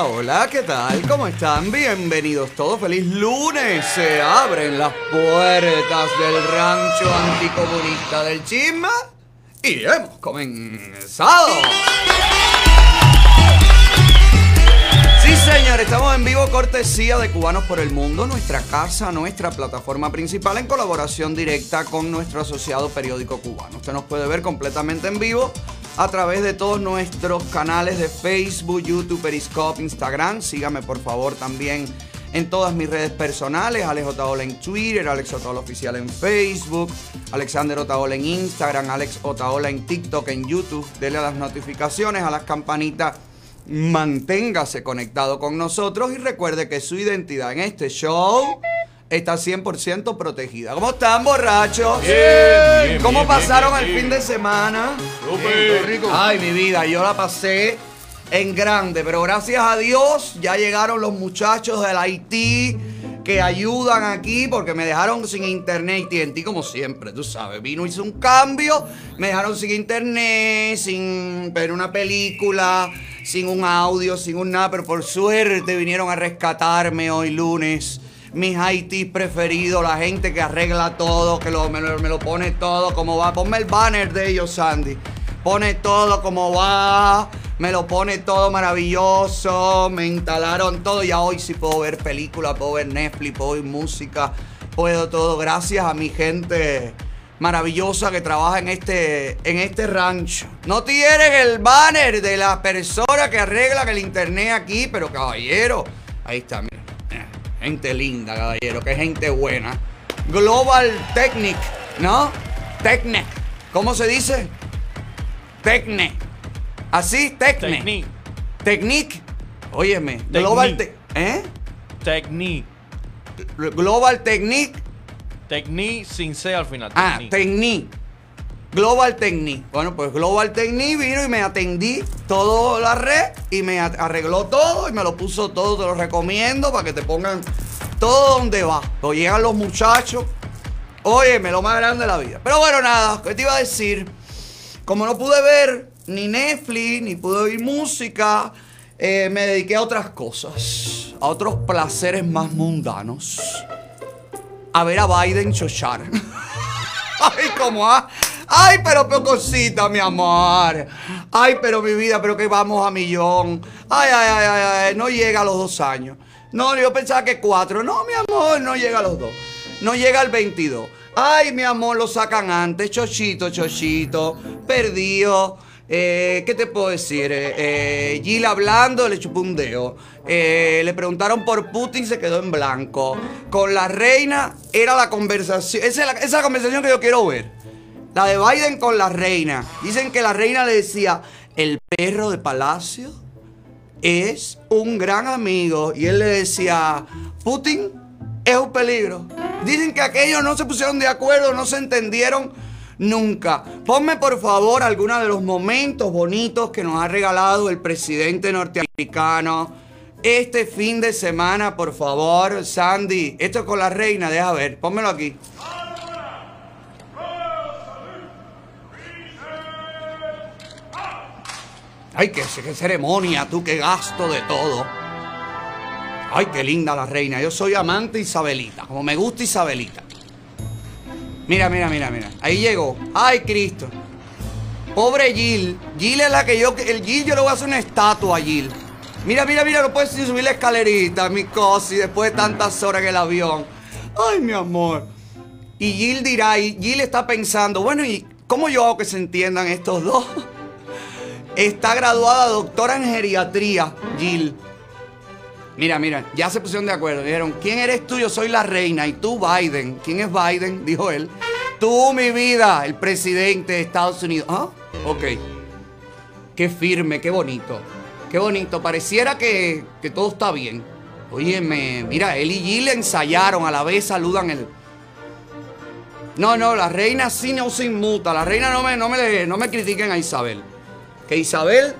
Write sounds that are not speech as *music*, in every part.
Hola, ¿qué tal? ¿Cómo están? Bienvenidos todos. Feliz lunes. Se abren las puertas del rancho anticomunista del Chisma y hemos comenzado. Sí, señor, estamos en vivo cortesía de Cubanos por el Mundo, nuestra casa, nuestra plataforma principal en colaboración directa con nuestro asociado periódico cubano. Usted nos puede ver completamente en vivo a través de todos nuestros canales de Facebook, YouTube, Periscope, Instagram. Sígame por favor también en todas mis redes personales, Alex Otaola en Twitter, Alex Otaola Oficial en Facebook, Alexander Otaola en Instagram, Alex Otaola en TikTok, en YouTube. Dele a las notificaciones, a las campanitas manténgase conectado con nosotros y recuerde que su identidad en este show está 100% protegida. ¿Cómo están, borrachos? Bien, bien, ¿Cómo bien, pasaron el fin de semana? Súper. rico. Ay, mi vida, yo la pasé en grande, pero gracias a Dios ya llegaron los muchachos del Haití que ayudan aquí porque me dejaron sin internet y TNT como siempre, tú sabes. Vino, hizo un cambio, me dejaron sin internet, sin ver una película, sin un audio, sin un nada, pero por suerte vinieron a rescatarme hoy lunes. Mis Haití preferidos, la gente que arregla todo, que lo- me, lo, pone todo como va. Ponme el banner de ellos, Sandy. Pone todo como va, me lo pone todo maravilloso, me instalaron todo. Ya hoy sí puedo ver películas, puedo ver Netflix, puedo oír música, puedo todo. Gracias a mi gente maravillosa que trabaja en este, en este rancho. No tienen el banner de la persona que arregla el internet aquí, pero caballero, ahí está, mira. Gente linda, caballero, que gente buena. Global Technic, ¿no? Technic. ¿Cómo se dice? Tecne. Así, Tecne. Technique. Technic. Óyeme. Global Te- ¿Eh? Technique. Global Technic. Technique sin C al final. Ah, Technique. Technic. Global Technic. Bueno, pues Global Technic vino y me atendí toda la red y me a- arregló todo y me lo puso todo. Te lo recomiendo para que te pongan todo donde va. O llegan los muchachos. Óyeme, lo más grande de la vida. Pero bueno, nada, ¿qué te iba a decir? Como no pude ver ni Netflix, ni pude oír música, eh, me dediqué a otras cosas, a otros placeres más mundanos. A ver a Biden chochar. *laughs* Ay, cómo ha. Ay, pero, pero cosita, mi amor. Ay, pero mi vida, pero que vamos a millón. Ay, ay, ay, ay, ay, no llega a los dos años. No, yo pensaba que cuatro. No, mi amor, no llega a los dos. No llega al 22. Ay, mi amor, lo sacan antes. Chochito, chochito. Perdido. Eh, ¿Qué te puedo decir? Eh, eh, Gil hablando, le chupó un dedo. Eh, le preguntaron por Putin, se quedó en blanco. Con la reina era la conversación. Esa esa es la conversación que yo quiero ver. La de Biden con la reina. Dicen que la reina le decía, el perro de palacio es un gran amigo. Y él le decía, Putin es un peligro. Dicen que aquellos no se pusieron de acuerdo, no se entendieron nunca. Ponme por favor algunos de los momentos bonitos que nos ha regalado el presidente norteamericano. Este fin de semana, por favor, Sandy. Esto es con la reina, deja ver. Pónmelo aquí. Ay, qué, qué ceremonia, tú, qué gasto de todo. Ay, qué linda la reina. Yo soy amante Isabelita, como me gusta Isabelita. Mira, mira, mira, mira. Ahí llegó. Ay, Cristo. Pobre Jill. Jill es la que yo. El Jill yo le voy a hacer una estatua a Jill. Mira, mira, mira, no puedes subir la escalerita, mi cosi, después de tantas horas en el avión. Ay, mi amor. Y Jill dirá, y Jill está pensando, bueno, ¿y cómo yo hago que se entiendan estos dos? Está graduada doctora en geriatría, Jill. Mira, mira, ya se pusieron de acuerdo. Dijeron, ¿quién eres tú? Yo soy la reina. Y tú, Biden. ¿Quién es Biden? *laughs* Dijo él. Tú, mi vida, el presidente de Estados Unidos. Ah, ok. Qué firme, qué bonito. Qué bonito. Pareciera que, que todo está bien. Óyeme, mira, él y Jill ensayaron, a la vez saludan el... No, no, la reina sí no se inmuta. La reina no me, no me, no me critiquen a Isabel. Que Isabel,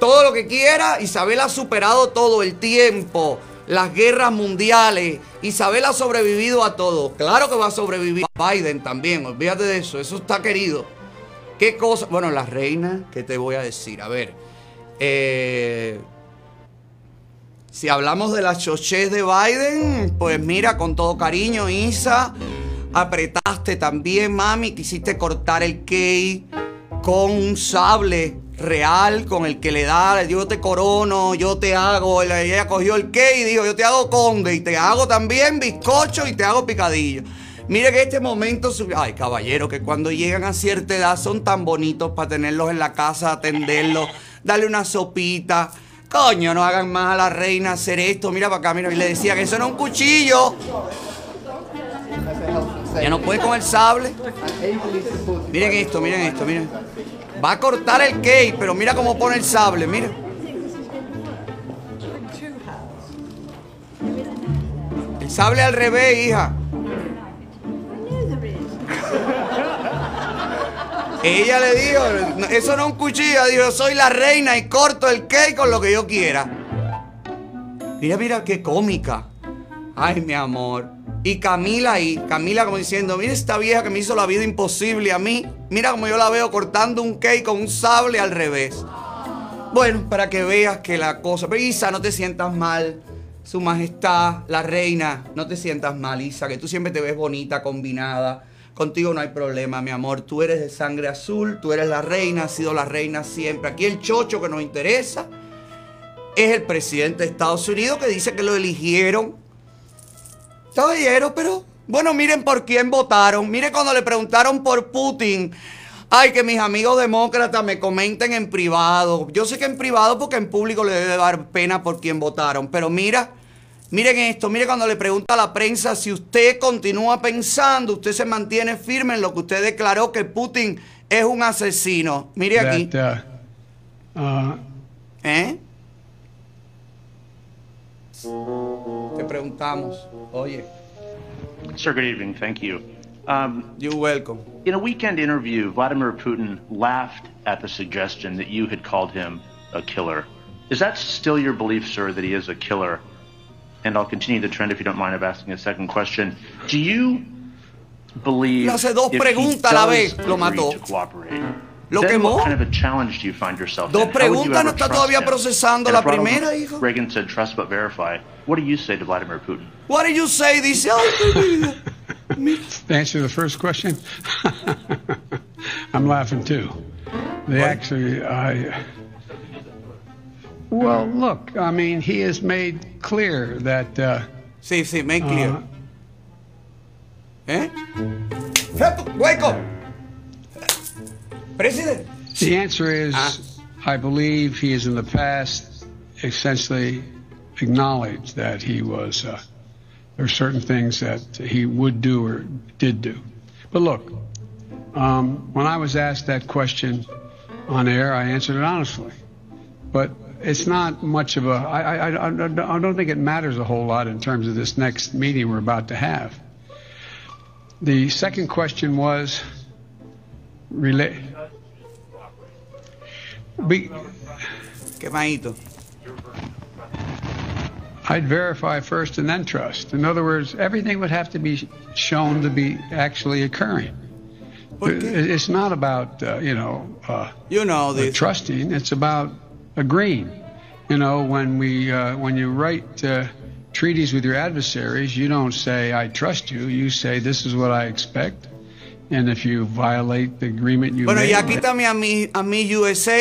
todo lo que quiera, Isabel ha superado todo el tiempo, las guerras mundiales. Isabel ha sobrevivido a todo. Claro que va a sobrevivir Biden también, olvídate de eso, eso está querido. ¿Qué cosa? Bueno, la reina, ¿qué te voy a decir? A ver, eh, Si hablamos de las chochés de Biden, pues mira, con todo cariño, Isa, apretaste también, mami, quisiste cortar el key con un sable real con el que le da, yo te corono, yo te hago, ella cogió el key y dijo, yo te hago conde y te hago también bizcocho y te hago picadillo. Mire que este momento, ay caballero, que cuando llegan a cierta edad son tan bonitos para tenerlos en la casa, atenderlos, darle una sopita. Coño, no hagan más a la reina hacer esto. Mira para acá, mira. Y le decía que eso es un cuchillo. Ya no puede con el sable. Miren esto, miren esto, miren. Va a cortar el cake, pero mira cómo pone el sable, mira. El sable al revés, hija. Ella le dijo, eso no es un cuchillo, dijo, soy la reina y corto el cake con lo que yo quiera. Mira, mira qué cómica. Ay, mi amor. Y Camila ahí, Camila como diciendo, mira esta vieja que me hizo la vida imposible a mí. Mira como yo la veo cortando un cake con un sable al revés. Bueno, para que veas que la cosa... Pero Isa, no te sientas mal. Su majestad, la reina, no te sientas mal, Isa, que tú siempre te ves bonita, combinada. Contigo no hay problema, mi amor. Tú eres de sangre azul, tú eres la reina, has sido la reina siempre. Aquí el chocho que nos interesa es el presidente de Estados Unidos que dice que lo eligieron. Caballero, pero bueno, miren por quién votaron. Miren cuando le preguntaron por Putin. Ay, que mis amigos demócratas me comenten en privado. Yo sé que en privado porque en público le debe dar pena por quién votaron. Pero mira, Miren esto, mire cuando le pregunta a la prensa si usted continúa pensando, usted se mantiene firme en lo que usted declaró que Putin es un asesino. Mire aquí. Uh, uh, ¿Eh? Te preguntamos, oye. Sir, good evening. Thank you. Um, You're welcome. In a weekend interview, Vladimir Putin laughed at the suggestion that you had called him a killer. Is that still your belief, sir, that he is a killer? and I'll continue the trend if you don't mind of asking a second question. Do you believe no hace dos preguntas a la vez lo quemó. What kind of a challenge do you find yourself Dos preguntas no está todavía procesando la primera, hijo. Reagan said trust but verify. What do you say to Vladimir Putin? What do you say? Dice, *laughs* to answer the first question, *laughs* I'm laughing too. They what? actually, I well, look, I mean, he has made clear that. Uh, sí, sí, make clear. Uh, ¿Eh? Wake up! President! The answer is ah. I believe he has in the past essentially acknowledged that he was. Uh, there are certain things that he would do or did do. But look, um, when I was asked that question on air, I answered it honestly. But it's not much of a. I, I, I, I don't think it matters a whole lot in terms of this next meeting we're about to have. The second question was relate. Be, I'd verify first and then trust. In other words, everything would have to be shown to be actually occurring. It's not about uh, you know uh, you know this. trusting. It's about agreeing. You know, when we uh, when you write uh, treaties with your adversaries, you don't say "I trust you." You say "This is what I expect." And if you violate the agreement you bueno, made, ya quítame a mi, a mi USA.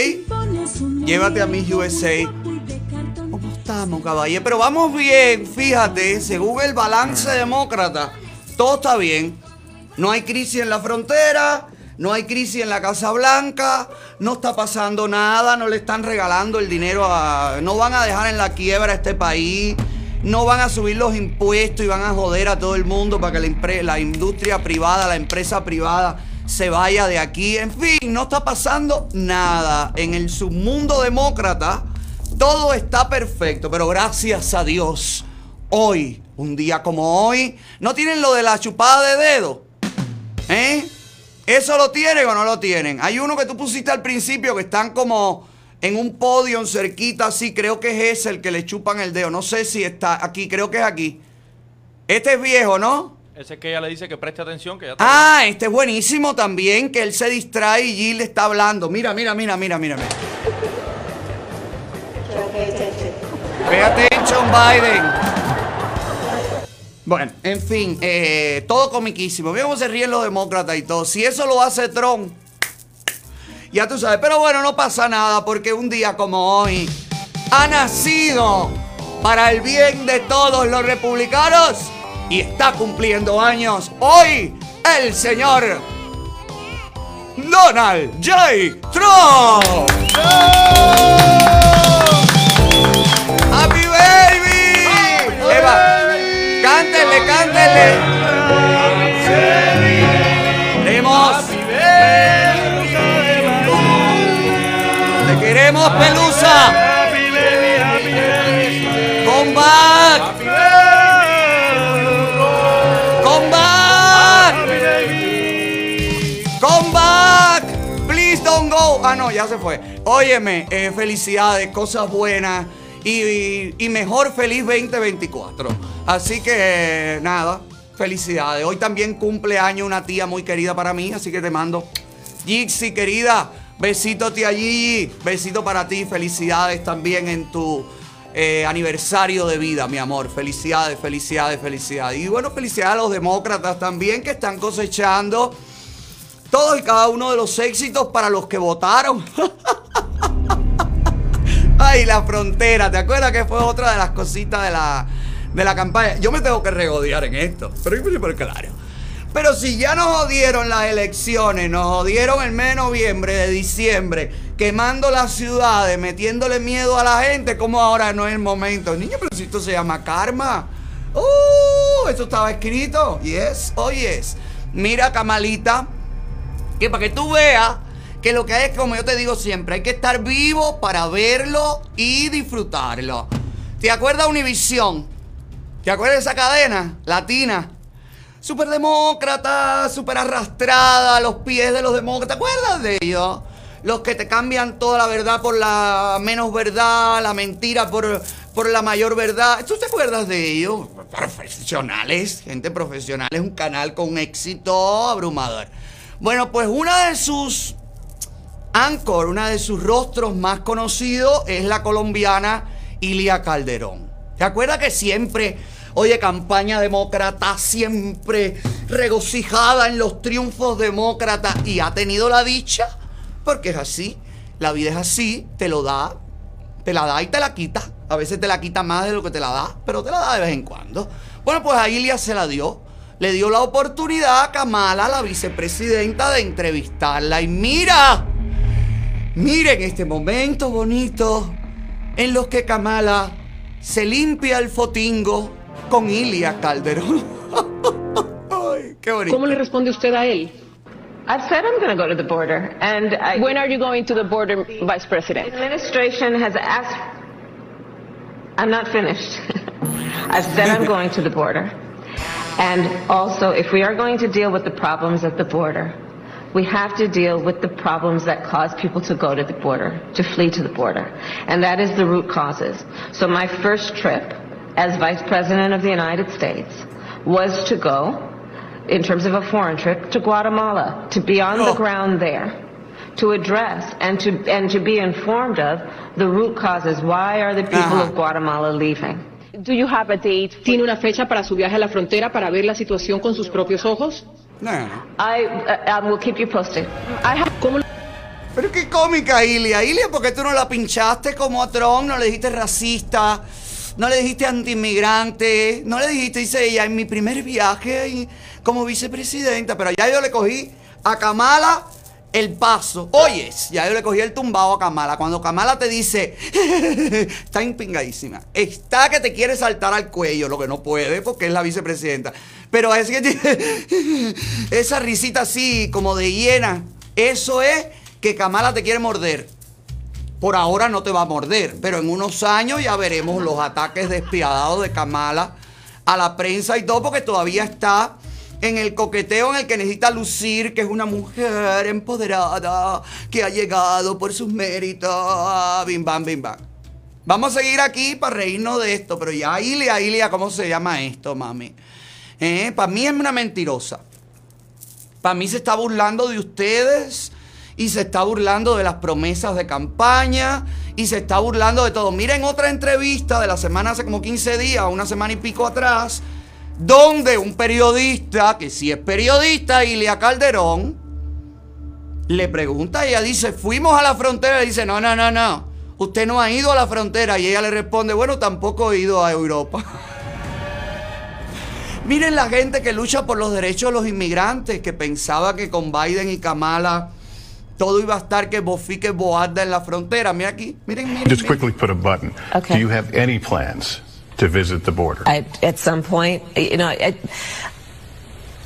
Llévate a mi USA. ¿Cómo estamos, caballero? Pero vamos bien, fíjate, según el balance demócrata, todo está bien. No hay crisis en la frontera, no hay crisis en la Casa Blanca, no está pasando nada, no le están regalando el dinero a... No van a dejar en la quiebra a este país, no van a subir los impuestos y van a joder a todo el mundo para que la, la industria privada, la empresa privada se vaya de aquí. En fin, no está pasando nada. En el submundo demócrata todo está perfecto, pero gracias a Dios, hoy, un día como hoy, no tienen lo de la chupada de dedo. ¿Eh? ¿Eso lo tienen o no lo tienen? Hay uno que tú pusiste al principio que están como en un podio cerquita así. Creo que es ese el que le chupan el dedo. No sé si está aquí, creo que es aquí. Este es viejo, ¿no? Ese que ella le dice que preste atención, que ya Ah, este es buenísimo también, que él se distrae y Jill le está hablando. Mira, mira, mira, mira, mira. Pay attention, Biden. Bueno, en fin, eh, todo comiquísimo. Mira cómo se ríen los demócratas y todo. Si eso lo hace Trump, ya tú sabes. Pero bueno, no pasa nada porque un día como hoy ha nacido para el bien de todos los republicanos y está cumpliendo años hoy el señor Donald J. Trump. ¡Happy baby! Eva, cántele, cántele. Queremos, Pelusa. Back. Come back. Please don't go. Ah, no, ya se fue. Óyeme, eh, felicidades, cosas buenas. Y mejor feliz 2024. Así que nada, felicidades. Hoy también cumple año una tía muy querida para mí, así que te mando. Jixi, querida, besito tía Gigi, besito para ti, felicidades también en tu eh, aniversario de vida, mi amor. Felicidades, felicidades, felicidades. Y bueno, felicidades a los demócratas también que están cosechando todos y cada uno de los éxitos para los que votaron. *laughs* Ay, la frontera, ¿te acuerdas que fue otra de las cositas de la, de la campaña? Yo me tengo que regodear en esto, pero pero claro. Pero si ya nos jodieron las elecciones, nos jodieron el mes de noviembre, de diciembre, quemando las ciudades, metiéndole miedo a la gente, ¿cómo ahora no es el momento? Niño, pero si esto se llama karma. ¡Uh! Eso estaba escrito. Yes, oh yes. Mira, Camalita, que para que tú veas que lo que hay es, como yo te digo siempre, hay que estar vivo para verlo y disfrutarlo. ¿Te acuerdas Univisión? ¿Te acuerdas de esa cadena latina? Súper demócrata, súper arrastrada a los pies de los demócratas. ¿Te acuerdas de ellos? Los que te cambian toda la verdad por la menos verdad, la mentira por, por la mayor verdad. ¿Tú te acuerdas de ellos? Profesionales, gente profesional. Es un canal con éxito abrumador. Bueno, pues una de sus Anchor, una de sus rostros más conocidos es la colombiana Ilia Calderón. ¿Te acuerdas que siempre, oye, campaña demócrata, siempre regocijada en los triunfos demócratas y ha tenido la dicha? Porque es así, la vida es así, te lo da, te la da y te la quita. A veces te la quita más de lo que te la da, pero te la da de vez en cuando. Bueno, pues a se la dio. Le dio la oportunidad a Kamala, la vicepresidenta, de entrevistarla. Y mira, Miren este momento bonito en los que Kamala se limpia el fotingo con Ilia Calderón. *laughs* Ay, qué bonito. ¿Cómo le responde usted a él? I've said I'm going to go to the border, and I, When are you going to the border, Vice President? the President? administration has asked. I'm not finished. *laughs* I've said I'm going to the border, and also if we are going to deal with the problems at the border, we have to deal with the problems that cause people to go to the border, to flee to the border, and that is the root causes. So my first trip as Vice President of the United States was to go in terms of a foreign trip to Guatemala to be on the Oh. ground there to address and to and to be informed of the root causes why are the people Ajá. of Guatemala leaving Do you have a date? ¿Tiene una fecha para su viaje a la frontera para ver la situación con sus propios ojos? No, no. I, uh, I will keep you posted I have- ¿Cómo Pero qué cómica Ilia. Ilia, ¿por qué tú no la pinchaste como a Trump? No le dijiste racista, no le dijiste antiinmigrante, no le dijiste, dice ella, en mi primer viaje como vicepresidenta. Pero ya yo le cogí a Kamala el paso. Oyes, ya yo le cogí el tumbado a Kamala. Cuando Kamala te dice, *laughs* está impingadísima, está que te quiere saltar al cuello, lo que no puede porque es la vicepresidenta. Pero es que *laughs* esa risita así como de hiena. Eso es que Kamala te quiere morder. Por ahora no te va a morder, pero en unos años ya veremos los ataques despiadados de Kamala a la prensa y todo, porque todavía está en el coqueteo en el que necesita lucir que es una mujer empoderada que ha llegado por sus méritos. Bim bam, bim bam. Vamos a seguir aquí para reírnos de esto, pero ya Ilia, Ilia, ¿cómo se llama esto, mami? para mí es una mentirosa. Para mí se está burlando de ustedes y se está burlando de las promesas de campaña y se está burlando de todo. Miren otra entrevista de la semana hace como 15 días, una semana y pico atrás, donde un periodista, que sí es periodista, Ilia Calderón, le pregunta y ella dice, fuimos a la frontera y dice, no, no, no, no, usted no ha ido a la frontera y ella le responde, bueno, tampoco he ido a Europa. *laughs* Miren la gente que lucha por los derechos de los inmigrantes, que pensaba que con Biden y Kamala todo iba a estar que bofique boarda en la frontera. Mira aquí, miren, miren. Just miren. quickly put a button. Okay. Do you have any plans to visit the border? I, at some point, you know, I,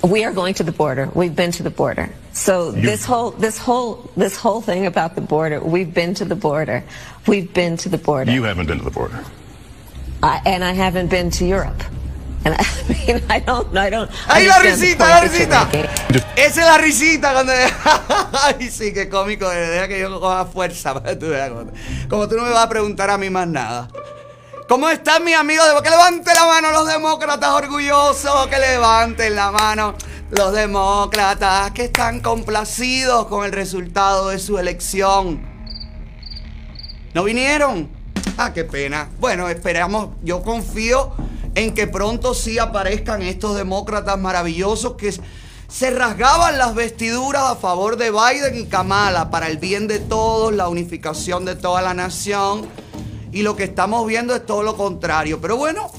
we are going to the border. We've been to the border. So You- this whole, this whole, this whole thing about the border, we've been to the border. We've been to the border. You haven't been to the border. I, and I haven't been to Europe. And I mean, I don't, I don't. ¡Ahí la risita, la risita! Esa es la risita cuando... *laughs* Ay, sí, qué cómico. Deja que yo coja fuerza para que tú veas. Como, como tú no me vas a preguntar a mí más nada. ¿Cómo están mis amigos? Que levanten la mano los demócratas orgullosos. Que levanten la mano los demócratas que están complacidos con el resultado de su elección. ¿No vinieron? Ah, qué pena. Bueno, esperamos. Yo confío en que pronto sí aparezcan estos demócratas maravillosos que se rasgaban las vestiduras a favor de Biden y Kamala para el bien de todos, la unificación de toda la nación. Y lo que estamos viendo es todo lo contrario. Pero bueno,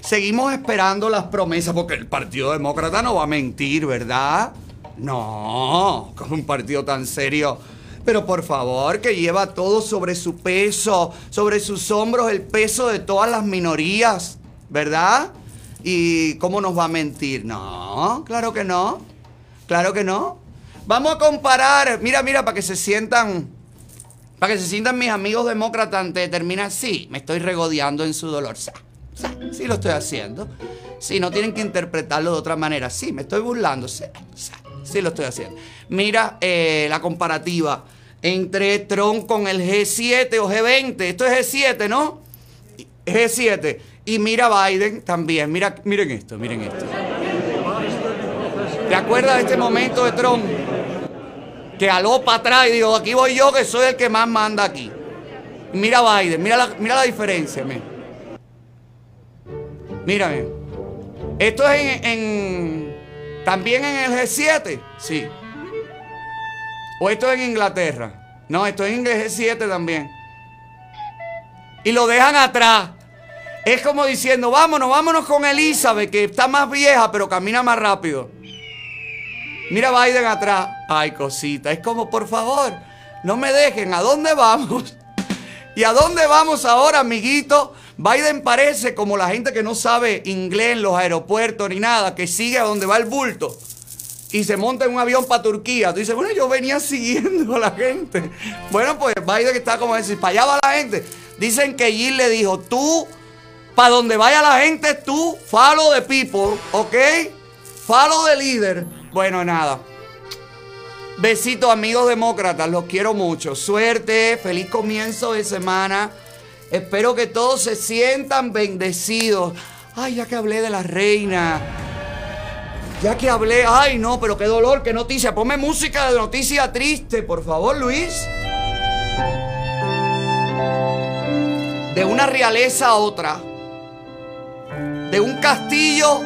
seguimos esperando las promesas porque el Partido Demócrata no va a mentir, ¿verdad? No, con un partido tan serio. Pero por favor, que lleva todo sobre su peso, sobre sus hombros el peso de todas las minorías, ¿verdad? ¿Y cómo nos va a mentir? No, claro que no. Claro que no. Vamos a comparar, mira, mira, para que se sientan, para que se sientan mis amigos demócratas antes de terminar. Sí, me estoy regodeando en su dolor. Sa, sa, Sí, lo estoy haciendo. Sí, no tienen que interpretarlo de otra manera. Sí, me estoy burlando. Sí, sa, sí lo estoy haciendo. Mira eh, la comparativa entre Trump con el G7 o G20. Esto es G7, ¿no? G7. Y mira Biden también. Mira, miren esto, miren esto. ¿Te acuerdas de este momento de Trump? Que aló para atrás y dijo, aquí voy yo que soy el que más manda aquí. Mira Biden, mira la, mira la diferencia. Mira. Mírame. Esto es en, en- también en el G7. Sí. O esto es en Inglaterra. No, esto es en el G7 también. Y lo dejan atrás. Es como diciendo, vámonos, vámonos con Elizabeth, que está más vieja, pero camina más rápido. Mira Biden atrás. Ay, cosita. Es como, por favor, no me dejen. ¿A dónde vamos? *laughs* ¿Y a dónde vamos ahora, amiguito? Biden parece como la gente que no sabe inglés en los aeropuertos ni nada, que sigue a donde va el bulto. Y se monta en un avión para Turquía. Tú dices, bueno, yo venía siguiendo a la gente. Bueno, pues Biden está como decir, para allá va la gente. Dicen que Jill le dijo, tú, para donde vaya la gente, tú, follow the people, ¿ok? Follow the líder. Bueno, nada. Besitos, amigos demócratas, los quiero mucho. Suerte, feliz comienzo de semana. Espero que todos se sientan bendecidos. Ay, ya que hablé de la reina. Ya que hablé, ay no, pero qué dolor, qué noticia. Ponme música de noticia triste, por favor, Luis. De una realeza a otra. De un castillo.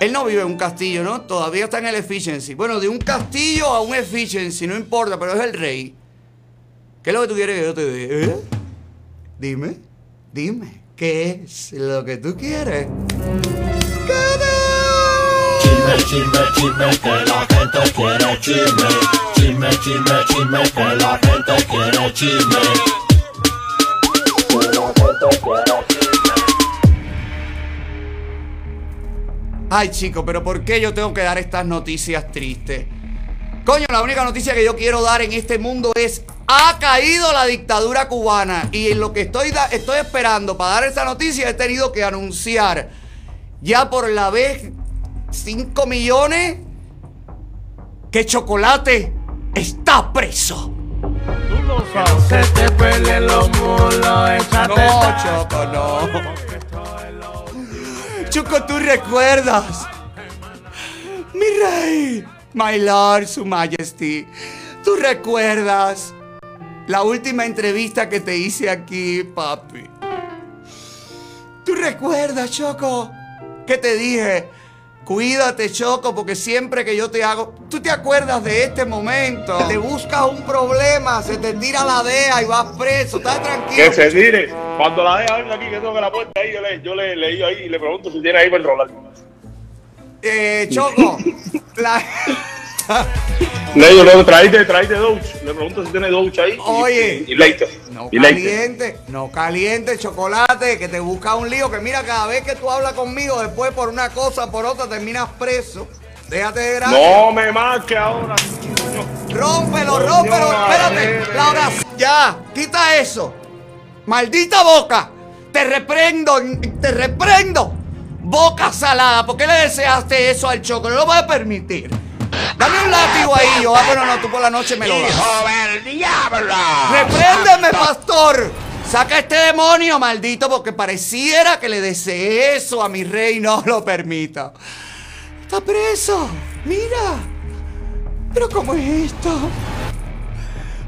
Él no vive en un castillo, ¿no? Todavía está en el efficiency. Bueno, de un castillo a un efficiency, no importa, pero es el rey. ¿Qué es lo que tú quieres que yo te diga? ¿Eh? Dime, dime, ¿qué es lo que tú quieres? Chisme, chisme, chisme, que la gente quiere chisme. Chisme, chisme, chisme, que la gente quiere chisme. Ay, chico, pero ¿por qué yo tengo que dar estas noticias tristes? Coño, la única noticia que yo quiero dar en este mundo es ha caído la dictadura cubana y en lo que estoy, da- estoy esperando para dar esa noticia he tenido que anunciar ya por la vez 5 millones que Chocolate está preso. Se te peleen los mulos, No, Choco, no. Choco, tú recuerdas. Mi rey. My Lord, Su Majesty, ¿tú recuerdas la última entrevista que te hice aquí, papi? ¿Tú recuerdas, Choco, que te dije, cuídate, Choco, porque siempre que yo te hago, tú te acuerdas de este momento? Te buscas un problema, se te tira la DEA y vas preso, estás tranquilo. Que se tire. Cuando la deja venga aquí, que toque la puerta ahí, yo le, yo le leí ahí y le pregunto si tiene ahí para enrolar. Eh, Choco, *laughs* la- Le digo, luego traíste, traíste douche. Le pregunto si tiene douche ahí. Oye. Y, y leite. No Y caliente, no caliente, chocolate, que te busca un lío, que mira, cada vez que tú hablas conmigo, después por una cosa, por otra, terminas preso. Déjate de gracia. No me marque ahora. Rómpelo, rómpelo, espérate. La oración. Ya, quita eso. Maldita boca. Te reprendo, te reprendo. Boca salada. ¿Por qué le deseaste eso al choco? No lo voy a permitir. Dame un látigo ahí, yo. Ah, bueno, no, tú por la noche me lo das. del diablo! ¡Repréndeme, pastor! Saca este demonio, maldito, porque pareciera que le deseé eso a mi rey. No lo permita. Está preso. Mira. Pero ¿cómo es esto?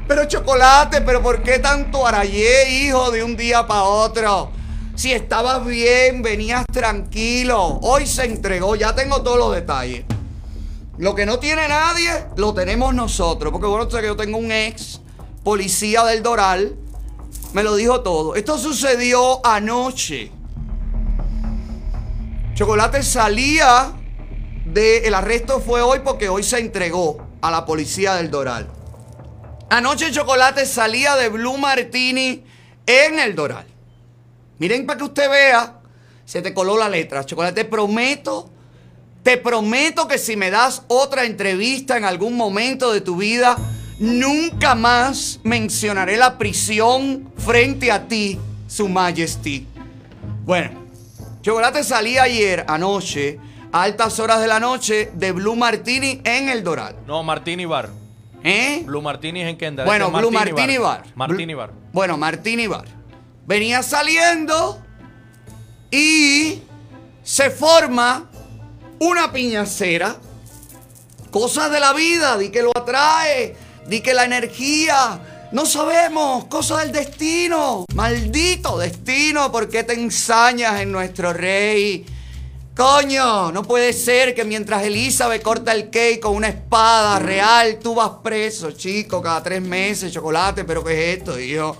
Pero chocolate, pero ¿por qué tanto arayé, hijo, de un día para otro? Si estabas bien, venías tranquilo. Hoy se entregó, ya tengo todos los detalles. Lo que no tiene nadie, lo tenemos nosotros. Porque bueno, sé que yo tengo un ex policía del Doral. Me lo dijo todo. Esto sucedió anoche. Chocolate salía de... El arresto fue hoy porque hoy se entregó a la policía del Doral. Anoche Chocolate salía de Blue Martini en el Doral. Miren para que usted vea. Se te coló la letra. Chocolate, te prometo te prometo que si me das otra entrevista en algún momento de tu vida, nunca más mencionaré la prisión frente a ti, Su Majesty. Bueno, Chocolate salí ayer, anoche, a altas horas de la noche, de Blue Martini en el Doral. No, Martini Bar. ¿Eh? Blue Martini es en Kendall. Bueno, Blue Martini Bar. Martini Blue- Bar. Bueno, Martini Bar. Venía saliendo y se forma una piñacera. Cosas de la vida, di que lo atrae, di que la energía. No sabemos, cosas del destino. Maldito destino, ¿por qué te ensañas en nuestro rey? Coño, no puede ser que mientras Elizabeth corta el cake con una espada real, tú vas preso, chico, cada tres meses, chocolate, pero ¿qué es esto, hijo?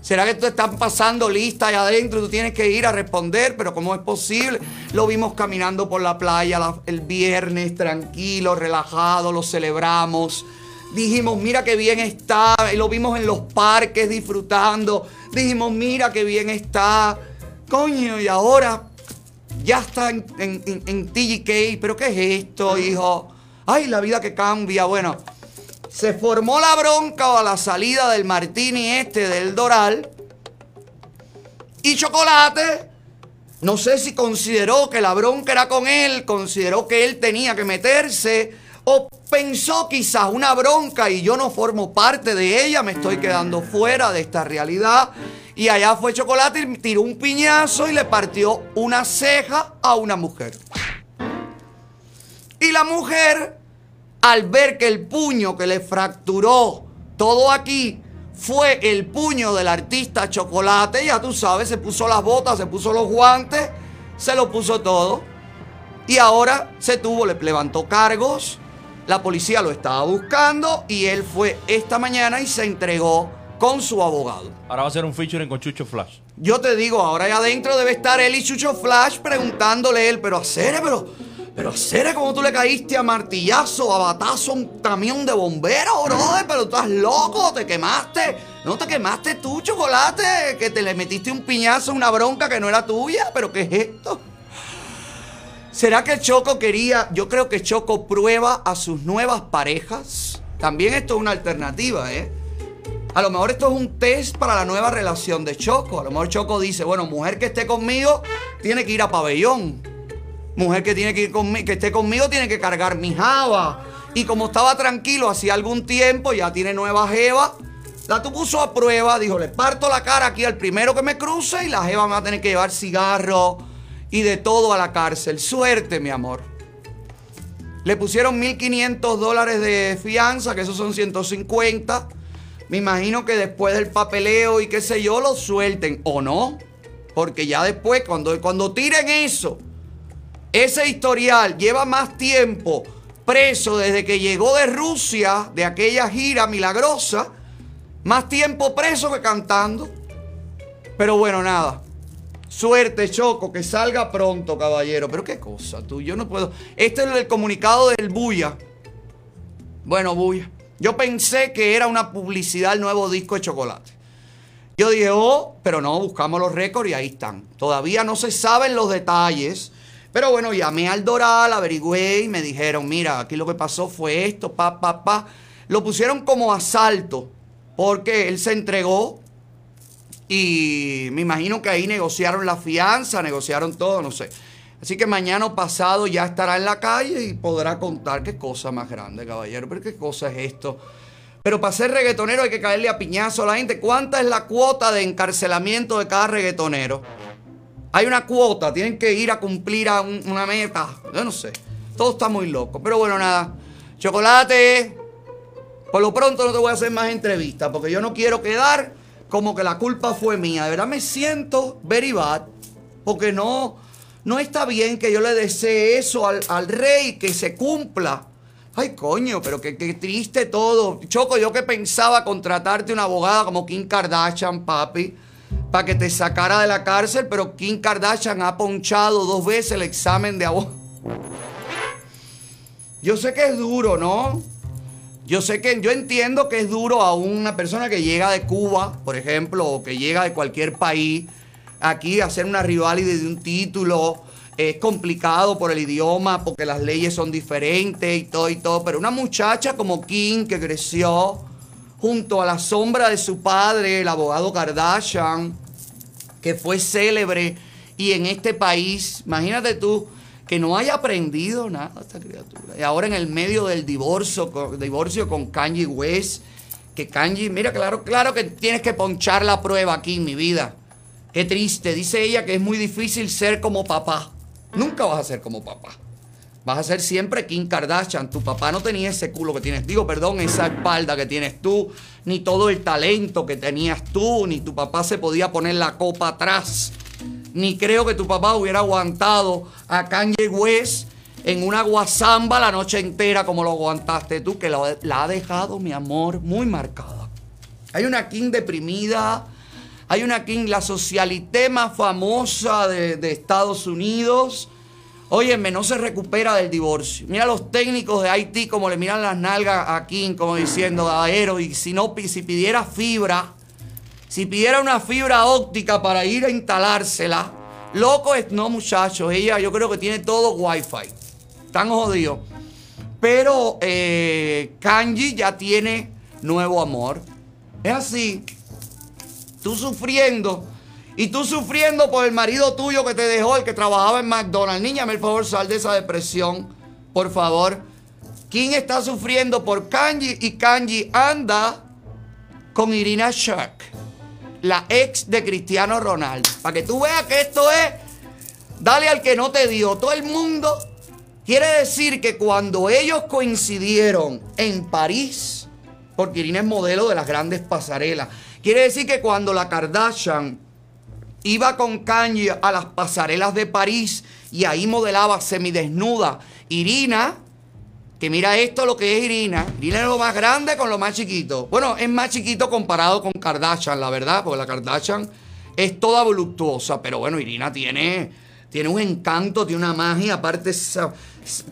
¿Será que te están pasando lista allá adentro tú tienes que ir a responder? Pero ¿cómo es posible? Lo vimos caminando por la playa la- el viernes, tranquilo, relajado, lo celebramos. Dijimos, mira qué bien está. Lo vimos en los parques disfrutando. Dijimos, mira qué bien está. Coño, y ahora ya está en, en, en- en TGK. ¿Pero qué es esto, hijo? Ay, la vida que cambia. Bueno, se formó la bronca a la salida del Martini este del Doral. Y Chocolate, no sé si consideró que la bronca era con él, consideró que él tenía que meterse, o pensó quizás una bronca y yo no formo parte de ella, me estoy quedando fuera de esta realidad. Y allá fue Chocolate y tiró un piñazo y le partió una ceja a una mujer. Y la mujer, al ver que el puño que le fracturó todo aquí fue el puño del artista Chocolate, ya tú sabes, se puso las botas, se puso los guantes, se lo puso todo. Y ahora se tuvo, le levantó cargos, la policía lo estaba buscando y él fue esta mañana y se entregó con su abogado. Ahora va a ser un featuring con Chucho Flash. Yo te digo, ahora ahí adentro debe estar él y Chucho Flash preguntándole él, pero hacer, pero, pero hacer como tú le caíste a martillazo, a batazo a un camión de bomberos, brother, pero estás loco, te quemaste. No te quemaste tú, chocolate, que te le metiste un piñazo, una bronca que no era tuya, pero ¿qué es esto? ¿Será que Choco quería, yo creo que Choco prueba a sus nuevas parejas? También esto es una alternativa, ¿eh? A lo mejor esto es un test para la nueva relación de Choco. A lo mejor Choco dice, bueno, mujer que esté conmigo tiene que ir a pabellón. Mujer que tiene que ir conmigo, que esté conmigo tiene que cargar mi java. Y como estaba tranquilo hacía algún tiempo, ya tiene nueva jeva. La tu puso a prueba, dijo, le parto la cara aquí al primero que me cruce y la jeva me va a tener que llevar cigarro y de todo a la cárcel. Suerte, mi amor. Le pusieron 1.500 dólares de fianza, que esos son 150. Me imagino que después del papeleo y qué sé yo, lo suelten o no. Porque ya después, cuando, cuando tiren eso, ese historial lleva más tiempo preso desde que llegó de Rusia, de aquella gira milagrosa, más tiempo preso que cantando. Pero bueno, nada. Suerte, Choco, que salga pronto, caballero. Pero qué cosa, tú, yo no puedo. Este es el comunicado del Buya. Bueno, Buya. Yo pensé que era una publicidad del nuevo disco de chocolate. Yo dije, oh, pero no, buscamos los récords y ahí están. Todavía no se saben los detalles. Pero bueno, llamé al Doral, averigüé y me dijeron, mira, aquí lo que pasó fue esto, pa, pa, pa. Lo pusieron como asalto porque él se entregó y me imagino que ahí negociaron la fianza, negociaron todo, no sé. Así que mañana pasado ya estará en la calle y podrá contar qué cosa más grande, caballero. Pero qué cosa es esto. Pero para ser reggaetonero hay que caerle a piñazo a la gente. ¿Cuánta es la cuota de encarcelamiento de cada reggaetonero? Hay una cuota, tienen que ir a cumplir a un- una meta. Yo no sé. Todo está muy loco. Pero bueno, nada. Chocolate. Por lo pronto no te voy a hacer más entrevistas porque yo no quiero quedar como que la culpa fue mía. De verdad me siento very bad porque no, no está bien que yo le desee eso al, al rey, que se cumpla. Ay, coño, pero qué, qué triste todo. Choco, yo que pensaba contratarte una abogada como Kim Kardashian, papi, para que te sacara de la cárcel, pero Kim Kardashian ha ponchado dos veces el examen de abogado. Yo sé que es duro, ¿no? Yo sé que yo entiendo que es duro a una persona que llega de Cuba, por ejemplo, o que llega de cualquier país aquí a hacer una riválida de un título. Es complicado por el idioma, porque las leyes son diferentes y todo y todo. Pero una muchacha como Kim, que creció junto a la sombra de su padre, el abogado Kardashian, que fue célebre y en este país, imagínate tú, que no haya aprendido nada esta criatura. Y ahora en el medio del divorcio, con, divorcio con Kanye West, que Kanye, mira, claro, claro que tienes que ponchar la prueba aquí en mi vida. Qué triste, dice ella que es muy difícil ser como papá. Nunca vas a ser como papá. Vas a ser siempre Kim Kardashian. Tu papá no tenía ese culo que tienes. Digo, perdón, esa espalda que tienes tú, ni todo el talento que tenías tú, ni tu papá se podía poner la copa atrás. Ni creo que tu papá hubiera aguantado a Kanye West en una guasamba la noche entera como lo aguantaste tú, que la, la ha dejado, mi amor, muy marcada. Hay una Kim deprimida. Hay una Kim, la socialité más famosa de, de Estados Unidos. Óyeme, no se recupera del divorcio. Mira los técnicos de Haití como le miran las nalgas a Kim, como diciendo, caballero, y si no, si pidiera fibra, si pidiera una fibra óptica para ir a instalársela, loco es, no muchachos, ella yo creo que tiene todo wifi. Tan jodido. Pero eh, Kanji ya tiene nuevo amor. Es así. Tú sufriendo. Y tú sufriendo por el marido tuyo que te dejó, el que trabajaba en McDonald's. Niña, me el favor, sal de esa depresión. Por favor. ¿Quién está sufriendo por Kanji? Y Kanji anda con Irina Shayk, la ex de Cristiano Ronaldo. Para que tú veas que esto es, dale al que no te dio. Todo el mundo quiere decir que cuando ellos coincidieron en París, porque Irina es modelo de las grandes pasarelas, quiere decir que cuando la Kardashian iba con Kanye a las pasarelas de París y ahí modelaba semidesnuda, Irina que mira esto lo que es Irina. Irina es lo más grande con lo más chiquito. Bueno, es más chiquito comparado con Kardashian, la verdad, porque la Kardashian es toda voluptuosa, pero bueno, Irina tiene, tiene un encanto, tiene una magia, aparte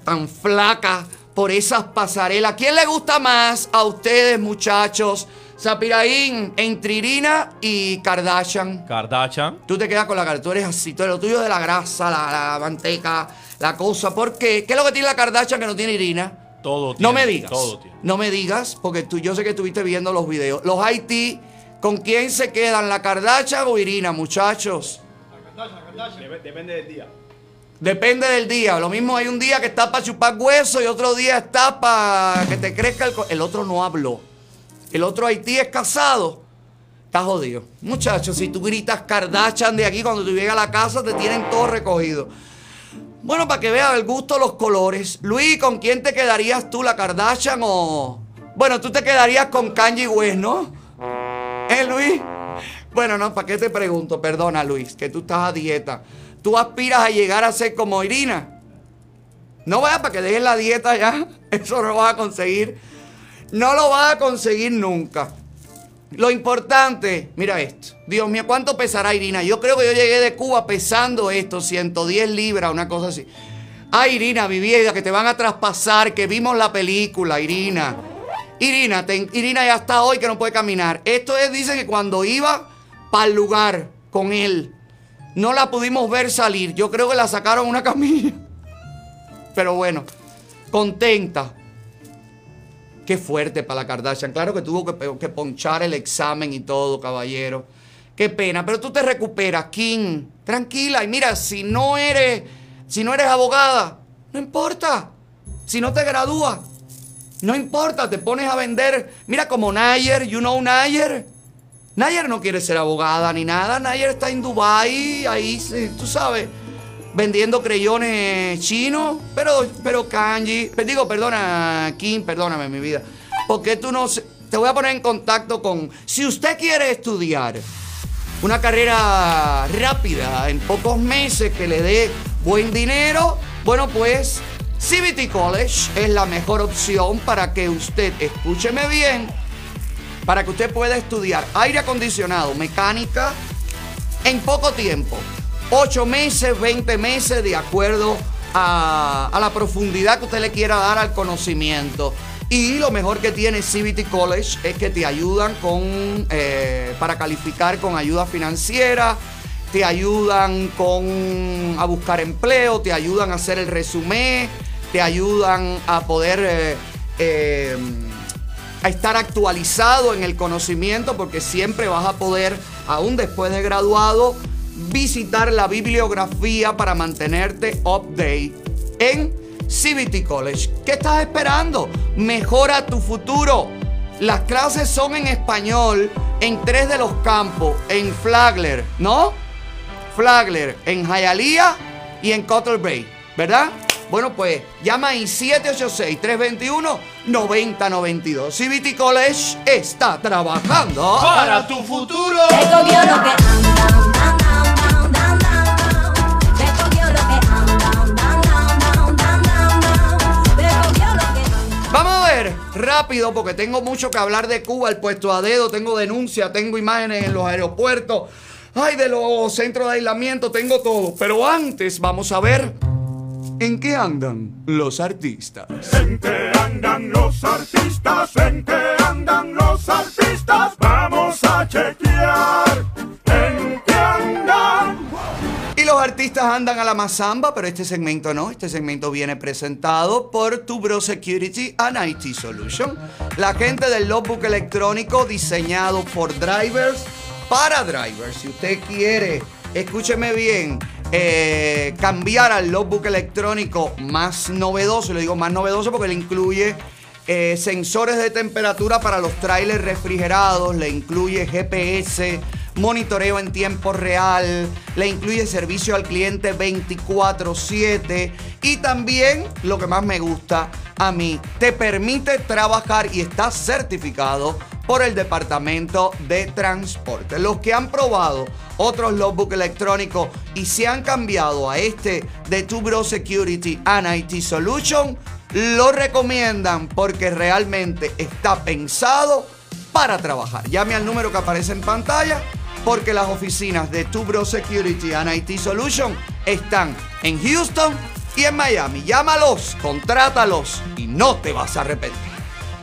tan flaca por esas pasarelas. ¿Quién le gusta más a ustedes, muchachos? Sapiraín, entre Irina y Kardashian. Kardashian. Tú te quedas con la cara, tú eres así, tú eres lo tuyo de la grasa, la, la manteca, la cosa. ¿Por qué? ¿Qué es lo que tiene la Kardashian que no tiene Irina? Todo tiene. No me digas. Todo tiene. No me digas, porque tú, yo sé que estuviste viendo los videos. Los Haití, ¿con quién se quedan? ¿La Kardashian o Irina, muchachos? Depende del día. Depende del día. Lo mismo hay un día que está para chupar hueso y otro día está para que te crezca el... co- El otro no habló. El otro Haití es casado. Está jodido. Muchachos, si tú gritas Kardashian de aquí, cuando tú llegas a la casa te tienen todo recogido. Bueno, para que veas el gusto los colores. Luis, ¿con quién te quedarías tú, la Kardashian o...? Bueno, tú te quedarías con Kanye West, ¿no? ¿Eh, Luis? Bueno, no, ¿para qué te pregunto? Perdona, Luis, que tú estás a dieta. Tú aspiras a llegar a ser como Irina. No vayas para que dejes la dieta ya. *laughs* Eso no lo vas a conseguir. No lo vas a conseguir nunca. Lo importante, mira esto. Dios mío, ¿cuánto pesará Irina? Yo creo que yo llegué de Cuba pesando esto, 110 libras, una cosa así. Ay, Irina, mi vida, que te van a traspasar, que vimos la película, Irina. Irina, Irina ya está hoy que no puede caminar. Esto es, dice que cuando iba para el lugar con él, no la pudimos ver salir. Yo creo que la sacaron una *laughs* camilla. Pero bueno, contenta. Qué fuerte para la Kardashian. Claro que tuvo que, ponchar el examen y todo, caballero. Qué pena. Pero tú te recuperas, King. Tranquila. Y mira, si no eres, si no eres abogada, no importa. Si no te gradúas, no importa. Te pones a vender. Mira como Nayer, you know Nayer. Nayer no quiere ser abogada ni nada. Nayer está en Dubai, ahí, tú sabes, vendiendo creyones chinos. Pero, pero Kanji, digo, perdona, Kim, perdóname mi vida. Porque tú no, te voy a poner en contacto con, si usted quiere estudiar una carrera rápida en pocos meses que le dé buen dinero, bueno, pues CBT College es la mejor opción para que usted, escúcheme bien, para que usted pueda estudiar aire acondicionado, mecánica, en poco tiempo. 8 meses, 20 meses, de acuerdo a, la profundidad que usted le quiera dar al conocimiento. Y lo mejor que tiene CBT College es que te ayudan con, eh, para calificar con ayuda financiera, te ayudan con, a buscar empleo, te ayudan a hacer el resumen, te ayudan a poder... eh, eh, a estar actualizado en el conocimiento porque siempre vas a poder, aún después de graduado, visitar la bibliografía para mantenerte update en CBT College. ¿Qué estás esperando? Mejora tu futuro. Las clases son en español en tres de los campos, en Flagler, ¿no? Flagler, en Hialeah y en Cutler Bay, ¿verdad? Bueno, pues llama ahí 786-321-9092. CBT College está trabajando Para tu futuro. Te cogió lo que anda, rápido, porque tengo mucho que hablar de Cuba, el puesto a dedo, tengo denuncias, tengo imágenes en los aeropuertos, ay, de los centros de aislamiento, tengo todo. Pero antes vamos a ver en qué andan los artistas. ¿En qué andan los artistas? ¿En qué andan los artistas? Vamos a chequear. ¿En qué andan? Y los artistas andan a la mazamba, pero este segmento no. Este segmento viene presentado por Tu Bro Security and IT Solution. La gente del logbook electrónico diseñado por drivers para drivers. Si usted quiere, escúcheme bien, eh, cambiar al logbook electrónico más novedoso, le digo más novedoso porque le incluye eh, sensores de temperatura para los trailers refrigerados, le incluye GPS, monitoreo en tiempo real, le incluye servicio al cliente 24/7 y también, lo que más me gusta a mí, te permite trabajar y está certificado por el Departamento de Transporte. Los que han probado otros logbook electrónicos y se han cambiado a este de Tubro Security and IT Solution, lo recomiendan porque realmente está pensado para trabajar. Llame al número que aparece en pantalla porque las oficinas de Tubro Security and IT Solution están en Houston y en Miami. Llámalos, contrátalos y no te vas a arrepentir.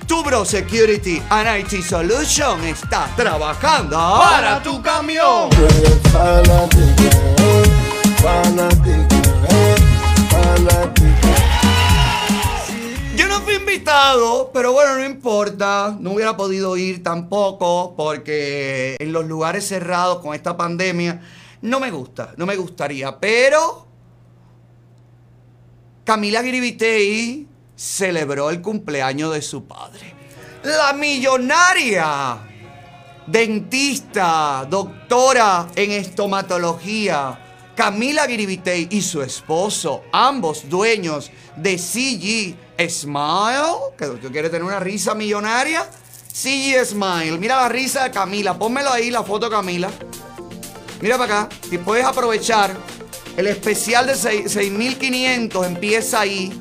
Tubro Security and IT Solution está trabajando Para tu camión. Yo no fui invitado, pero bueno, no importa. No hubiera podido ir tampoco porque en los lugares cerrados con esta pandemia no me gusta, no me gustaría. Pero Camila Giribitey celebró el cumpleaños de su padre. La millonaria dentista, doctora en estomatología, Camila Giribitey y su esposo, ambos dueños de CG Smile, que tú quieres tener una risa millonaria. CG Smile, mira la risa de Camila, pónmelo ahí, la foto de Camila. Mira para acá, si puedes aprovechar el especial de seis- 6500, empieza ahí.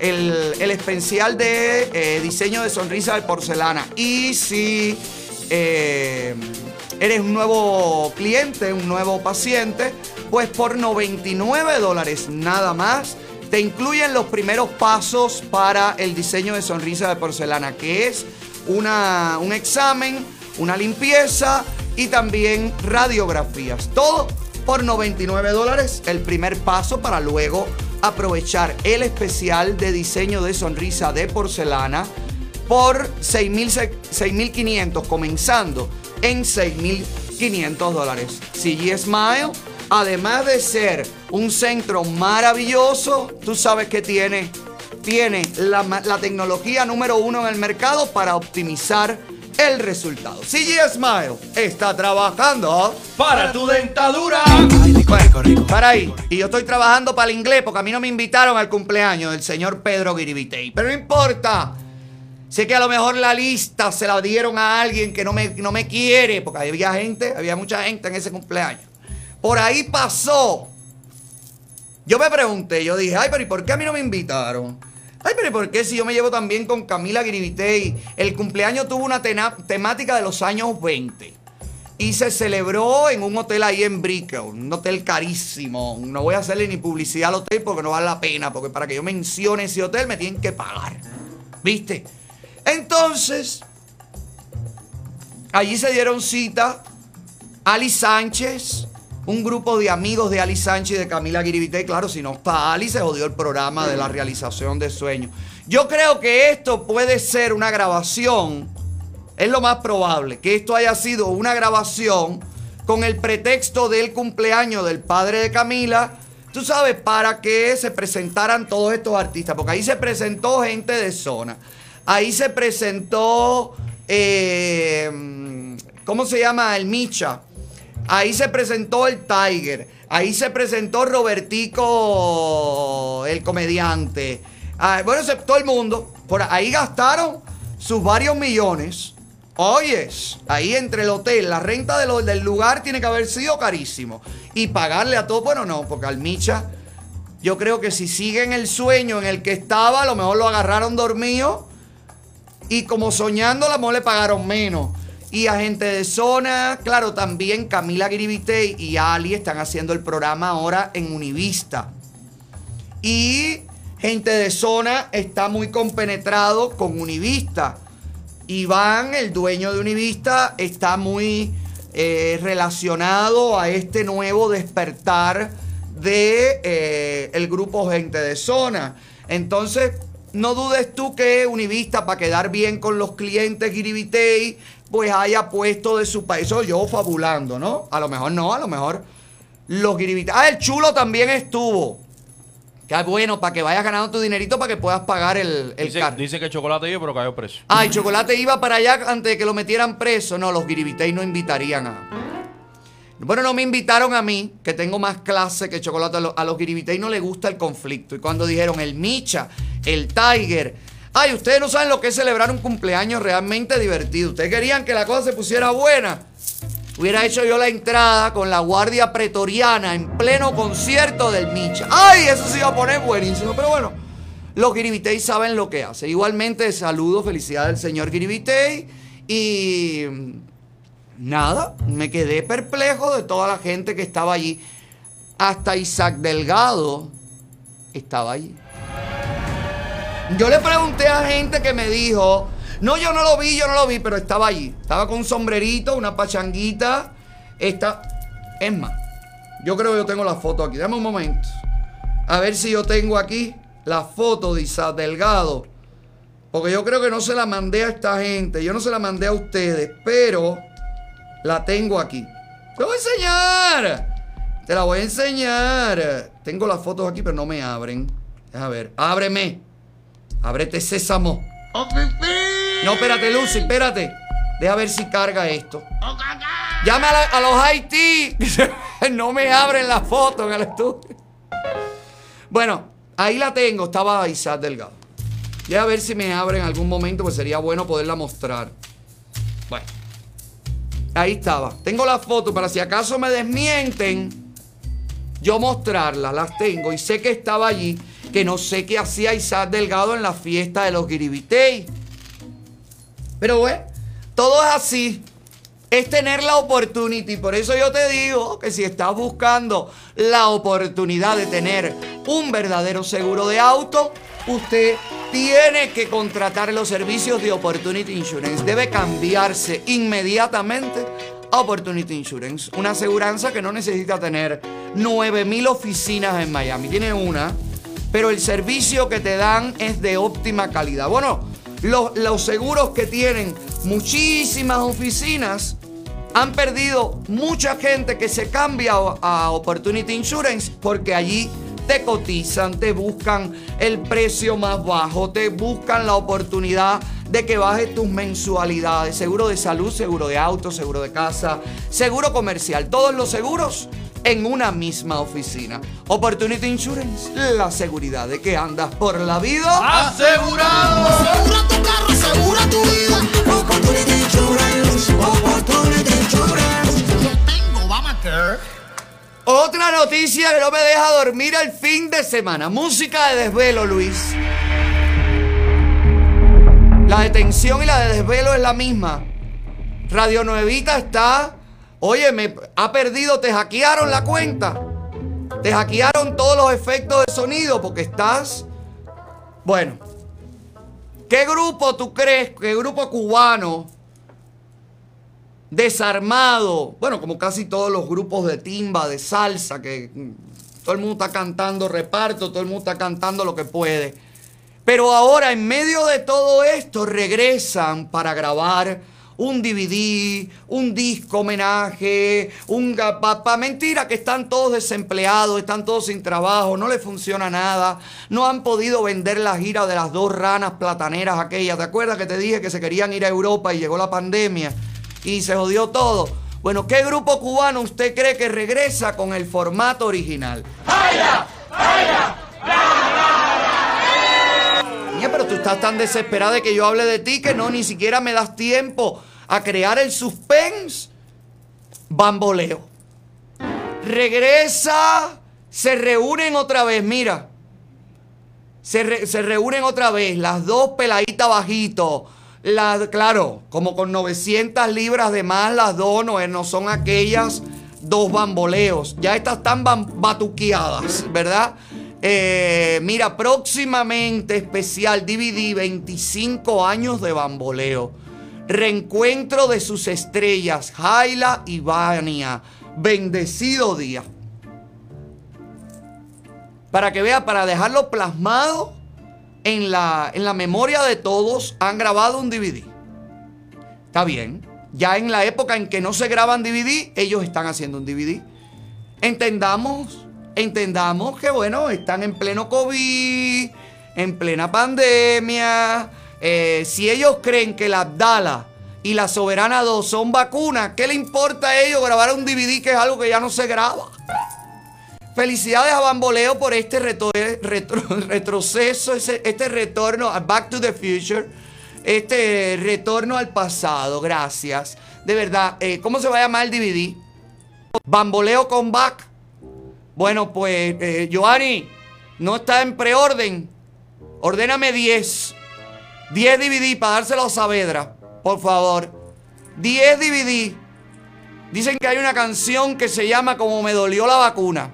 El, el especial de eh, diseño de sonrisa de porcelana. Y si eh, eres un nuevo cliente, un nuevo paciente, pues por 99 dólares nada más te incluyen los primeros pasos para el diseño de sonrisa de porcelana, que es una, un examen, una limpieza y también radiografías. Todo por 99 dólares, el primer paso para luego aprovechar el especial de diseño de sonrisa de porcelana por 6,000 se- 6.500, comenzando en 6.500 dólares. CG Smile, además de ser un centro maravilloso, tú sabes que tiene, tiene la, tecnología número uno en el mercado para optimizar el resultado. CG Smile está trabajando Para tu dentadura. bueno, para ahí. Y yo estoy trabajando para el inglés porque a mí no me invitaron al cumpleaños del señor Pedro Giribitey. Pero no importa. Sé que a lo mejor la lista se la dieron a alguien que no me, no me quiere, porque había gente, había mucha gente en ese cumpleaños. Por ahí pasó. Yo me pregunté, yo dije, ay, pero ¿y por qué a mí no me invitaron? Ay, pero ¿y por qué si yo me llevo también con Camila Giribitey? El cumpleaños tuvo una temática de los años 20 y se celebró en un hotel ahí en Brickell, un hotel carísimo. No voy a hacerle ni publicidad al hotel porque no vale la pena, porque para que yo mencione ese hotel me tienen que pagar. ¿Viste? Entonces, allí se dieron cita Ali Sánchez, un grupo de amigos de Ali Sánchez y de Camila Giribitey. Claro, si no está Ali, se jodió el programa de la realización de sueños. Yo creo que esto puede ser una grabación es lo más probable que esto haya sido una grabación con el pretexto del cumpleaños del padre de Camila, tú sabes, para que se presentaran todos estos artistas, porque ahí se presentó gente de zona, ahí se presentó, eh, ¿cómo se llama? El Micha, ahí se presentó el Tiger, ahí se presentó Robertico, el comediante, Ah, bueno, todo el mundo, por ahí gastaron sus varios millones. Oyes, ahí entre el hotel, la renta del lugar tiene que haber sido carísimo. Y pagarle a todo, bueno, no, porque al Micha, yo creo que si sigue en el sueño en el que estaba, a lo mejor lo agarraron dormido. Y como soñando, a lo mejor le pagaron menos. Y a gente de zona, claro, también Camila Giribitey y Ali están haciendo el programa ahora en Univista. Y gente de zona está muy compenetrado con Univista. Iván, el dueño de Univista, está muy eh, relacionado a este nuevo despertar de eh, el grupo Gente de Zona. Entonces, no dudes tú que Univista, para quedar bien con los clientes Giribitey, pues haya puesto de su país. Eso yo fabulando, ¿no? A lo mejor no, a lo mejor los Giribitey. Ah, el chulo también estuvo. Que bueno, para que vayas ganando tu dinerito para que puedas pagar el, el Dice, carro. dice que chocolate iba, pero cayó preso. Ay, Chocolate iba para allá antes de que lo metieran preso. No, los Giribitey no invitarían a. Bueno, no me invitaron a mí, que tengo más clase que Chocolate. A los, a los no les gusta el conflicto. Y cuando dijeron el Micha, el Tiger. Ay, ustedes no saben lo que es celebrar un cumpleaños realmente divertido. Ustedes querían que la cosa se pusiera buena. Hubiera hecho yo la entrada con la guardia pretoriana en pleno concierto del Micha. ¡Ay! Eso se iba a poner buenísimo. Pero bueno, los Giribitey saben lo que hace. Igualmente, saludo, felicidades al señor Giribitey. Y mm, nada, me quedé perplejo de toda la gente que estaba allí. Hasta Isaac Delgado estaba allí. Yo le pregunté a gente que me dijo, no, yo no lo vi, yo no lo vi, pero estaba allí. Estaba con un sombrerito, una pachanguita. Está, es más, yo creo que yo tengo la foto aquí. Dame un momento. A ver si yo tengo aquí la foto de Isaac Delgado. Porque yo creo que no se la mandé a esta gente. Yo no se la mandé a ustedes, pero la tengo aquí. Te voy a enseñar. Te la voy a enseñar. Tengo las fotos aquí, pero no me abren. Deja ver. Ábreme. Ábrete sésamo. No, espérate, Lucy, espérate. Deja ver si carga esto. Llame a, la- a los Haití. *laughs* no me abren la foto en el estudio. Bueno, ahí la tengo. Estaba Isaac Delgado. Ya a ver si me abre en algún momento, pues sería bueno poderla mostrar. Bueno. Ahí estaba. Tengo la foto para si acaso me desmienten, yo mostrarla. Las tengo y sé que estaba allí, que no sé qué hacía Isaac Delgado en la fiesta de los Guiribitey. Pero bueno, todo es así. Es tener la oportunidad. Por eso yo te digo que si estás buscando la oportunidad de tener un verdadero seguro de auto, usted tiene que contratar los servicios de Opportunity Insurance. Debe cambiarse inmediatamente a Opportunity Insurance. Una aseguranza que no necesita tener 9000 oficinas en Miami. Tiene una, pero el servicio que te dan es de óptima calidad. Bueno, los, los seguros que tienen muchísimas oficinas han perdido mucha gente que se cambia a Opportunity Insurance porque allí te cotizan, te buscan el precio más bajo, te buscan la oportunidad de que bajes tus mensualidades. Seguro de salud, seguro de auto, seguro de casa, seguro comercial. Todos los seguros en una misma oficina. Opportunity Insurance, la seguridad de que andas por la vida ¡Asegurado! Asegura tu carro, asegura tu vida. Opportunity Insurance, Opportunity Insurance. Yo tengo Obamacare. Otra noticia que no me deja dormir el fin de semana. Música de desvelo, Luis. La detención y la de desvelo es la misma. Radio Nuevita está. Oye, me ha perdido, te hackearon la cuenta. Te hackearon todos los efectos de sonido porque estás. Bueno. ¿Qué grupo tú crees? ¿Qué grupo cubano? desarmado, bueno, como casi todos los grupos de timba, de salsa, que todo el mundo está cantando reparto, todo el mundo está cantando lo que puede. Pero ahora, en medio de todo esto, regresan para grabar un DVD, un disco homenaje, un papá. Mentira, que están todos desempleados, están todos sin trabajo, no les funciona nada, no han podido vender la gira de las dos ranas plataneras aquellas. ¿Te acuerdas que te dije que se querían ir a Europa y llegó la pandemia y se jodió todo? Bueno, ¿qué grupo cubano usted cree que regresa con el formato original? Niña, tú estás tan desesperada de que yo hable de ti que no, ni siquiera me das tiempo a crear el suspense. Bamboleo. Regresa, se reúnen otra vez, mira. Se, re- se reúnen otra vez, las dos peladitas bajito. Claro, como con 900 libras de más, las dos no, no son aquellas dos bamboleos. Ya estas están batuqueadas, ¿verdad? Eh, mira, próximamente especial DVD 25 años de bamboleo. Reencuentro de sus estrellas, Jaila y Vania. Bendecido día. Para que vea, para dejarlo plasmado en la, en la memoria de todos, han grabado un DVD. Está bien. Ya en la época en que no se graban DVD, ellos están haciendo un DVD. Entendamos, entendamos que bueno, están en pleno COVID, en plena pandemia. Eh, si ellos creen que la Abdala y la Soberana 2 son vacunas, ¿qué le importa a ellos grabar un DVD que es algo que ya no se graba? Felicidades a Bamboleo por este *laughs* retroceso, este retorno a Back to the Future, este retorno al pasado. Gracias. De verdad, eh, ¿cómo se va a llamar el DVD? Bamboleo con Back. Bueno, pues, eh, Giovanni, no está en preorden. Ordéname 10. 10 DVD para dárselo a Saavedra, por favor. 10 DVD. Dicen que hay una canción que se llama Como me dolió la vacuna.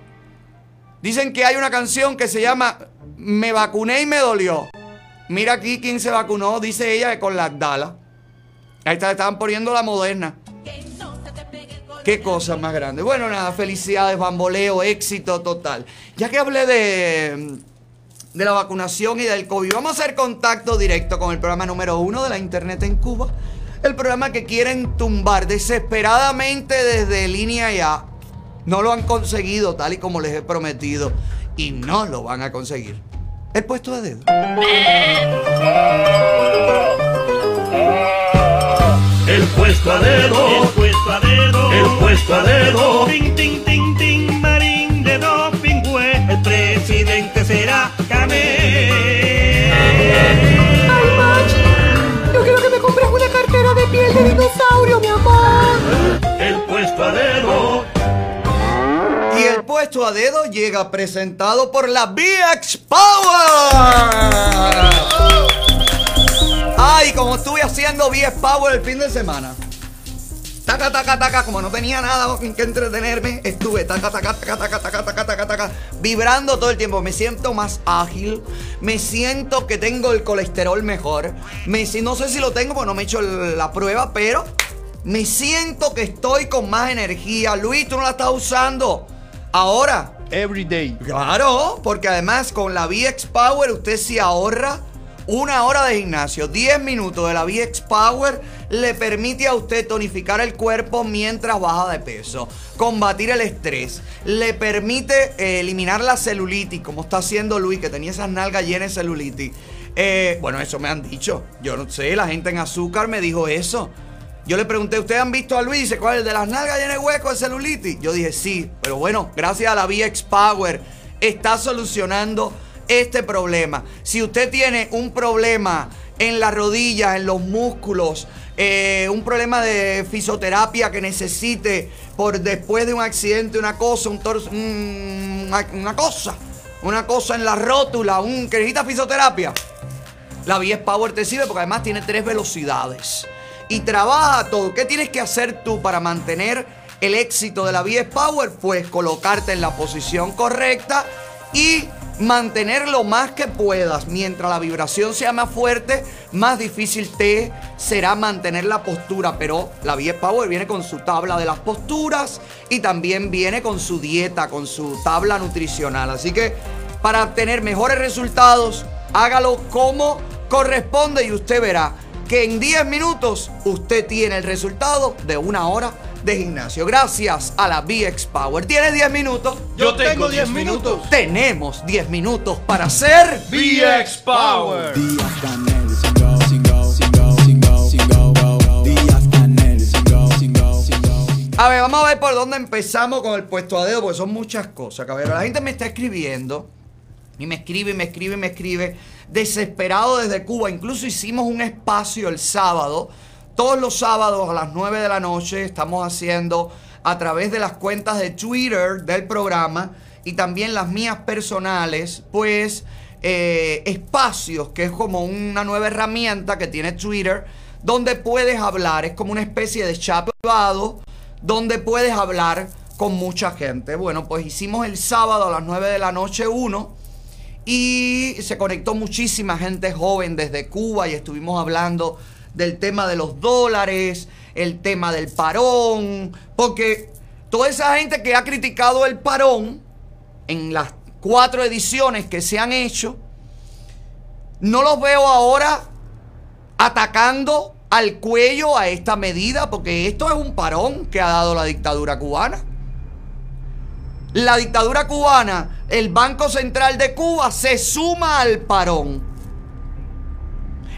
Dicen que hay una canción que se llama Me vacuné y me dolió. Mira aquí quién se vacunó, dice ella con la Abdala. Ahí está, estaban poniendo la moderna. Qué cosa más grande. Bueno, nada, felicidades, bamboleo, éxito total. Ya que hablé de, de la vacunación y del COVID, vamos a hacer contacto directo con el programa número uno de la Internet en Cuba. El programa que quieren tumbar desesperadamente desde línea ya. No lo han conseguido tal y como les he prometido. Y no lo van a conseguir. El puesto de dedo. El puesto a dedo. El puesto a dedo. El puesto a dedo. Tin, tin, tin, tin, marín de doping, güey. El presidente será Camé. Ay, Machi, yo quiero que me compres una cartera de piel de dinosaurio, mi amor. El puesto a dedo. Y el puesto a dedo llega presentado por la VX Power. Ay, como estuve haciendo VX Power el fin de semana. Taca, taca, taca, como no tenía nada en que entretenerme, estuve taca, taca, taca, taca, taca, taca, taca, taca, vibrando todo el tiempo. Me siento más ágil, me siento que tengo el colesterol mejor. Me, no sé si lo tengo porque no me he hecho la prueba, pero me siento que estoy con más energía. Luis, tú no la estás usando. Ahora. Every day. Claro, porque además con la VX Power usted se ahorra una hora de gimnasio. 10 minutos de la VX Power le permite a usted tonificar el cuerpo mientras baja de peso, combatir el estrés, le permite eh, eliminar la celulitis, como está haciendo Luis, que tenía esas nalgas llenas de celulitis. Eh, bueno, eso me han dicho. Yo no sé, la gente en azúcar me dijo eso. Yo le pregunté, ¿ustedes han visto a Luis? Dice, ¿cuál el de las nalgas llenas de hueco de celulitis? Yo dije, sí, pero bueno, gracias a la VX Power está solucionando este problema. Si usted tiene un problema en las rodillas, en los músculos, eh, un problema de fisioterapia que necesite por después de un accidente, una cosa, un torso, un- una, una cosa, una cosa en la rótula, un que necesita fisioterapia. La VS Power te sirve porque además tiene tres velocidades. Y trabaja todo. ¿Qué tienes que hacer tú para mantener el éxito de la VS Power? Pues colocarte en la posición correcta y mantener lo más que puedas. Mientras la vibración sea más fuerte, más difícil te será mantener la postura. Pero la VS Power viene con su tabla de las posturas y también viene con su dieta, con su tabla nutricional. Así que para obtener mejores resultados, hágalo como corresponde y usted verá que en 10 minutos usted tiene el resultado de una hora de gimnasio. Gracias a la VX Power. ¿Tienes 10 minutos? Yo tengo 10 minutos. Tenemos 10 minutos para hacer VX Power. A ver, vamos a ver por dónde empezamos con el puesto a dedo, porque son muchas cosas. Caballero, la gente me está escribiendo y me escribe, y me escribe, y me escribe, desesperado desde Cuba. Incluso hicimos un espacio el sábado. Todos los sábados a las 9 de la noche estamos haciendo a través de las cuentas de Twitter del programa y también las mías personales, pues eh, espacios, que es como una nueva herramienta que tiene Twitter, donde puedes hablar, es como una especie de chat privado, donde puedes hablar con mucha gente. Bueno, pues hicimos el sábado a las 9 de la noche uno y se conectó muchísima gente joven desde Cuba y estuvimos hablando del tema de los dólares, el tema del parón, porque toda esa gente que ha criticado el parón en las cuatro ediciones que se han hecho, no los veo ahora atacando al cuello a esta medida, porque esto es un parón que ha dado la dictadura cubana. La dictadura cubana, el Banco Central de Cuba se suma al parón.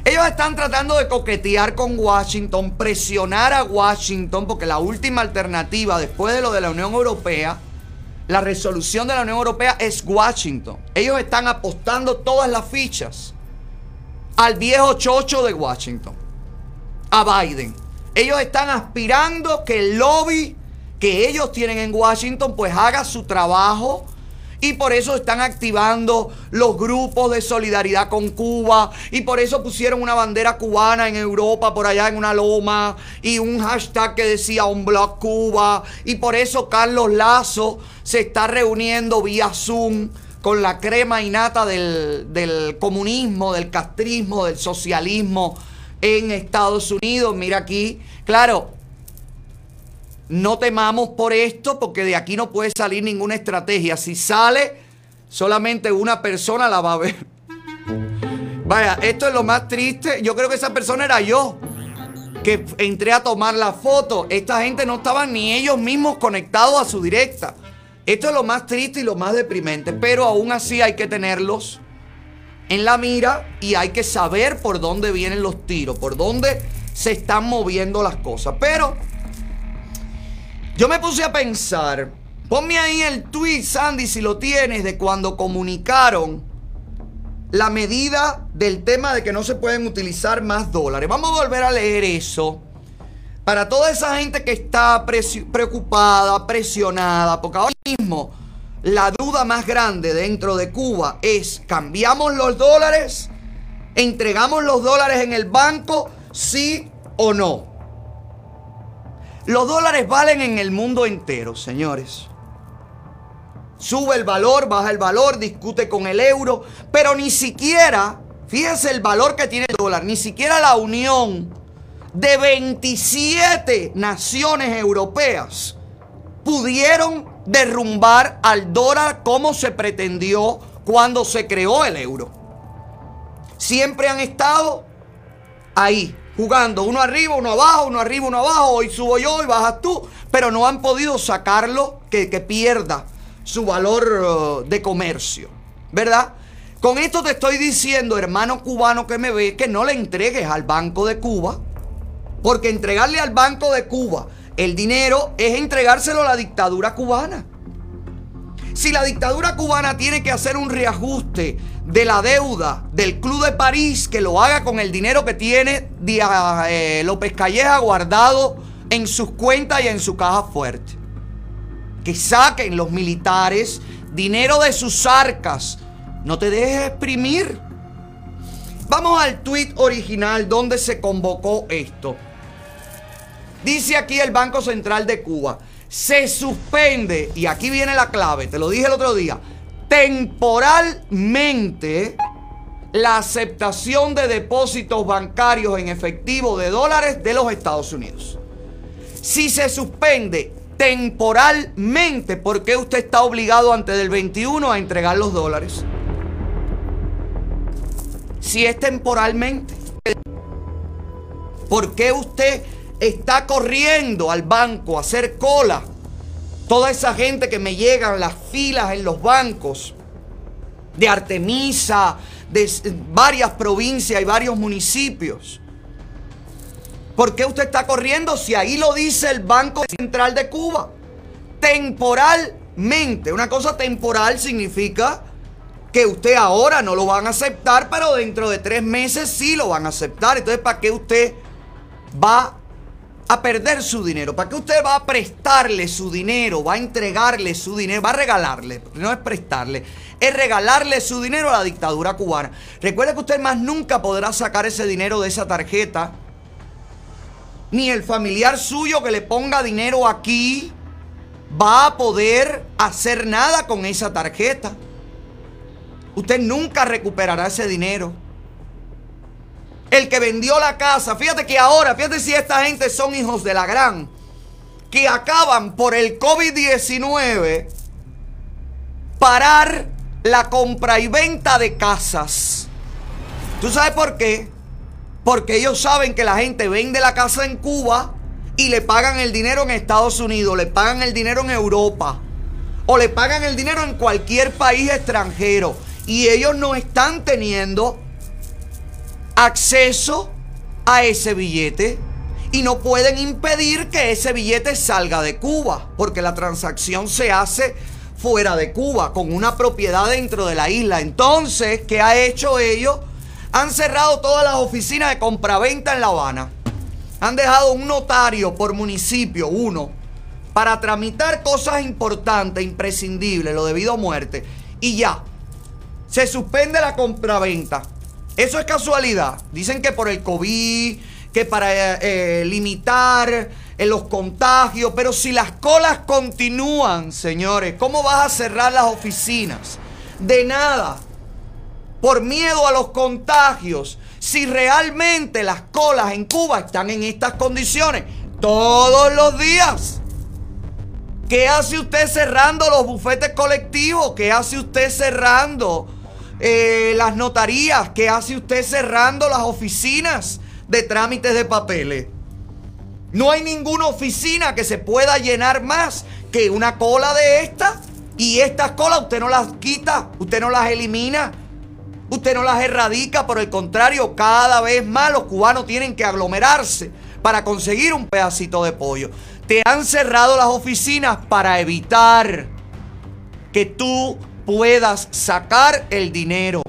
Ellos están tratando de coquetear con Washington, presionar a Washington, porque la última alternativa después de lo de la Unión Europea, la resolución de la Unión Europea es Washington. Ellos están apostando todas las fichas al viejo chocho de Washington, a Biden. Ellos están aspirando que el lobby que ellos tienen en Washington pues haga su trabajo y por eso están activando los grupos de solidaridad con Cuba y por eso pusieron una bandera cubana en Europa por allá en una loma y un hashtag que decía un block Cuba y por eso Carlos Lazo se está reuniendo vía Zoom con la crema innata del, del comunismo, del castrismo, del socialismo en Estados Unidos. Mira aquí, claro, no temamos por esto porque de aquí no puede salir ninguna estrategia. Si sale, solamente una persona la va a ver. Vaya, esto es lo más triste. Yo creo que esa persona era yo. Que entré a tomar la foto. Esta gente no estaban ni ellos mismos conectados a su directa. Esto es lo más triste y lo más deprimente. Pero aún así hay que tenerlos en la mira y hay que saber por dónde vienen los tiros, por dónde se están moviendo las cosas. Pero Yo me puse a pensar, ponme ahí el tweet, Sandy, si lo tienes, de cuando comunicaron la medida del tema de que no se pueden utilizar más dólares. Vamos a volver a leer eso. Para toda esa gente que está preocupada, presionada, porque ahora mismo la duda más grande dentro de Cuba es, ¿cambiamos los dólares? ¿Entregamos los dólares en el banco? ¿Sí o no? Los dólares valen en el mundo entero, señores. Sube el valor, baja el valor, discute con el euro, pero ni siquiera, fíjense el valor que tiene el dólar, ni siquiera la unión de 27 naciones europeas pudieron derrumbar al dólar como se pretendió cuando se creó el euro. Siempre han estado ahí, jugando uno arriba, uno abajo, uno arriba, uno abajo, hoy subo yo, hoy bajas tú, pero no han podido sacarlo que, que pierda su valor uh, de comercio, ¿verdad? Con esto te estoy diciendo, hermano cubano que me ve, que no le entregues al Banco de Cuba, porque entregarle al Banco de Cuba el dinero es entregárselo a la dictadura cubana. Si la dictadura cubana tiene que hacer un reajuste de la deuda del Club de París, que lo haga con el dinero que tiene eh, López Calleja guardado en sus cuentas y en su caja fuerte. Que saquen los militares dinero de sus arcas. No te dejes exprimir. Vamos al tuit original donde se convocó esto. Dice aquí el Banco Central de Cuba, se suspende, y aquí viene la clave, te lo dije el otro día, temporalmente la aceptación de depósitos bancarios en efectivo de dólares de los Estados Unidos. Si se suspende temporalmente, ¿por qué usted está obligado antes del 21 a entregar los dólares? Si es temporalmente, ¿por qué usted está corriendo al banco a hacer cola? Toda esa gente que me llegan las filas en los bancos de Artemisa, de varias provincias y varios municipios. ¿Por qué usted está corriendo si ahí lo dice el Banco Central de Cuba? Temporalmente. Una cosa temporal significa que usted ahora no lo van a aceptar, pero dentro de tres meses sí lo van a aceptar. Entonces, ¿para qué usted va a perder su dinero? ¿Para qué usted va a prestarle su dinero? ¿Va a entregarle su dinero? ¿Va a regalarle? No es prestarle, es regalarle su dinero a la dictadura cubana. Recuerde que usted más nunca podrá sacar ese dinero de esa tarjeta. Ni el familiar suyo que le ponga dinero aquí va a poder hacer nada con esa tarjeta. Usted nunca recuperará ese dinero. El que vendió la casa, fíjate que ahora, fíjate si esta gente son hijos de la gran, que acaban por el COVID-19 parar la compra y venta de casas. ¿Tú sabes por qué? Porque ellos saben que la gente vende la casa en Cuba y le pagan el dinero en Estados Unidos, le pagan el dinero en Europa o le pagan el dinero en cualquier país extranjero y ellos no están teniendo acceso a ese billete y no pueden impedir que ese billete salga de Cuba porque la transacción se hace fuera de Cuba con una propiedad dentro de la isla. Entonces, ¿qué ha hecho ellos? Han cerrado todas las oficinas de compraventa en La Habana. Han dejado un notario por municipio, uno, para tramitar cosas importantes, imprescindibles, lo debido a muerte. Y ya, se suspende la compraventa. Eso es casualidad. Dicen que por el COVID, que para eh, eh, limitar eh, los contagios, pero si las colas continúan, señores, ¿cómo vas a cerrar las oficinas? De nada. Por miedo a los contagios. Si realmente las colas en Cuba están en estas condiciones todos los días. ¿Qué hace usted cerrando los bufetes colectivos? ¿Qué hace usted cerrando eh, las notarías? ¿Qué hace usted cerrando las oficinas de trámites de papeles? No hay ninguna oficina que se pueda llenar más que una cola de esta. Y estas colas usted no las quita, usted no las elimina, usted no las erradica. Por el contrario, cada vez más los cubanos tienen que aglomerarse para conseguir un pedacito de pollo. Te han cerrado las oficinas para evitar que tú puedas sacar el dinero.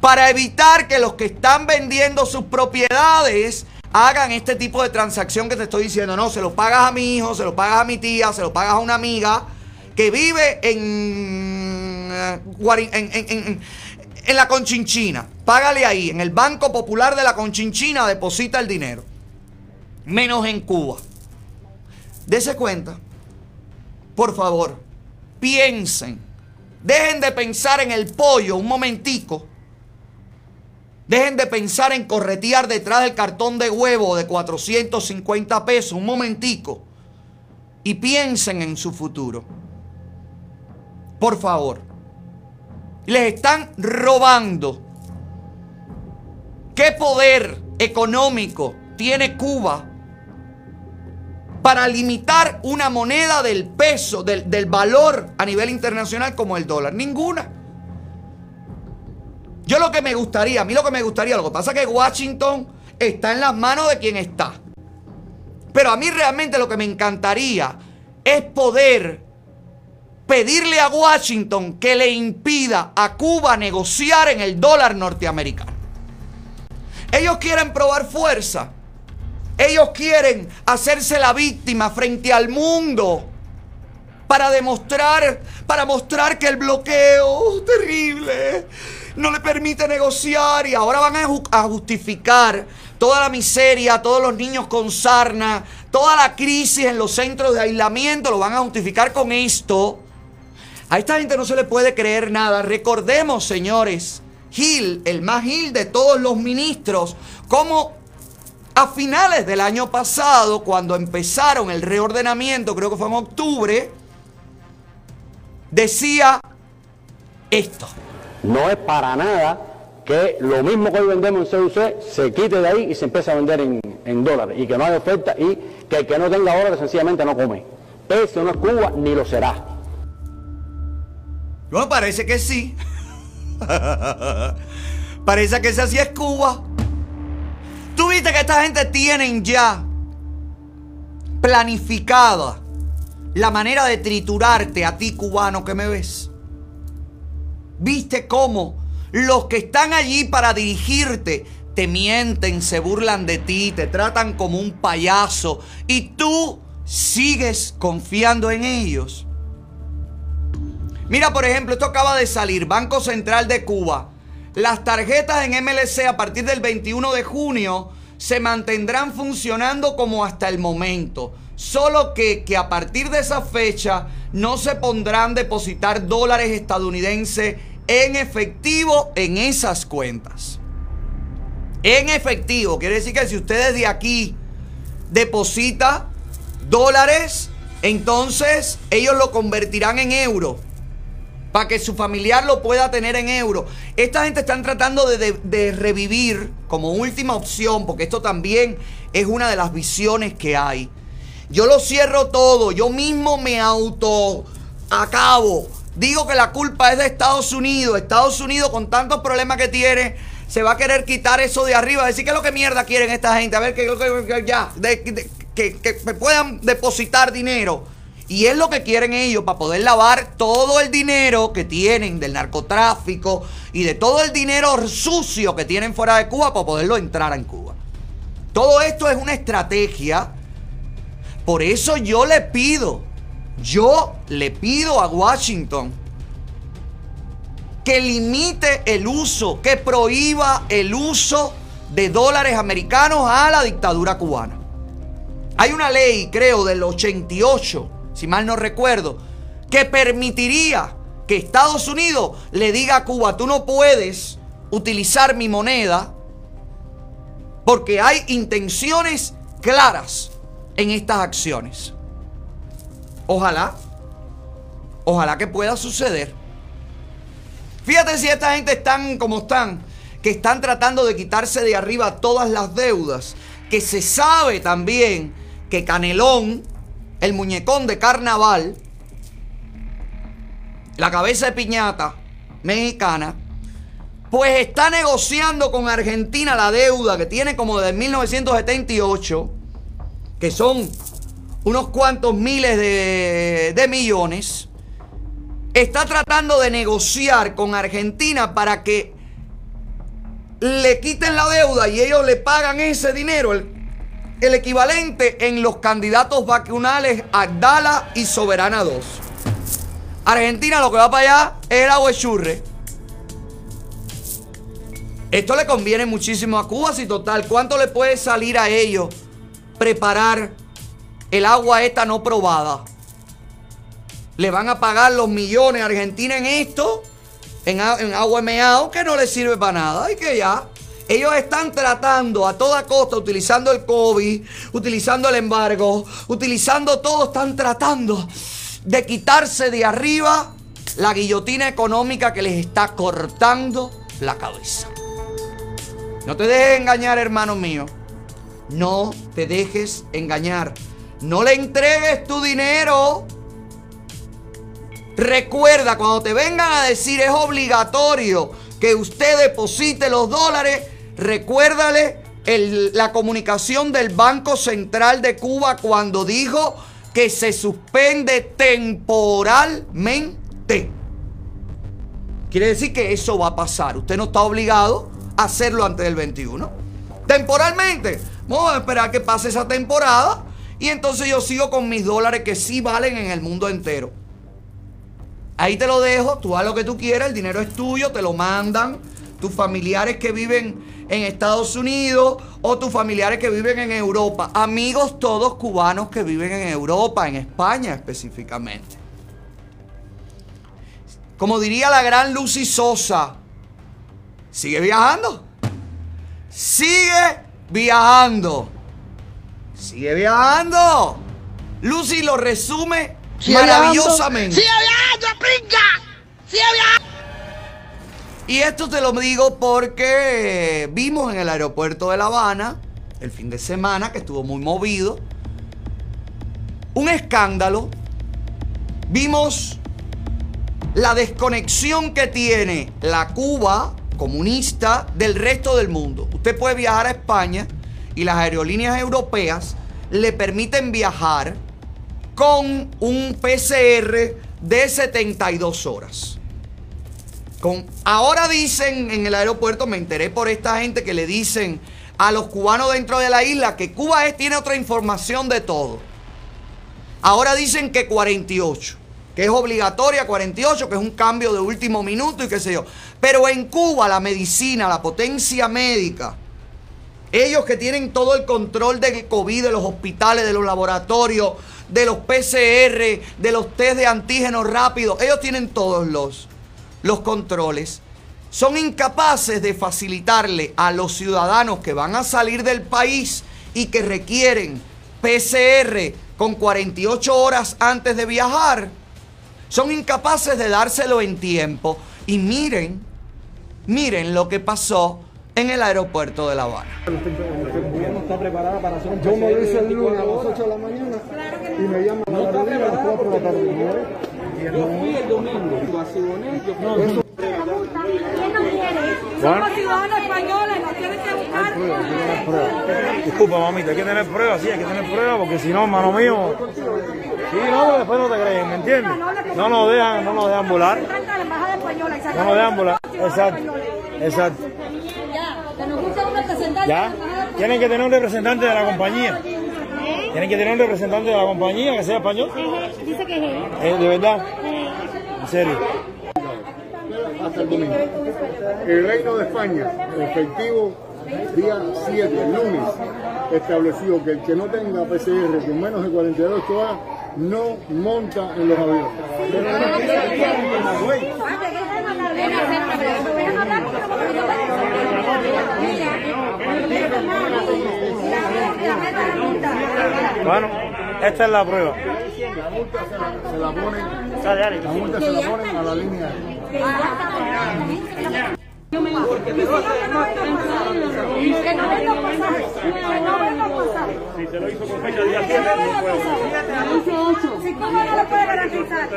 Para evitar que los que están vendiendo sus propiedades hagan este tipo de transacción que te estoy diciendo. No, se lo pagas a mi hijo, se lo pagas a mi tía, se lo pagas a una amiga que vive en, eh, en la Conchinchina. Págale ahí, en el Banco Popular de la Conchinchina, deposita el dinero. Menos en Cuba. Dese cuenta. Por favor, piensen. Dejen de pensar en el pollo un momentico. Dejen de pensar en corretear detrás del cartón de huevo de 450 pesos un momentico. Y piensen en su futuro. Por favor. Les están robando. ¿Qué poder económico tiene Cuba para limitar una moneda del peso, del, del valor a nivel internacional como el dólar? Ninguna. Yo lo que me gustaría, a mí lo que me gustaría, lo que pasa es que Washington está en las manos de quien está. Pero a mí realmente lo que me encantaría es poder pedirle a Washington que le impida a Cuba negociar en el dólar norteamericano. Ellos quieren probar fuerza. Ellos quieren hacerse la víctima frente al mundo para demostrar, para mostrar que el bloqueo terrible no le permite negociar y ahora van a, ju- a justificar toda la miseria, todos los niños con sarna, toda la crisis en los centros de aislamiento, lo van a justificar con esto. A esta gente no se le puede creer nada. Recordemos, señores, Gil, el más Gil de todos los ministros, como a finales del año pasado, cuando empezaron el reordenamiento, creo que fue en octubre, decía esto. No es para nada que lo mismo que hoy vendemos en CUC se quite de ahí y se empiece a vender en, en dólares y que no hay oferta y que el que no tenga dólares sencillamente no come. Eso no es Cuba ni lo será. Bueno, parece que sí. *laughs* parece que esa sí es Cuba. Tú viste que esta gente tienen ya planificada la manera de triturarte a ti, cubano, que me ves. ¿Viste cómo los que están allí para dirigirte te mienten, se burlan de ti, te tratan como un payaso y tú sigues confiando en ellos? Mira, por ejemplo, esto acaba de salir, Banco Central de Cuba. Las tarjetas en MLC a partir del 21 de junio se mantendrán funcionando como hasta el momento. Solo que, que a partir de esa fecha no se pondrán depositar dólares estadounidenses en efectivo en esas cuentas. En efectivo, quiere decir que si usted desde aquí deposita dólares, entonces ellos lo convertirán en euros para que su familiar lo pueda tener en euros. Esta gente están tratando de, revivir como última opción, porque esto también es una de las visiones que hay. Yo lo cierro todo, yo mismo me auto acabo. Digo que la culpa es de Estados Unidos. Estados Unidos con tantos problemas que tiene, se va a querer quitar eso de arriba. Decir que es lo que mierda quieren esta gente. A ver, que, que- ya, de- que, que puedan depositar dinero. Y es lo que quieren ellos para poder lavar todo el dinero que tienen del narcotráfico y de todo el dinero sucio que tienen fuera de Cuba para poderlo entrar en Cuba. Todo esto es una estrategia. Por eso yo le pido, yo le pido a Washington que limite el uso, que prohíba el uso de dólares americanos a la dictadura cubana. Hay una ley, creo, del 88, si mal no recuerdo, que permitiría que Estados Unidos le diga a Cuba, tú no puedes utilizar mi moneda porque hay intenciones claras en estas acciones. Ojalá, ojalá que pueda suceder. Fíjate si esta gente están como están, que están tratando de quitarse de arriba todas las deudas, que se sabe también que Canelón, el muñecón de carnaval, la cabeza de piñata mexicana, pues está negociando con Argentina la deuda que tiene como desde 1978 que son unos cuantos miles de, de millones, está tratando de negociar con Argentina para que le quiten la deuda y ellos le pagan ese dinero, el equivalente en los candidatos vacunales Agdala y Soberana 2. Argentina lo que va para allá es el agua de churre. Esto le conviene muchísimo a Cuba, si total, ¿cuánto le puede salir a ellos preparar el agua esta no probada? Le van a pagar los millones a Argentina en esto, en, en agua meado, que no le sirve para nada y que ya. Ellos están tratando a toda costa, utilizando el COVID, utilizando el embargo, utilizando todo, están tratando de quitarse de arriba la guillotina económica que les está cortando la cabeza. No te dejes engañar, hermano mío. No te dejes engañar. No le entregues tu dinero. Recuerda, cuando te vengan a decir es obligatorio que usted deposite los dólares, recuérdale el- la comunicación del Banco Central de Cuba cuando dijo que se suspende temporalmente. Quiere decir que eso va a pasar. Usted no está obligado a hacerlo antes del 21. Temporalmente. Vamos a esperar que pase esa temporada. Y entonces yo sigo con mis dólares que sí valen en el mundo entero. Ahí te lo dejo. Tú haz lo que tú quieras. El dinero es tuyo. Te lo mandan. Tus familiares que viven en Estados Unidos o tus familiares que viven en Europa. Amigos todos cubanos que viven en Europa, en España específicamente. Como diría la gran Lucy Sosa, sigue viajando. Sigue viajando. Sigue viajando. Lucy lo resume Sigue maravillosamente. viajando. Sigue viajando, pringa. Sigue viajando. Y esto te lo digo porque vimos en el aeropuerto de La Habana, el fin de semana, que estuvo muy movido, un escándalo. Vimos la desconexión que tiene la Cuba comunista del resto del mundo. Usted puede viajar a España y las aerolíneas europeas le permiten viajar con un PCR de 72 horas. Ahora dicen en el aeropuerto, me enteré por esta gente que le dicen a los cubanos dentro de la isla que Cuba es, tiene otra información de todo. Ahora dicen que 48, que es obligatoria 48, que es un cambio de último minuto y qué sé yo. Pero en Cuba la medicina, la potencia médica, ellos que tienen todo el control del COVID, de los hospitales, de los laboratorios, de los PCR, de los test de antígenos rápidos, ellos tienen todos los, los controles. Son incapaces de facilitarle a los ciudadanos que van a salir del país y que requieren PCR con 48 horas antes de viajar. Son incapaces de dárselo en tiempo. Y miren, miren lo que pasó en el aeropuerto de La Habana. está preparada para hacer un Yo me hice el lunes a las 8 de la mañana y me llaman a las 4 de la tarde. Yo fui el domingo, yo Somos ciudadanos españoles, nos tienen que buscar. Disculpa, mamita, hay que tener pruebas, sí, hay que tener pruebas, porque si no, hermano mío. Sí, no, después no te creen, ¿me entiendes? No nos dejan, no nos dejan volar. No nos dejan volar. Exacto, exacto. Ya, Tienen que tener un representante de la compañía. Tienen que tener un representante de la compañía que sea español. Dice que es él. Eh, ¿De verdad? En serio. hasta el domingo. El Reino de España, efectivo día 7, lunes, estableció que el que no tenga PCR con menos de 48 horas no monta en los aviones. Bueno, esta es la prueba. La multa se la, se la ponen, la multa se la ponen a la línea. No. Si se lo hizo con fecha día 7, no puede. Si cómo no lo puede garantizar.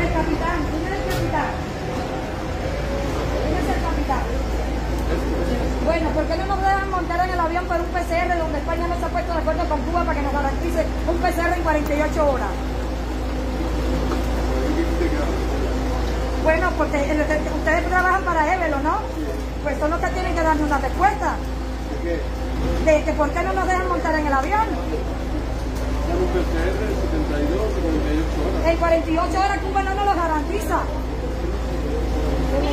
no capitán, capitán. Tú no eres el capitán. Bueno, ¿por qué no nos dejan montar en el avión para un PCR donde España no se ha puesto de acuerdo con Cuba para que nos garantice un PCR en 48 horas? Bueno, porque ustedes trabajan para Evelo, ¿no? Pues son los que tienen que darnos una respuesta. ¿De? De que por qué no nos dejan montar en el avión. En 48 horas Cuba no nos lo garantiza.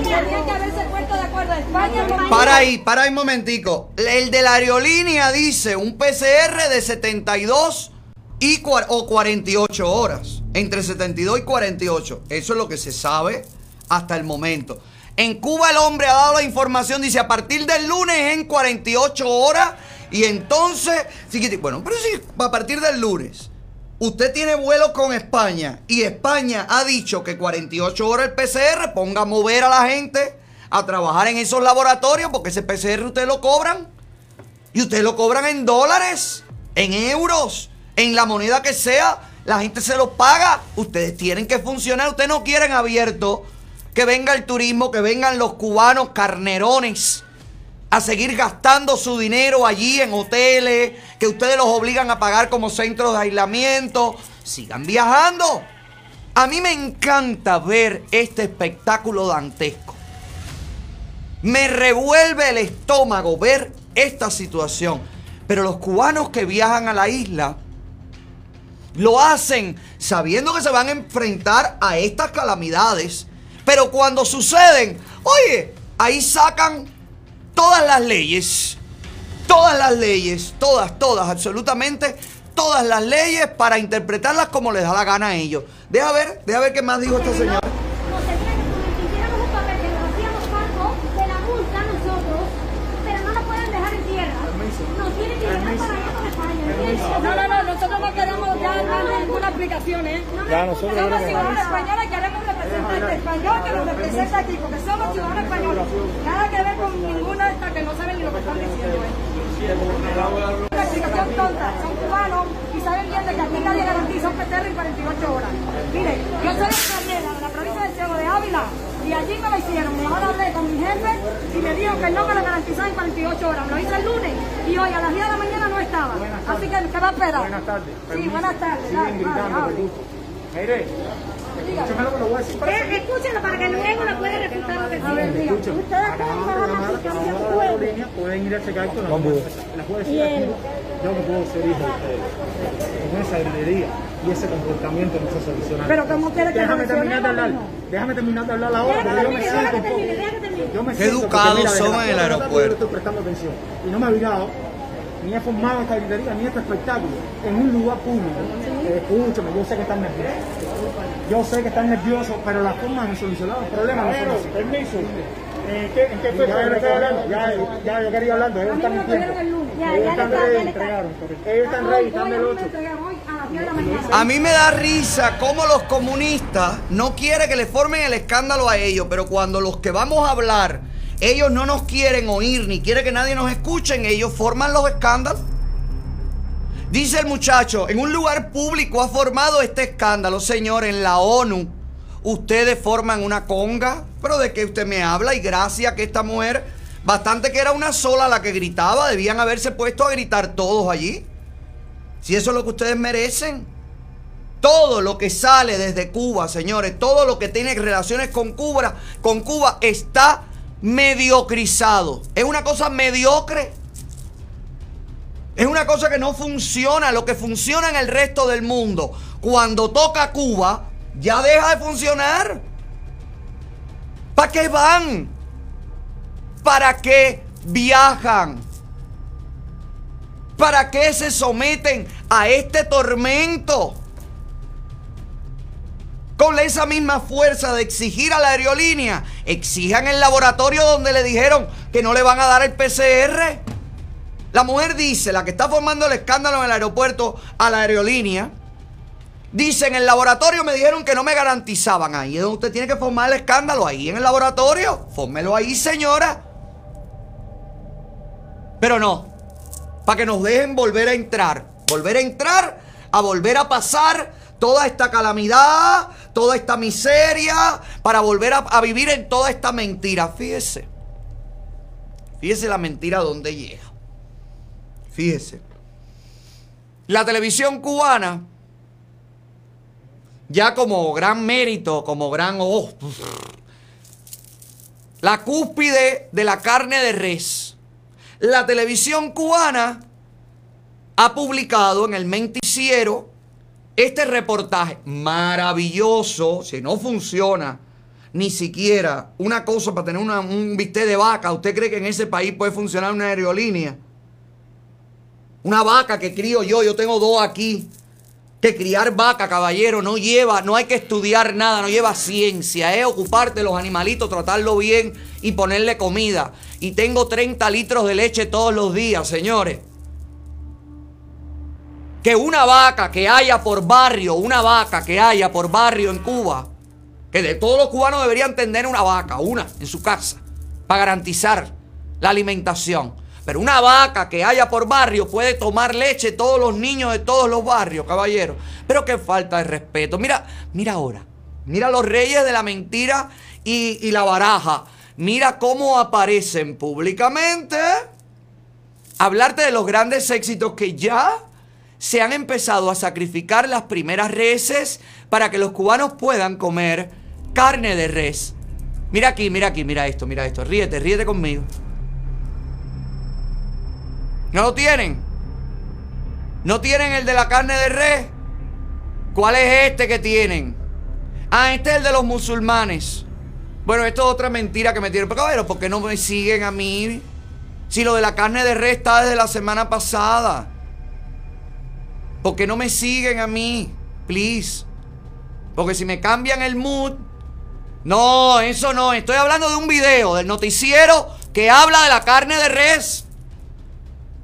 Tendrían que haberse puesto de acuerdo España Para ahí, para ahí un momentico. El de la aerolínea dice un PCR de 72 y o 48 horas. Entre 72 y 48. Eso es lo que se sabe hasta el momento. En Cuba el hombre ha dado la información, dice a partir del lunes en 48 horas. Y entonces, bueno, pero sí, a partir del lunes. Usted tiene vuelo con España y España ha dicho que 48 horas el PCR ponga a mover a la gente a trabajar en esos laboratorios porque ese PCR ustedes lo cobran y ustedes lo cobran en dólares, en euros, en la moneda que sea. La gente se lo paga. Ustedes tienen que funcionar. Ustedes no quieren abierto que venga el turismo, que vengan los cubanos carnerones a seguir gastando su dinero allí en hoteles, que ustedes los obligan a pagar como centros de aislamiento. Sigan viajando. A mí me encanta ver este espectáculo dantesco. Me revuelve el estómago ver esta situación. Pero los cubanos que viajan a la isla lo hacen sabiendo que se van a enfrentar a estas calamidades. Pero cuando suceden, oye, ahí sacan todas las leyes. Todas las leyes, todas, todas, absolutamente todas las leyes para interpretarlas como les da la gana a ellos. Deja ver, deja ver qué más dijo esta señora. Nos tendrían que como si hiciéramos un papel que nos hacíamos cargo de la multa nosotros, pero no. No, no, no, nosotros no queremos ninguna explicación, ¿eh? Ya, nosotros somos queremos- ciudadanos españoles, queremos un español que nos represente aquí, porque somos ciudadanos españoles. Nada que ver con ninguna esta que no saben ni lo que están diciendo, ¿eh? Una explicación tonta, son cubanos y saben bien de que aquí nadie garantiza un PCR en 48 horas. Mire, yo soy extranjera de la provincia de Ciego de Ávila y allí me lo hicieron. Ahora hablé con mi jefe y me dijo que no me lo garantizaba en 48 horas. Me lo hice el lunes y hoy a las 10 de la mañana no estaba. Así que, ¿qué va a esperar? Buenas tardes. Sí, buenas tardes. Siguen gritando. Mire, lo que le voy a decir. Escúchenlo para que luego no pueda refutar lo que A ver, diga. Ustedes Acabamos pueden de bajar la aplicación la web. aerolínea, pueden ir a checar con la Les puedo decir aquí, yo no puedo ser hijo de ustedes. Con esa herrería y ese comportamiento no se soluciona. Pero ¿cómo quiere que Déjame terminar de hablar. Déjame terminar de hablar ahora, Déjame porque yo me terminar, siento. Yo me Qué siento porque, educados son las en el de aeropuerto. Yo estoy prestando atención y no me he virado ni he formado esta gritería ni este espectáculo en un lugar público. Eh, escúchame, yo sé que están nerviosos. Yo sé que están nerviosos, pero la forma de solucionar los problemas no son así. Permiso. ¿En qué, en qué fecha ya? Ya, ya, yo quería hablar, ellos están en tiempo. Ya, Ellos están está. entregaron. Ellos están ready, están del 8. Hoy a las 10 de la mañana. A mí me da risa cómo los comunistas no quieren que le formen el escándalo a ellos, pero cuando los que vamos a hablar, ellos no nos quieren oír ni quieren que nadie nos escuchen, ellos forman los escándalos. Dice el muchacho, en un lugar público ha formado este escándalo, señor, en la ONU. Ustedes forman una conga, pero de qué usted me habla y gracias que esta mujer, bastante que era una sola la que gritaba, debían haberse puesto a gritar todos allí. Si eso es lo que ustedes merecen. Todo lo que sale desde Cuba, señores, todo lo que tiene relaciones con Cuba, con Cuba está mediocrizado. Es una cosa mediocre. Es una cosa que no funciona, lo que funciona en el resto del mundo. Cuando toca Cuba, ya deja de funcionar. ¿Para qué van? ¿Para qué viajan? ¿Para qué se someten a este tormento? Con esa misma fuerza de exigir a la aerolínea, exijan el laboratorio donde le dijeron que no le van a dar el PCR. La mujer dice, la que está formando el escándalo en el aeropuerto a la aerolínea, dice, en el laboratorio me dijeron que no me garantizaban. Ahí es donde usted tiene que formar el escándalo, ahí en el laboratorio. Fórmelo ahí, señora. Pero no, para que nos dejen volver a entrar. Volver a entrar, a volver a pasar toda esta calamidad, toda esta miseria, para volver a, vivir en toda esta mentira. Fíjese. Fíjese la mentira donde llega. Fíjese. La televisión cubana, ya como gran mérito, como gran... oh, la cúspide de la carne de res. La televisión cubana ha publicado en el Menticiero este reportaje maravilloso, si no funciona ni siquiera una cosa para tener una- un bistec de vaca, ¿usted cree que en ese país puede funcionar una aerolínea? Una vaca que crío yo, yo tengo dos aquí. Que criar vaca, caballero, no lleva, no hay que estudiar nada, no lleva ciencia, es ocuparte de los animalitos, tratarlo bien y ponerle comida. Y tengo 30 litros de leche todos los días, señores. Que una vaca que haya por barrio, una vaca que haya por barrio en Cuba, que de todos los cubanos deberían tener una vaca, una en su casa, para garantizar la alimentación. Pero una vaca que haya por barrio puede tomar leche todos los niños de todos los barrios, caballero. Pero qué falta de respeto. Mira, mira ahora. Mira los reyes de la mentira y, y la baraja. Mira cómo aparecen públicamente. Hablarte de los grandes éxitos que ya se han empezado a sacrificar las primeras reses para que los cubanos puedan comer carne de res. Mira aquí, mira aquí, mira esto, mira esto. Ríete, ríete conmigo. ¿No lo tienen? ¿No tienen el de la carne de res? ¿Cuál es este que tienen? Ah, este es el de los musulmanes. Bueno, esto es otra mentira que me tienen. Pero, caballero, ¿por qué no me siguen a mí? Si lo de la carne de res está desde la semana pasada. ¿Por qué no me siguen a mí? Please. Porque si me cambian el mood. No, eso no. Estoy hablando de un video del noticiero que habla de la carne de res.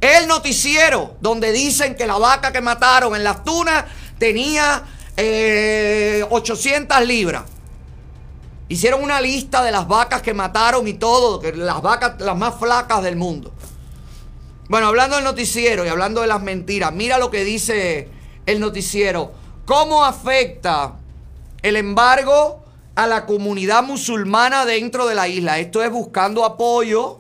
El noticiero donde dicen que la vaca que mataron en las tunas tenía eh, 800 libras. Hicieron una lista de las vacas que mataron y todo, las vacas las más flacas del mundo. Bueno, hablando del noticiero y hablando de las mentiras, mira lo que dice el noticiero. ¿Cómo afecta el embargo a la comunidad musulmana dentro de la isla? Esto es buscando apoyo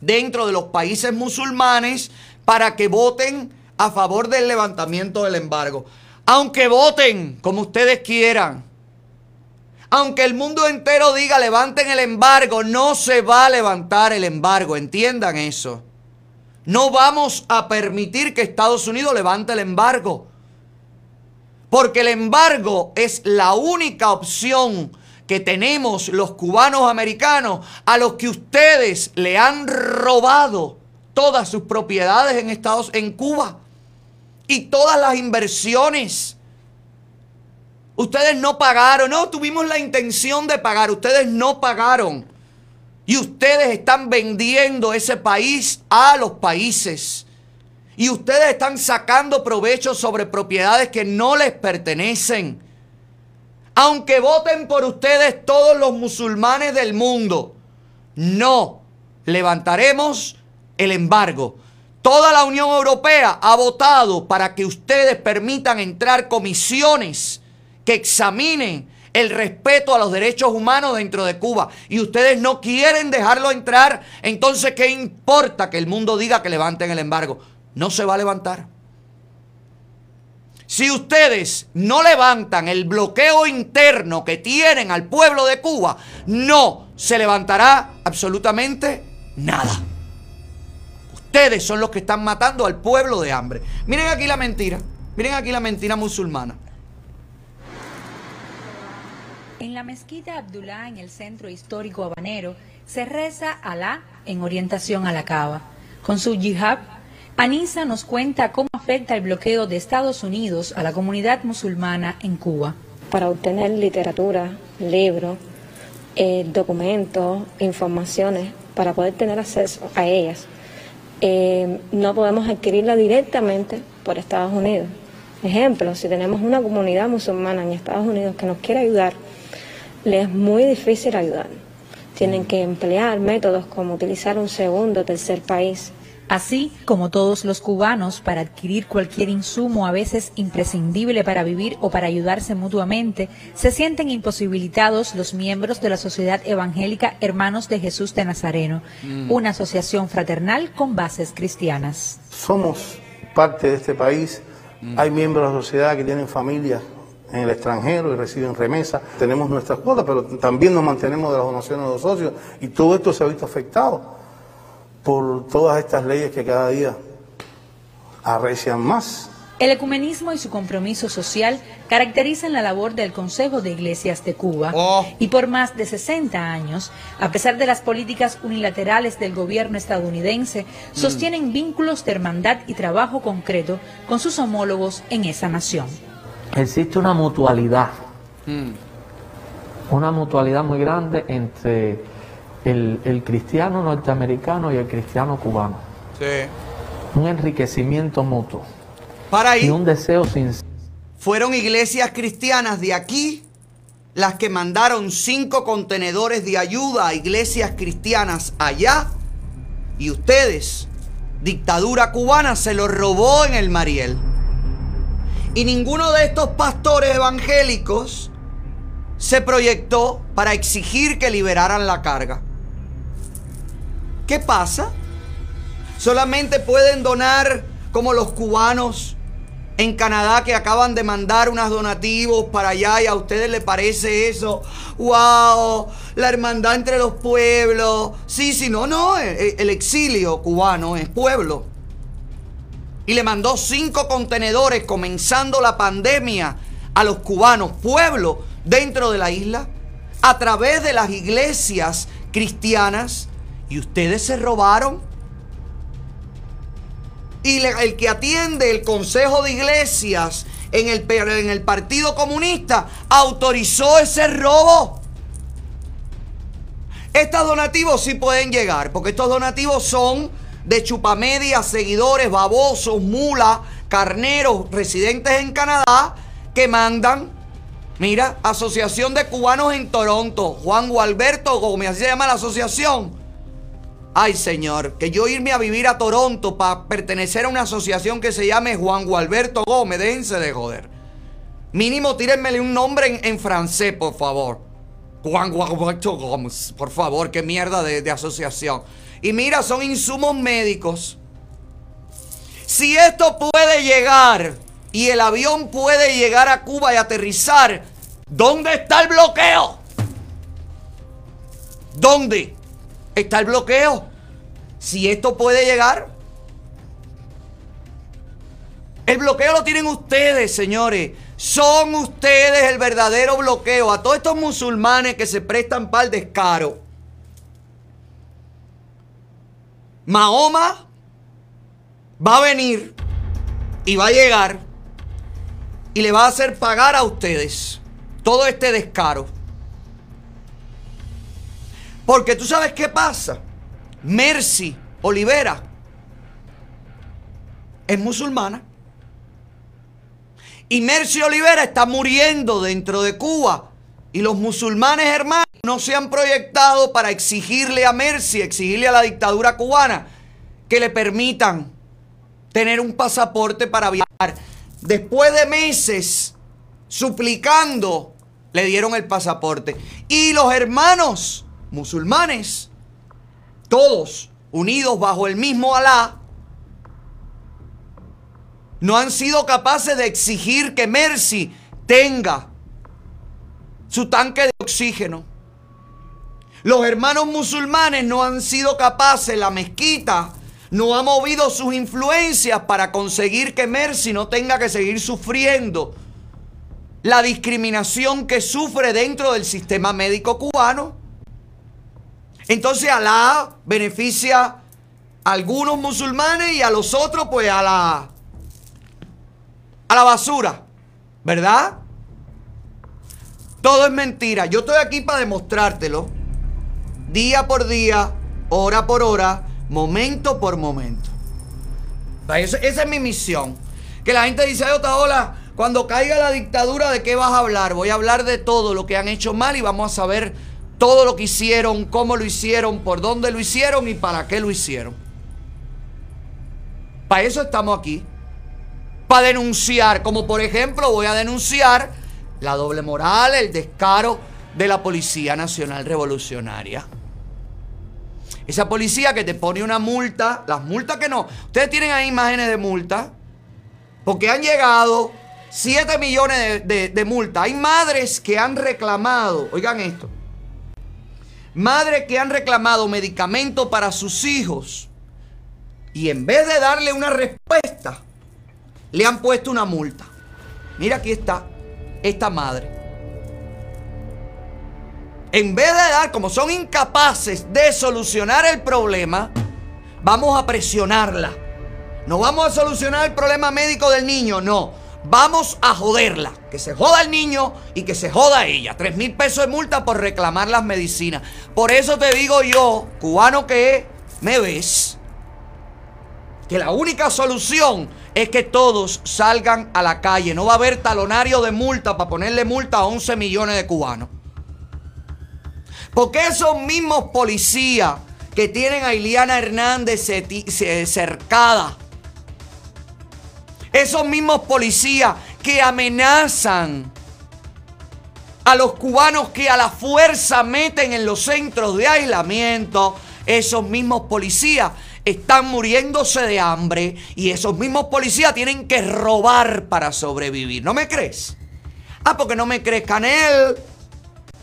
dentro de los países musulmanes para que voten a favor del levantamiento del embargo. Aunque voten como ustedes quieran, aunque el mundo entero diga levanten el embargo, no se va a levantar el embargo, entiendan eso. No vamos a permitir que Estados Unidos levante el embargo. Porque el embargo es la única opción que tenemos los cubanos americanos a los que ustedes le han robado todas sus propiedades en Estados en Cuba y todas las inversiones. Ustedes no pagaron, no tuvimos la intención de pagar, ustedes no pagaron. Y ustedes están vendiendo ese país a los países. Y ustedes están sacando provecho sobre propiedades que no les pertenecen. Aunque voten por ustedes todos los musulmanes del mundo, no levantaremos el embargo. Toda la Unión Europea ha votado para que ustedes permitan entrar comisiones que examinen el respeto a los derechos humanos dentro de Cuba. Y ustedes no quieren dejarlo entrar. Entonces, ¿qué importa que el mundo diga que levanten el embargo? No se va a levantar. Si ustedes no levantan el bloqueo interno que tienen al pueblo de Cuba, no se levantará absolutamente nada. Ustedes son los que están matando al pueblo de hambre. Miren aquí la mentira. Miren aquí la mentira musulmana. En la mezquita Abdullah, en el centro histórico habanero, se reza Alá en orientación a la Cava. Con su yihad, Anisa nos cuenta cómo afecta el bloqueo de Estados Unidos a la comunidad musulmana en Cuba. para obtener literatura, libros, eh, documentos, informaciones, para poder tener acceso a ellas. Eh, no podemos adquirirla directamente por Estados Unidos. Ejemplo, si tenemos una comunidad musulmana en Estados Unidos que nos quiere ayudar, le es muy difícil ayudar. Tienen que emplear métodos como utilizar un segundo o tercer país Así como todos los cubanos, para adquirir cualquier insumo a veces imprescindible para vivir o para ayudarse mutuamente, se sienten imposibilitados los miembros de la Sociedad Evangélica Hermanos de Jesús de Nazareno, Mm. una asociación fraternal con bases cristianas. Somos parte de este país. Hay miembros de la sociedad que tienen familias en el extranjero y reciben remesas. Tenemos nuestras cuotas, pero también nos mantenemos de las donaciones de los socios y todo esto se ha visto afectado por todas estas leyes que cada día arrecian más. El ecumenismo y su compromiso social caracterizan la labor del Consejo de Iglesias de Cuba y por más de 60 años, a pesar de las políticas unilaterales del gobierno estadounidense, sostienen vínculos de hermandad y trabajo concreto con sus homólogos en esa nación. Existe una mutualidad, una mutualidad muy grande entre el, el cristiano norteamericano y el cristiano cubano. Sí. Un enriquecimiento mutuo Para y ahí, un deseo sin fueron iglesias cristianas de aquí las que mandaron cinco contenedores de ayuda a iglesias cristianas allá. Y ustedes, dictadura cubana, se lo robó en el Mariel. Y ninguno de estos pastores evangélicos se proyectó para exigir que liberaran la carga. ¿Qué pasa? Solamente pueden donar como los cubanos en Canadá que acaban de mandar unos donativos para allá y a ustedes les parece eso. ¡Wow! La hermandad entre los pueblos. Sí, sí, no, no. El, el exilio cubano es pueblo. Y le mandó cinco contenedores comenzando la pandemia a los cubanos, pueblo dentro de la isla, a través de las iglesias cristianas. Y ustedes se robaron y el que atiende el Consejo de Iglesias en el, en el Partido Comunista autorizó ese robo. Estos donativos sí pueden llegar, porque estos donativos son de chupamedias, seguidores, babosos, mulas, carneros, residentes en Canadá, que mandan, mira, Asociación de Cubanos en Toronto, Juan Gualberto Gómez, así se llama la asociación. Ay, señor, que yo irme a vivir a Toronto para pertenecer a una asociación que se llame Juan Gualberto Gómez, déjense de joder. Mínimo tírenmele un nombre en, francés, por favor. Juan Gualberto Gómez, por favor, qué mierda de asociación. Y mira, son insumos médicos. Si esto puede llegar y el avión puede llegar a Cuba y aterrizar, ¿dónde está el bloqueo? ¿Dónde está el bloqueo? Si esto puede llegar. El bloqueo lo tienen ustedes, señores. Son ustedes el verdadero bloqueo a todos estos musulmanes que se prestan para descaro. Mahoma va a venir y va a llegar y le va a hacer pagar a ustedes todo este descaro. Porque tú sabes qué pasa. Mercy Olivera es musulmana. Y Mercy Olivera está muriendo dentro de Cuba. Y los musulmanes hermanos no se han proyectado para exigirle a Mercy, exigirle a la dictadura cubana que le permitan tener un pasaporte para viajar. Después de meses suplicando, le dieron el pasaporte. Y los hermanos musulmanes, todos unidos bajo el mismo Alá, no han sido capaces de exigir que Mercy tenga su tanque de oxígeno. Los hermanos musulmanes no han sido capaces, la mezquita no ha movido sus influencias para conseguir que Mercy no tenga que seguir sufriendo la discriminación que sufre dentro del sistema médico cubano. Entonces Alá beneficia a algunos musulmanes y a los otros pues a la a la basura, ¿verdad? Todo es mentira. Yo estoy aquí para demostrártelo. Día por día, hora por hora, momento por momento. Esa, es mi misión. Que la gente dice, Otaola, cuando caiga la dictadura, ¿de qué vas a hablar? Voy a hablar de todo lo que han hecho mal y vamos a saber todo lo que hicieron, cómo lo hicieron, por dónde lo hicieron y para qué lo hicieron. Para eso estamos aquí. Para denunciar, como por ejemplo voy a denunciar la doble moral, el descaro de la Policía Nacional Revolucionaria. Esa policía que te pone una multa, las multas que no. Ustedes tienen ahí imágenes de multa. Porque han llegado 7 millones de, de, multas. Hay madres que han reclamado, oigan esto, madres que han reclamado medicamentos para sus hijos y en vez de darle una respuesta, le han puesto una multa. Mira, aquí está esta madre. En vez de dar, como son incapaces de solucionar el problema, vamos a presionarla. No vamos a solucionar el problema médico del niño, no. Vamos a joderla. Que se joda el niño y que se joda ella. Tres mil pesos de multa por reclamar las medicinas. Por eso te digo yo, cubano que me ves, que la única solución es que todos salgan a la calle. No va a haber talonario de multa para ponerle multa a 11 millones de cubanos. Porque esos mismos policías que tienen a Iliana Hernández cercada, esos mismos policías que amenazan a los cubanos que a la fuerza meten en los centros de aislamiento, esos mismos policías están muriéndose de hambre y esos mismos policías tienen que robar para sobrevivir. ¿No me crees? Ah, porque no me crees, Canel.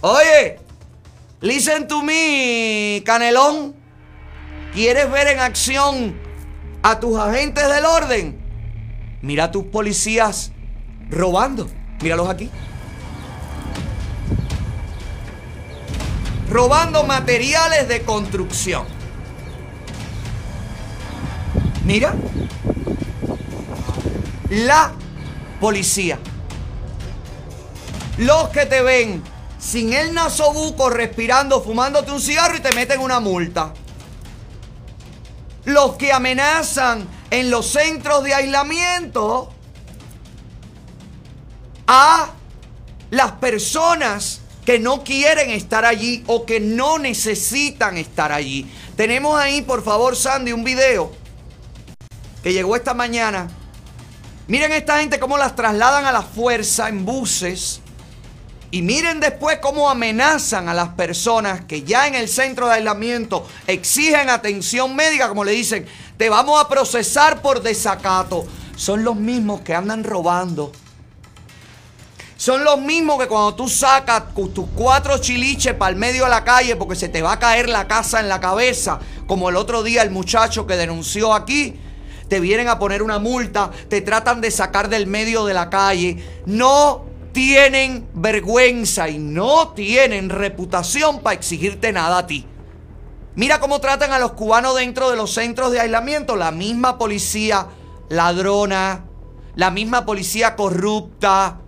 Oye, listen to me, Canelón. ¿Quieres ver en acción a tus agentes del orden? Mira a tus policías robando. Míralos aquí. Robando materiales de construcción. Mira. La policía. Los que te ven sin el nasobuco respirando, fumándote un cigarro y te meten una multa. Los que amenazan en los centros de aislamiento a las personas que no quieren estar allí o que no necesitan estar allí. Tenemos ahí, por favor, Sandy, un video que llegó esta mañana. Miren esta gente cómo las trasladan a la fuerza en buses. Y miren después cómo amenazan a las personas que ya en el centro de aislamiento exigen atención médica, como le dicen, te vamos a procesar por desacato. Son los mismos que andan robando. Son los mismos que cuando tú sacas tus cuatro chiliches para el medio de la calle porque se te va a caer la casa en la cabeza, como el otro día el muchacho que denunció aquí, te vienen a poner una multa, te tratan de sacar del medio de la calle. No tienen vergüenza y no tienen reputación para exigirte nada a ti. Mira cómo tratan a los cubanos dentro de los centros de aislamiento. La misma policía ladrona, la misma policía corrupta,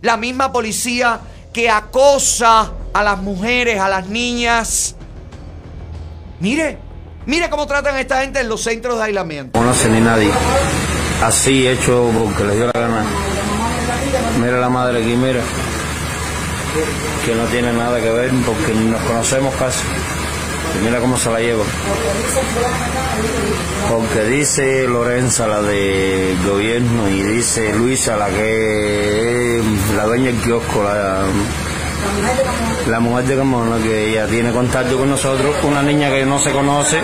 la misma policía que acosa a las mujeres, a las niñas. Mire, mire cómo tratan a esta gente en los centros de aislamiento. No conoce ni nadie. Así hecho porque les dio la gana. Mira la madre aquí, mira. Que no tiene nada que ver porque nos conocemos casi. Mira cómo se la lleva. Porque dice Lorenza, la de gobierno, y dice Luisa, la que es la dueña del kiosco, la, la mujer de Carmona, que ella tiene contacto con nosotros, una niña que no se conoce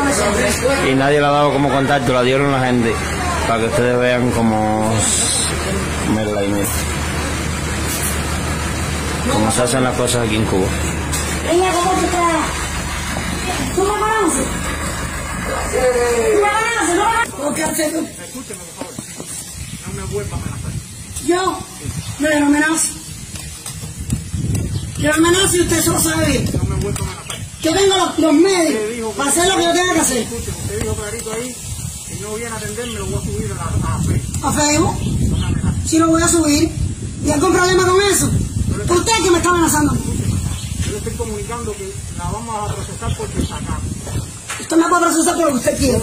y nadie la ha dado como contacto, la dieron la gente, para que ustedes vean cómo... Mírala ahí, mira. Cómo se hacen las cosas aquí en Cuba. Ella, ¿cómo tú estás? ¿Tú me conoces? ¿Tú me conoces? ¿No? ¿Por qué haces tú? Yo, no, yo no amenazo. Yo no amenazo y usted solo sabe bien. Yo tengo los, los medios para hacer lo que yo tenga que hacer. Usted dijo clarito ahí, si no viene a atenderme lo voy a subir a la, a la fe. ¿A Facebook? Si lo voy a subir. ¿Y algún problema con eso? ¿Usted que me está amenazando? Yo le estoy comunicando que la vamos a procesar por desacato. Usted me puede procesar por lo que usted quiera.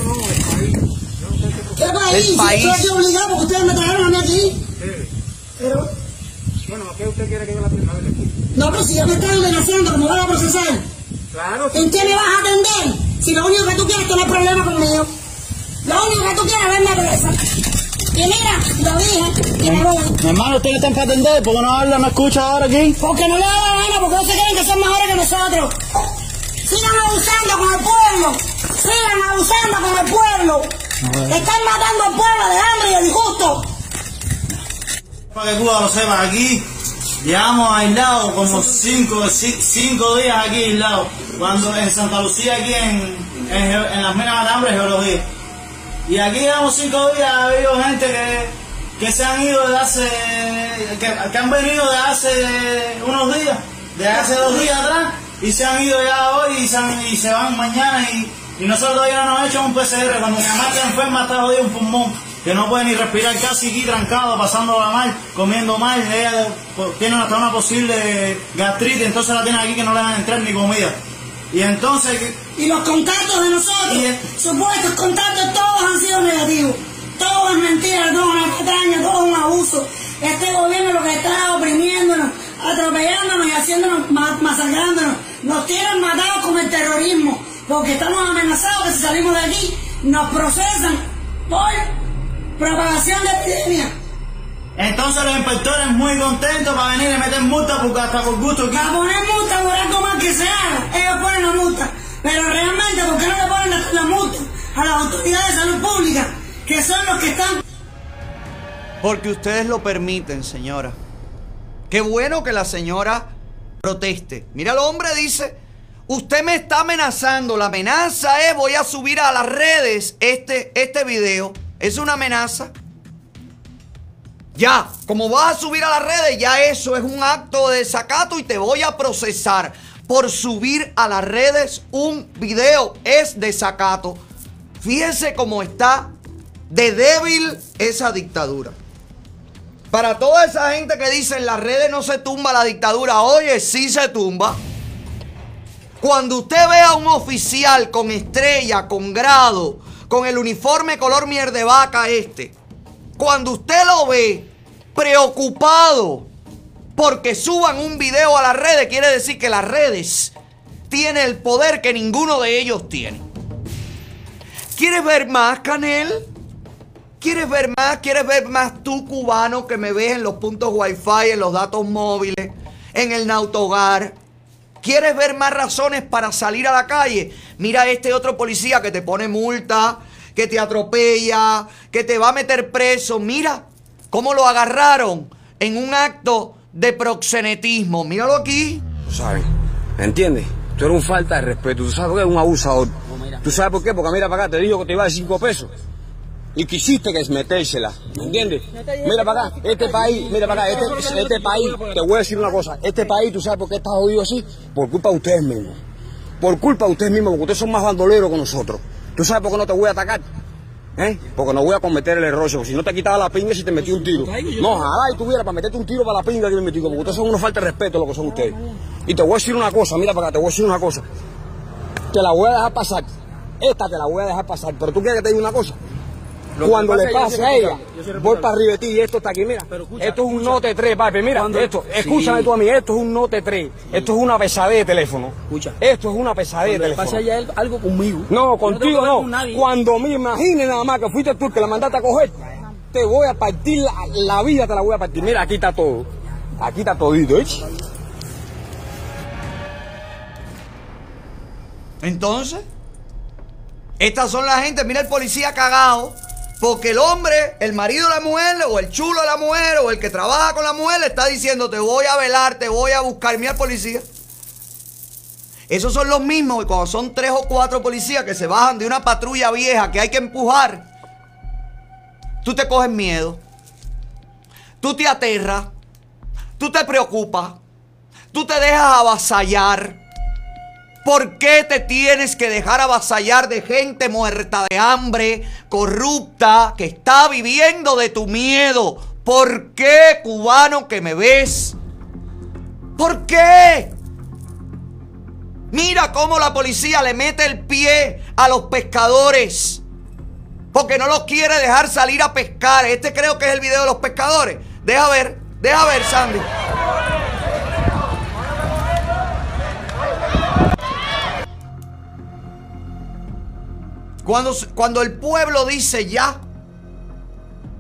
¿Qué país? El país. Yo estoy obligado porque ustedes me trajeron a mí aquí. Pero, Bueno, ¿a qué usted quiere que yo la? A aquí. no, pero si ya me están amenazando que me van a procesar. Claro. ¿En qué me vas a atender? Si lo único que tú quieres es tener problemas conmigo. Lo único que tú quieres es verme presa. Y mira, lo dije y me voy. Mi hermano, ¿ustedes están para atender? ¿Por qué no habla, no escucha ahora aquí? Porque no le da la gana, porque ellos se creen que son mejores que nosotros. Sigan abusando con el pueblo. Sigan abusando con el pueblo. Están matando al pueblo de hambre y de disgusto. Para que Cuba lo sepa, aquí llevamos aislados como cinco, ci- cinco días aquí aislados. Cuando en Santa Lucía, aquí en, en, las minas de hambre, geología. Y aquí llevamos cinco días, ha habido gente que, que se han ido de hace, que, han venido de hace unos días, de hace dos días atrás, y se han ido ya hoy y se, han- y se van mañana y, y nosotros todavía no hemos hecho un PCR. Cuando mi mamá está enferma está jodida un pulmón, que no puede ni respirar casi aquí trancado, pasándola mal, comiendo mal, ella pues, tiene hasta una posible gastritis, entonces la tienen aquí que no le van a entrar ni comida. Y entonces... Y los contactos de nosotros, supuestos contactos, todos han sido negativos. Todo es mentira, todo es una patraña, todo es un abuso. Este gobierno lo que está oprimiéndonos, atropellándonos y haciéndonos, ma- masacrándonos. Nos tienen matados con el terrorismo, porque estamos amenazados que si salimos de aquí nos procesan por propagación de epidemia. Entonces los inspectores muy contentos para venir y meter multa porque hasta por gusto Para poner multa por algo más que se haga, ellos ponen la multa. Pero realmente, ¿por qué no le ponen la, la multa a las autoridades de salud pública, que son los que están Porque ustedes lo permiten, señora. Qué bueno que la señora proteste. Mira, el hombre dice, usted me está amenazando. La amenaza es, voy a subir a las redes este, este video. Es una amenaza. Ya, como vas a subir a las redes, ya eso es un acto de desacato y te voy a procesar por subir a las redes un video. Es desacato. Fíjense cómo está de débil esa dictadura. Para toda esa gente que dice en las redes no se tumba la dictadura, oye, sí se tumba. Cuando usted ve a un oficial con estrella, con grado, con el uniforme color mier de vaca este, cuando usted lo ve preocupado porque suban un video a las redes, quiere decir que las redes tienen el poder que ninguno de ellos tiene. ¿Quieres ver más, Canel? ¿Quieres ver más? ¿Quieres ver más tú, cubano, que me ves en los puntos wifi, en los datos móviles, en el nautogar? ¿Quieres ver más razones para salir a la calle? Mira este otro policía que te pone multa, que te atropella, que te va a meter preso. Mira cómo lo agarraron en un acto de proxenetismo. Míralo aquí. ¿Sabes? ¿Entiendes? Tú eres un falta de respeto. Tú sabes qué eres un abusador. ¿Tú sabes por qué? Porque mira para acá, te dijo que te iba a dar cinco pesos. Y quisiste que es metérsela. ¿Me entiendes? Mira para acá, este país, mira para acá, este, este país, te voy a decir una cosa. Este país, ¿tú sabes por qué está jodido así? Por culpa de ustedes mismos. Por culpa de ustedes mismos, porque ustedes son más bandoleros que nosotros. ¿Tú sabes por qué no te voy a atacar? ¿Eh? Porque no voy a cometer el error, si no te quitaba la pinga si te metí un tiro. No, ojalá y tuviera para meterte un tiro para la pinga que me metí, porque ustedes son una falta de respeto lo que son ustedes. Y te voy a decir una cosa, mira para acá, te voy a decir una cosa. Te la voy a dejar pasar. Esta te la voy a dejar pasar, pero tú quieres que te diga una cosa. Lo Cuando pasa le pase a ella, voy para arriba de ti y esto está aquí, mira. escucha, esto es un escucha. Note 3, papi, mira, Cuando- esto, Sí. escúchame tú a mí, esto es un Note 3, esto es una pesadez de teléfono. Escucha. Esto es una pesadez de Cuando le teléfono. pase a ella algo conmigo. No, contigo no. con nadie. Cuando me imagine nada más que fuiste tú que la mandaste a coger, te voy a partir la, la vida, te la voy a partir. Mira, aquí está todo. Aquí está todito, ¿eh? Entonces, estas son la gente, mira el policía cagado, porque el hombre, el marido de la mujer, o el chulo de la mujer, o el que trabaja con la mujer, le está diciendo, te voy a velar, te voy a buscar. Mira el policía. Esos son los mismos, y cuando son tres o cuatro policías que se bajan de una patrulla vieja que hay que empujar, tú te coges miedo, tú te aterras, tú te preocupas, tú te dejas avasallar. ¿Por qué te tienes que dejar avasallar de gente muerta de hambre, corrupta, que está viviendo de tu miedo? ¿Por qué, cubano que me ves? ¿Por qué? Mira cómo la policía le mete el pie a los pescadores. Porque no los quiere dejar salir a pescar. Este creo que es el video de los pescadores. Deja ver, deja ver, Sandy. Cuando, cuando el pueblo dice ya,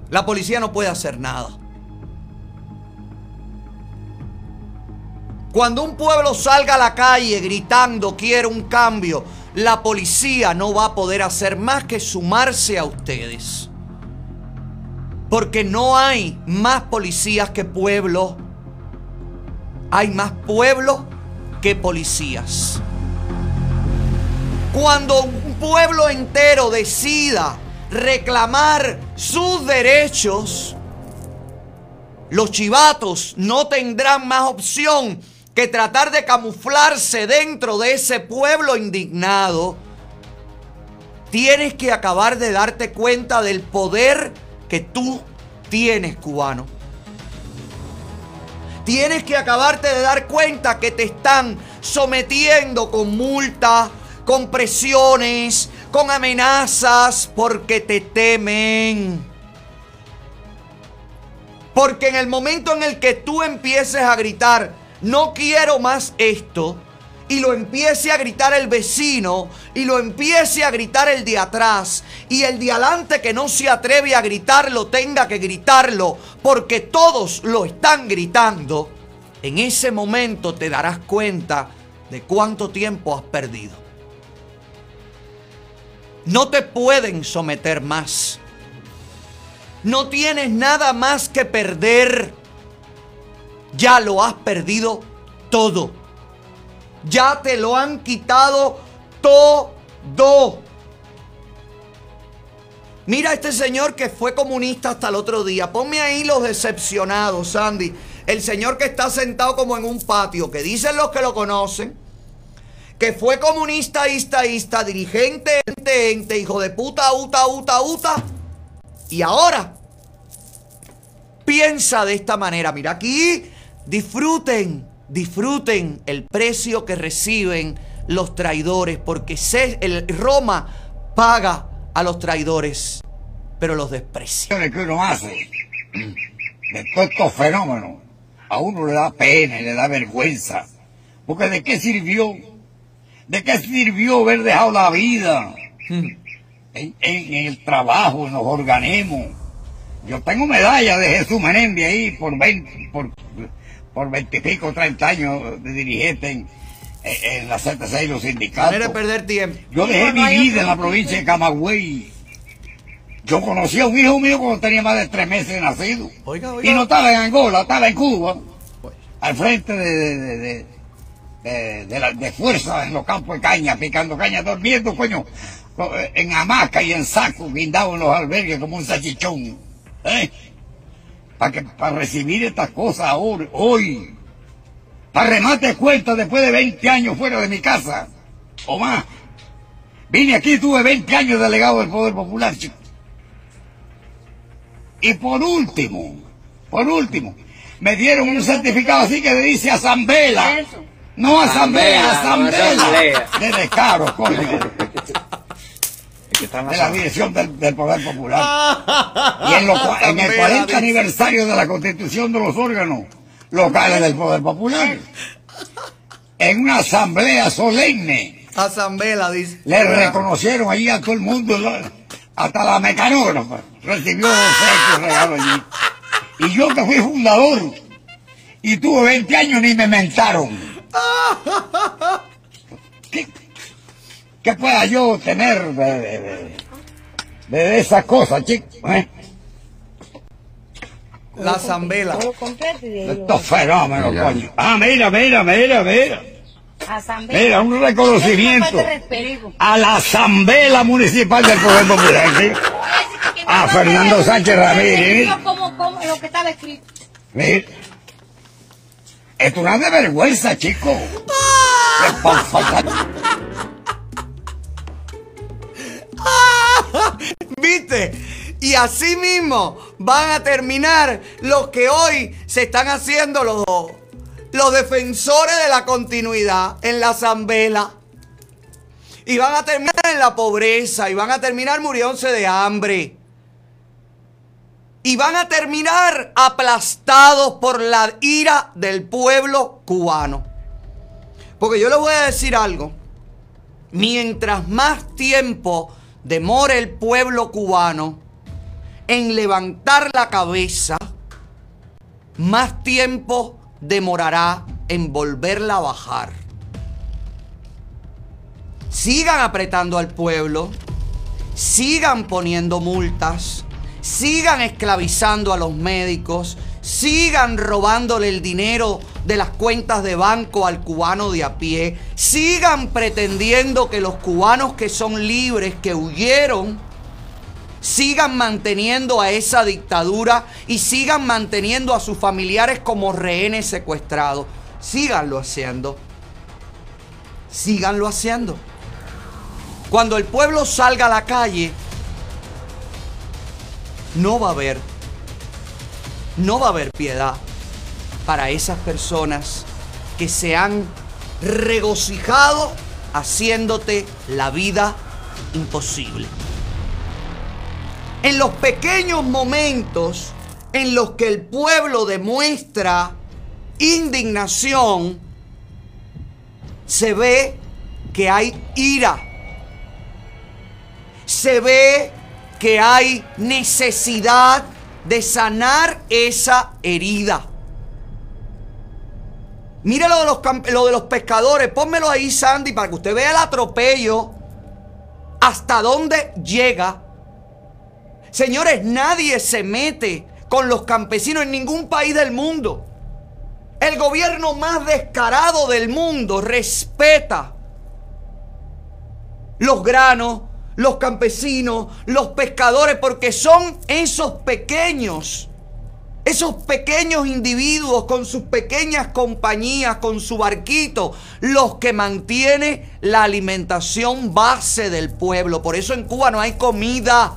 la policía no puede hacer nada. Cuando un pueblo salga a la calle gritando quiero un cambio, la policía no va a poder hacer más que sumarse a ustedes. Porque no hay más policías que pueblo. Hay más pueblo que policías. Cuando pueblo entero decida reclamar sus derechos, los chivatos no tendrán más opción que tratar de camuflarse dentro de ese pueblo indignado. Tienes que acabar de darte cuenta del poder que tú tienes, cubano. Tienes que acabarte de dar cuenta que te están sometiendo con multa, con presiones, con amenazas, porque te temen. Porque en el momento en el que tú empieces a gritar, no quiero más esto, y lo empiece a gritar el vecino, y lo empiece a gritar el de atrás, y el de adelante que no se atreve a gritarlo tenga que gritarlo, porque todos lo están gritando, en ese momento te darás cuenta de cuánto tiempo has perdido. No te pueden someter más. No tienes nada más que perder. Ya lo has perdido todo. Ya te lo han quitado todo. Mira a este señor que fue comunista hasta el otro día. Ponme ahí los decepcionados, Sandy. El señor que está sentado como en un patio, que dicen los que lo conocen, que fue comunista, ista, ista, dirigente, ente, ente, hijo de puta, uta, uta, uta. Y ahora piensa de esta manera. Mira aquí, disfruten, disfruten el precio que reciben los traidores, porque se- el Roma paga a los traidores, pero los desprecia. que uno hace de estos fenómenos, a uno le da pena le da vergüenza. Porque ¿de qué sirvió? ¿De qué sirvió haber dejado la vida en, en- en el trabajo, en los organismos? Yo tengo medalla de Jesús Menembe ahí por 20, por, por 20 y pico, 30 años de dirigente en, en, en la ZCI y los sindicatos. De perder tiempo. Yo dejé mi vida en la provincia de Camagüey. Yo conocí a un hijo mío cuando tenía más de tres meses de nacido. Oiga, oiga. Y no estaba en Angola, estaba en Cuba. Al frente de, de, de, de, de- la- de fuerza en los campos de caña, picando caña, durmiendo, coño, en hamaca y en saco, guindado en los albergues como un salchichón. ¿eh? Para que para recibir estas cosas ahora, hoy. Para remate de cuenta después de 20 años fuera de mi casa. O más. Vine aquí tuve 20 años delegado del Poder Popular, chico. Y por último, por último, me dieron un certificado así que dice Asamblea. No Asamblea, Asamblea, no Asamblea. Asamblea. De descaro, coño. De la dirección del, del Poder Popular. Y en, los cua- en el Asamblea, 40 dice. aniversario de la constitución de los órganos locales del Poder Popular, en una asamblea solemne, Asamblea, dice. le reconocieron allí a todo el mundo, hasta la mecanógrafa recibió un regalo allí. Y yo que fui fundador y tuve 20 años ni me mentaron. ¿Qué, qué pueda yo tener de, de, de- de esas cosas, chicos? eh? La Asamblea. De estos fenómenos, coño. Ah, mira, mira, mira, mira. Mira, un reconocimiento a la Asamblea Municipal del Poder Popular. ¿sí? A Fernando Sánchez Ramírez. Como, como lo que estaba escrito. Mira. Es de vergüenza, chico. *laughs* ¿Viste? Y así mismo van a terminar los que hoy se están haciendo los, los defensores de la continuidad en la asamblea. Y van a terminar en la pobreza y van a terminar muriéndose de hambre. Y van a terminar aplastados por la ira del pueblo cubano. Porque yo les voy a decir algo. Mientras más tiempo demore el pueblo cubano en levantar la cabeza, más tiempo demorará en volverla a bajar. Sigan apretando al pueblo, sigan poniendo multas, sigan esclavizando a los médicos, sigan robándole el dinero de las cuentas de banco al cubano de a pie, sigan pretendiendo que los cubanos que son libres, que huyeron, sigan manteniendo a esa dictadura y sigan manteniendo a sus familiares como rehenes secuestrados. Síganlo haciendo. Síganlo haciendo. Cuando el pueblo salga a la calle, no va a haber, no va a haber piedad para esas personas que se han regocijado haciéndote la vida imposible. En los pequeños momentos en los que el pueblo demuestra indignación, se ve que hay ira. Se ve que hay necesidad de sanar esa herida. Mire lo de los, lo de los pescadores, pónmelo ahí, Sandy, para que usted vea el atropello hasta dónde llega. Señores, nadie se mete con los campesinos en ningún país del mundo. El gobierno más descarado del mundo respeta los granos, los campesinos, los pescadores, porque son esos pequeños, esos pequeños individuos con sus pequeñas compañías, con su barquito, los que mantiene la alimentación base del pueblo. Por eso en Cuba no hay comida.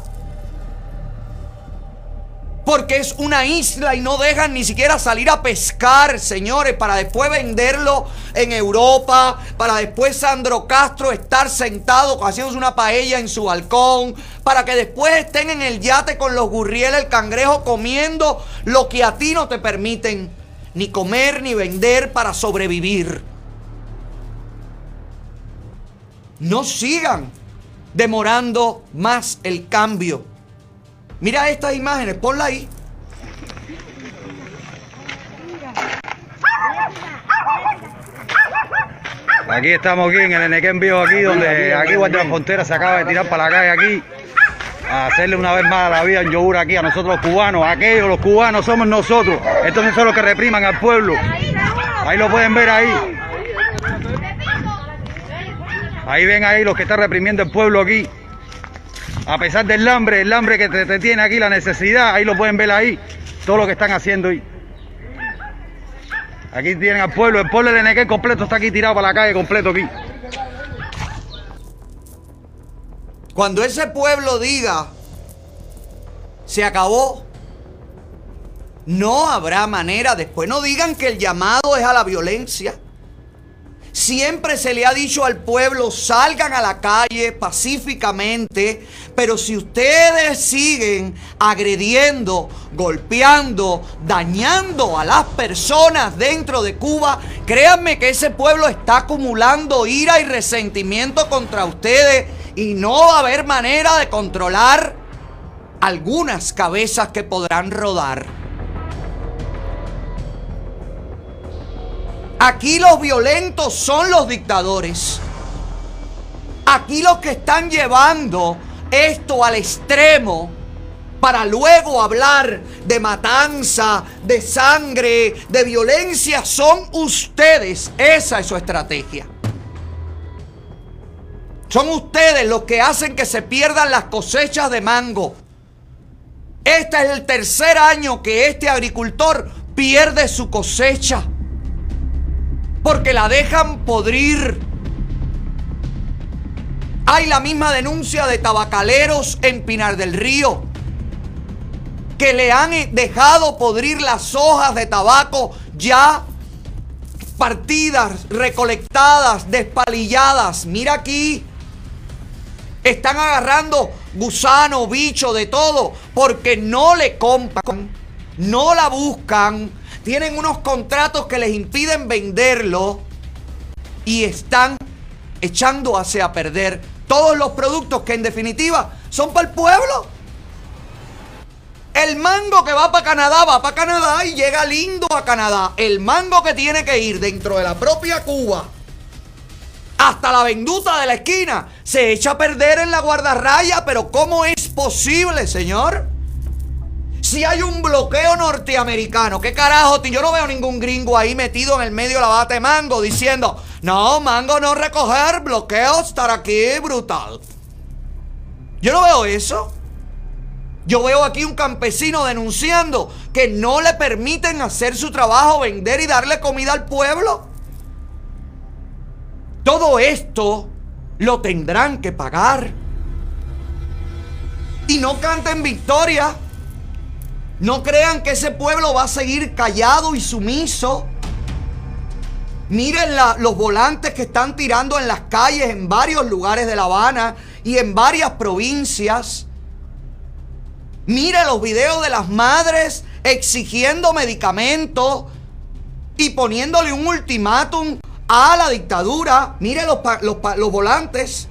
Porque es una isla y no dejan ni siquiera salir a pescar, señores, para después venderlo en Europa, para después Sandro Castro estar sentado haciéndose una paella en su balcón, para que después estén en el yate con los gurrieles, el cangrejo, comiendo lo que a ti no te permiten ni comer ni vender para sobrevivir. No sigan demorando más el cambio. Mira estas imágenes, ponla ahí. Aquí estamos aquí en el Enequén Viejo aquí, donde aquí Guardia Frontera se acaba de tirar para la calle aquí. A hacerle una vez más la vida en yogur aquí a nosotros los cubanos. Aquellos, los cubanos, somos nosotros. Estos no son los que repriman al pueblo. Ahí lo pueden ver ahí. Ahí ven ahí los que están reprimiendo el pueblo aquí. A pesar del hambre, el hambre que te, tiene aquí, la necesidad, ahí lo pueden ver ahí. Todo lo que están haciendo ahí. Aquí tienen al pueblo, el pueblo de Nequén completo está aquí tirado para la calle completo aquí. Cuando ese pueblo diga, se acabó, no habrá manera. Después no digan que el llamado es a la violencia. Siempre se le ha dicho al pueblo, salgan a la calle pacíficamente, pero si ustedes siguen agrediendo, golpeando, dañando a las personas dentro de Cuba, créanme que ese pueblo está acumulando ira y resentimiento contra ustedes y no va a haber manera de controlar algunas cabezas que podrán rodar. Aquí los violentos son los dictadores. Aquí los que están llevando esto al extremo para luego hablar de matanza, de sangre, de violencia, son ustedes. Esa es su estrategia. Son ustedes los que hacen que se pierdan las cosechas de mango. Este es el tercer año que este agricultor pierde su cosecha porque la dejan podrir. Hay la misma denuncia de tabacaleros en Pinar del Río que le han dejado podrir las hojas de tabaco ya partidas, recolectadas, despalilladas. Mira aquí. Están agarrando gusano, bicho, de todo, porque no le compran, no la buscan, tienen unos contratos que les impiden venderlo y están echando hacia perder todos los productos que en definitiva son para el pueblo. El mango que va para Canadá va para Canadá y llega lindo a Canadá. El mango que tiene que ir dentro de la propia Cuba hasta la venduta de la esquina se echa a perder en la guardarraya. Pero ¿cómo es posible, señor? Si hay un bloqueo norteamericano, ¿qué carajo? Yo no veo ningún gringo ahí metido en el medio de la bata de mango diciendo, no, mango no recoger, bloqueo estar aquí, brutal. Yo no veo eso. Yo veo aquí un campesino denunciando que no le permiten hacer su trabajo, vender y darle comida al pueblo. Todo esto lo tendrán que pagar. Y no canten victoria. No crean que ese pueblo va a seguir callado y sumiso. Miren los volantes que están tirando en las calles en varios lugares de La Habana y en varias provincias. Miren los videos de las madres exigiendo medicamentos y poniéndole un ultimátum a la dictadura. Mire los, los los volantes.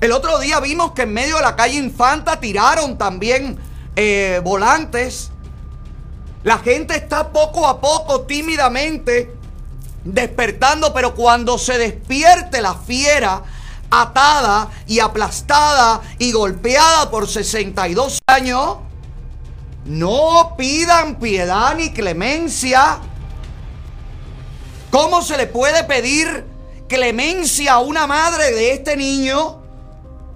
El otro día vimos que en medio de la calle Infanta tiraron también eh, volantes. La gente está poco a poco, tímidamente, despertando, pero cuando se despierte la fiera, atada y aplastada y golpeada por 62 años, no pidan piedad ni clemencia. ¿Cómo se le puede pedir clemencia a una madre de este niño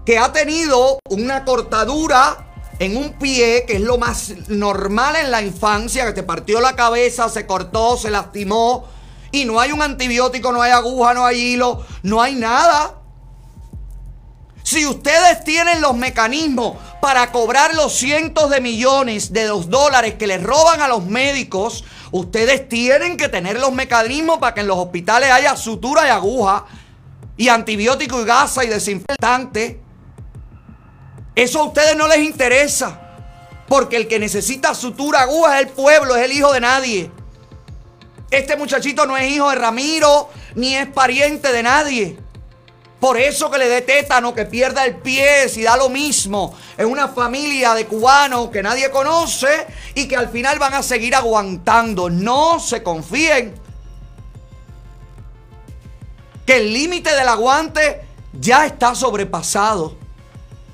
que ha tenido una cortadura en un pie, que es lo más normal en la infancia, que te partió la cabeza, se cortó, se lastimó, y no hay un antibiótico, no hay aguja, no hay hilo, no hay nada? Si ustedes tienen los mecanismos para cobrar los cientos de millones de los dólares que les roban a los médicos, ustedes tienen que tener los mecanismos para que en los hospitales haya sutura y aguja y antibiótico y gasa y desinfectante. Eso a ustedes no les interesa. Porque el que necesita sutura, aguja es el pueblo, es el hijo de nadie. Este muchachito no es hijo de Ramiro, ni es pariente de nadie. Por eso que le dé tétano, que pierda el pie, si da lo mismo. Es una familia de cubanos que nadie conoce y que al final van a seguir aguantando. No se confíen. Que el límite del aguante ya está sobrepasado.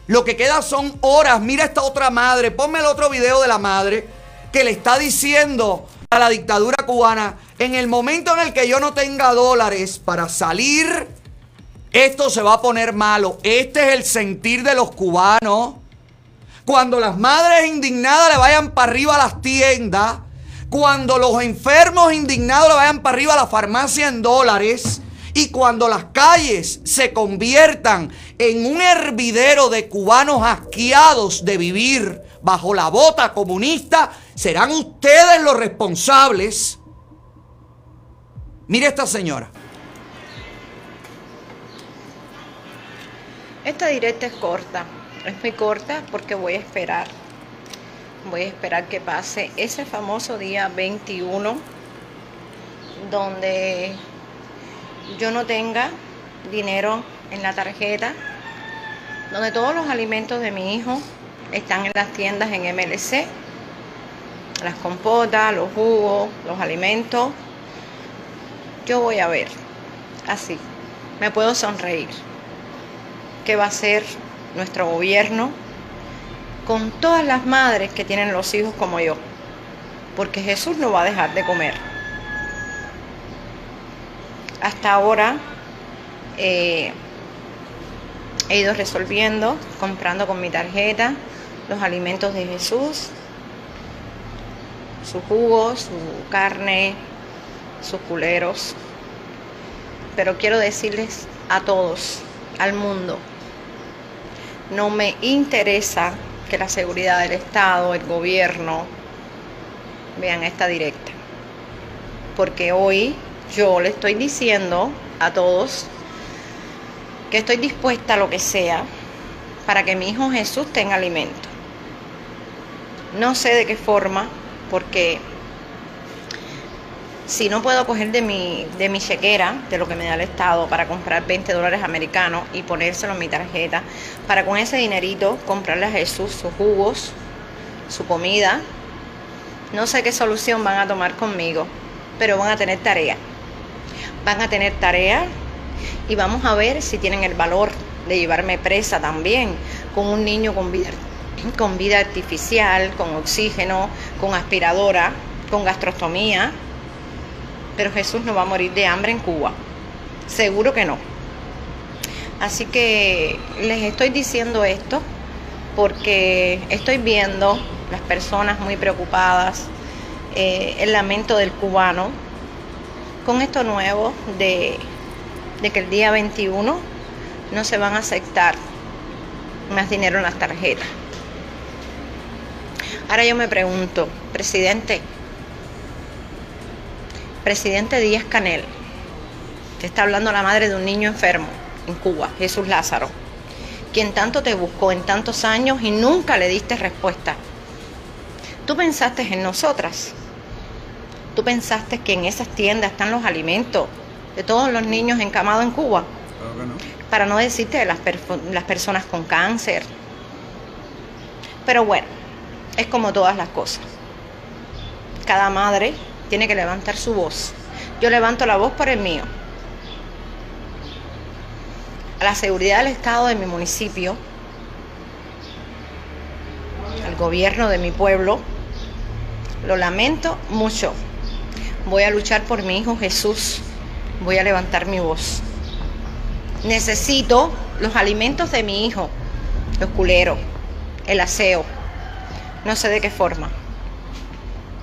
Lo que queda son horas. Mira esta otra madre. Ponme el otro video de la madre que le está diciendo a la dictadura cubana, en el momento en el que yo no tenga dólares para salir, esto se va a poner malo. Este es el sentir de los cubanos. Cuando las madres indignadas le vayan para arriba a las tiendas, cuando los enfermos indignados le vayan para arriba a la farmacia en dólares, y cuando las calles se conviertan en un hervidero de cubanos asqueados de vivir bajo la bota comunista, serán ustedes los responsables. Mire esta señora. Esta directa es corta, es muy corta porque voy a esperar. Voy a esperar que pase ese famoso día 21 donde yo no tenga dinero en la tarjeta, donde todos los alimentos de mi hijo están en las tiendas en MLC, las compotas, los jugos, los alimentos. Yo voy a ver, así, me puedo sonreír. ¿Qué va a hacer nuestro gobierno con todas las madres que tienen los hijos como yo? Porque Jesús no va a dejar de comer. Hasta ahora eh, he ido resolviendo, comprando con mi tarjeta los alimentos de Jesús, su jugo, su carne, sus culeros. Pero quiero decirles a todos, al mundo, no me interesa que la seguridad del Estado, el gobierno, vean esta directa. Porque hoy yo le estoy diciendo a todos que estoy dispuesta a lo que sea para que mi hijo Jesús tenga alimento. No sé de qué forma, porque si no puedo coger de mi, de mi chequera, de lo que me da el Estado, para comprar 20 dólares americanos y ponérselo en mi tarjeta, para con ese dinerito comprarle a Jesús sus jugos, su comida, no sé qué solución van a tomar conmigo, pero van a tener tarea. Van a tener tarea y vamos a ver si tienen el valor de llevarme presa también con un niño con vida, con vida artificial, con oxígeno, con aspiradora, con gastrostomía. Pero Jesús no va a morir de hambre en Cuba. Seguro que no. Así que les estoy diciendo esto porque estoy viendo las personas muy preocupadas, eh, el lamento del cubano, con esto nuevo de, que el día 21 no se van a aceptar más dinero en las tarjetas. Ahora yo me pregunto, presidente, presidente Díaz Canel, te está hablando la madre de un niño enfermo en Cuba, Jesús Lázaro, quien tanto te buscó en tantos años y nunca le diste respuesta. Tú pensaste en nosotras. Tú pensaste que en esas tiendas están los alimentos de todos los niños encamados en Cuba. Para no decirte de las, las personas con cáncer. Pero bueno, es como todas las cosas. Cada madre tiene que levantar su voz. Yo levanto la voz por el mío. A la seguridad del Estado de mi municipio, al gobierno de mi pueblo, lo lamento mucho. Voy a luchar por mi hijo Jesús. Voy a levantar mi voz. Necesito los alimentos de mi hijo, los culeros, el aseo. No sé de qué forma.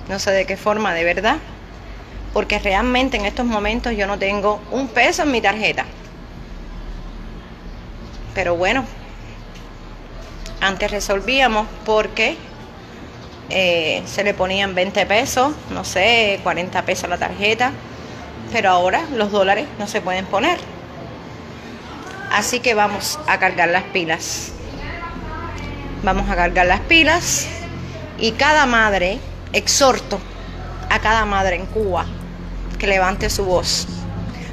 No sé de qué forma, de verdad. Porque realmente en estos momentos yo no tengo un peso en mi tarjeta. Pero bueno, antes resolvíamos porque eh, se le ponían 20 pesos, no sé, 40 pesos la tarjeta. Pero ahora los dólares no se pueden poner. Así que vamos a cargar las pilas. Vamos a cargar las pilas y cada madre, exhorto a cada madre en Cuba que levante su voz,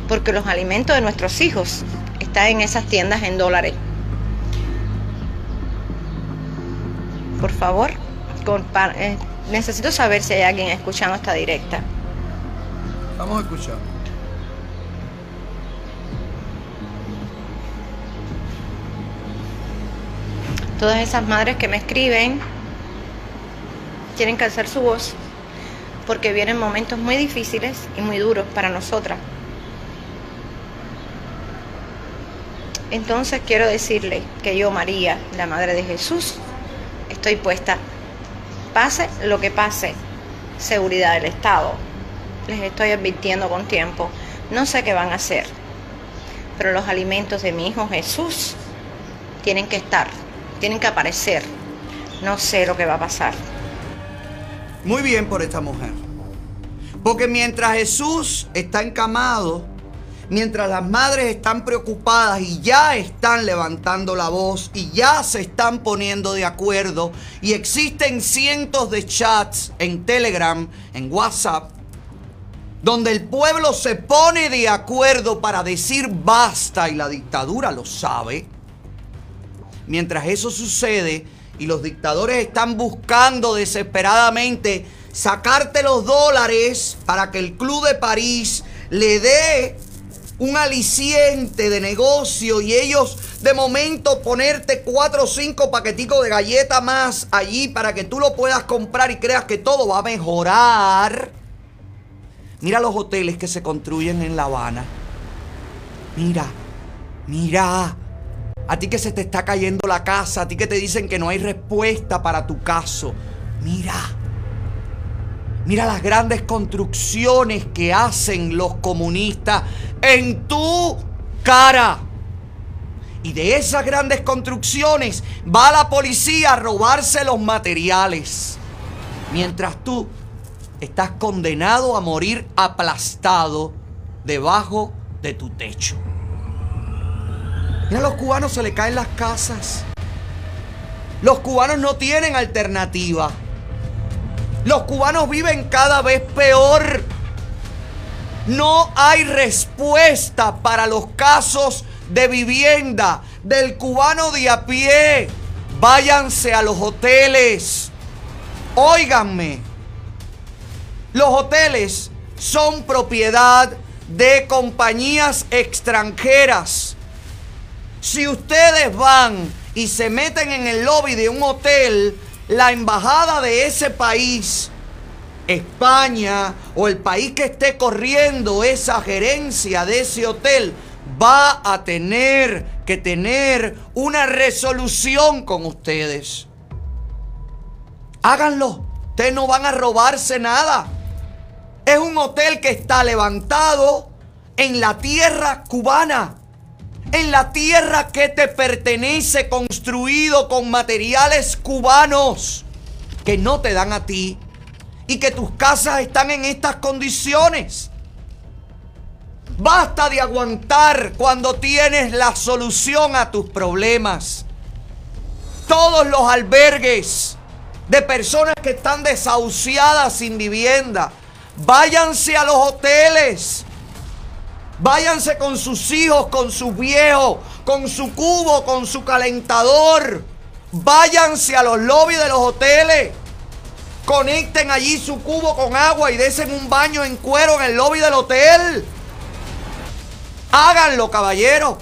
porque los alimentos de nuestros hijos están en esas tiendas en dólares. Por favor, eh, necesito saber si hay alguien escuchando esta directa. Vamos a escuchar. Todas esas madres que me escriben tienen que alzar su voz porque vienen momentos muy difíciles y muy duros para nosotras. Entonces quiero decirle que yo, María, la Madre de Jesús, estoy puesta, pase lo que pase, seguridad del Estado. Les estoy advirtiendo con tiempo, no sé qué van a hacer, pero los alimentos de mi hijo Jesús tienen que estar, tienen que aparecer. No sé lo que va a pasar. Muy bien por esta mujer. Porque mientras Jesús está encamado, mientras las madres están preocupadas y ya están levantando la voz y ya se están poniendo de acuerdo y existen cientos de chats en Telegram, en WhatsApp, donde el pueblo se pone de acuerdo para decir basta y la dictadura lo sabe, mientras eso sucede y los dictadores están buscando desesperadamente sacarte los dólares para que el Club de París le dé un aliciente de negocio y ellos de momento ponerte cuatro o cinco paqueticos de galleta más allí para que tú lo puedas comprar y creas que todo va a mejorar. Mira los hoteles que se construyen en La Habana. Mira, mira. A ti que se te está cayendo la casa, a ti que te dicen que no hay respuesta para tu caso. Mira. Mira las grandes construcciones que hacen los comunistas en tu cara. Y de esas grandes construcciones va la policía a robarse los materiales. Mientras tú estás condenado a morir aplastado debajo de tu techo. Mira, a los cubanos se le caen las casas. Los cubanos no tienen alternativa. Los cubanos viven cada vez peor. No hay respuesta para los casos de vivienda del cubano de a pie. Váyanse a los hoteles. Óiganme. Los hoteles son propiedad de compañías extranjeras. Si ustedes van y se meten en el lobby de un hotel, la embajada de ese país, España o el país que esté corriendo esa gerencia de ese hotel, va a tener que tener una resolución con ustedes. Háganlo. Ustedes no van a robarse nada. Es un hotel que está levantado en la tierra cubana. En la tierra que te pertenece, construido con materiales cubanos que no te dan a ti. Y que tus casas están en estas condiciones. Basta de aguantar cuando tienes la solución a tus problemas. Todos los albergues de personas que están desahuciadas sin vivienda, váyanse a los hoteles. Váyanse con sus hijos, con sus viejos, con su cubo, con su calentador. Váyanse a los lobbies de los hoteles. Conecten allí su cubo con agua y desen un baño en cuero en el lobby del hotel. Háganlo, caballero.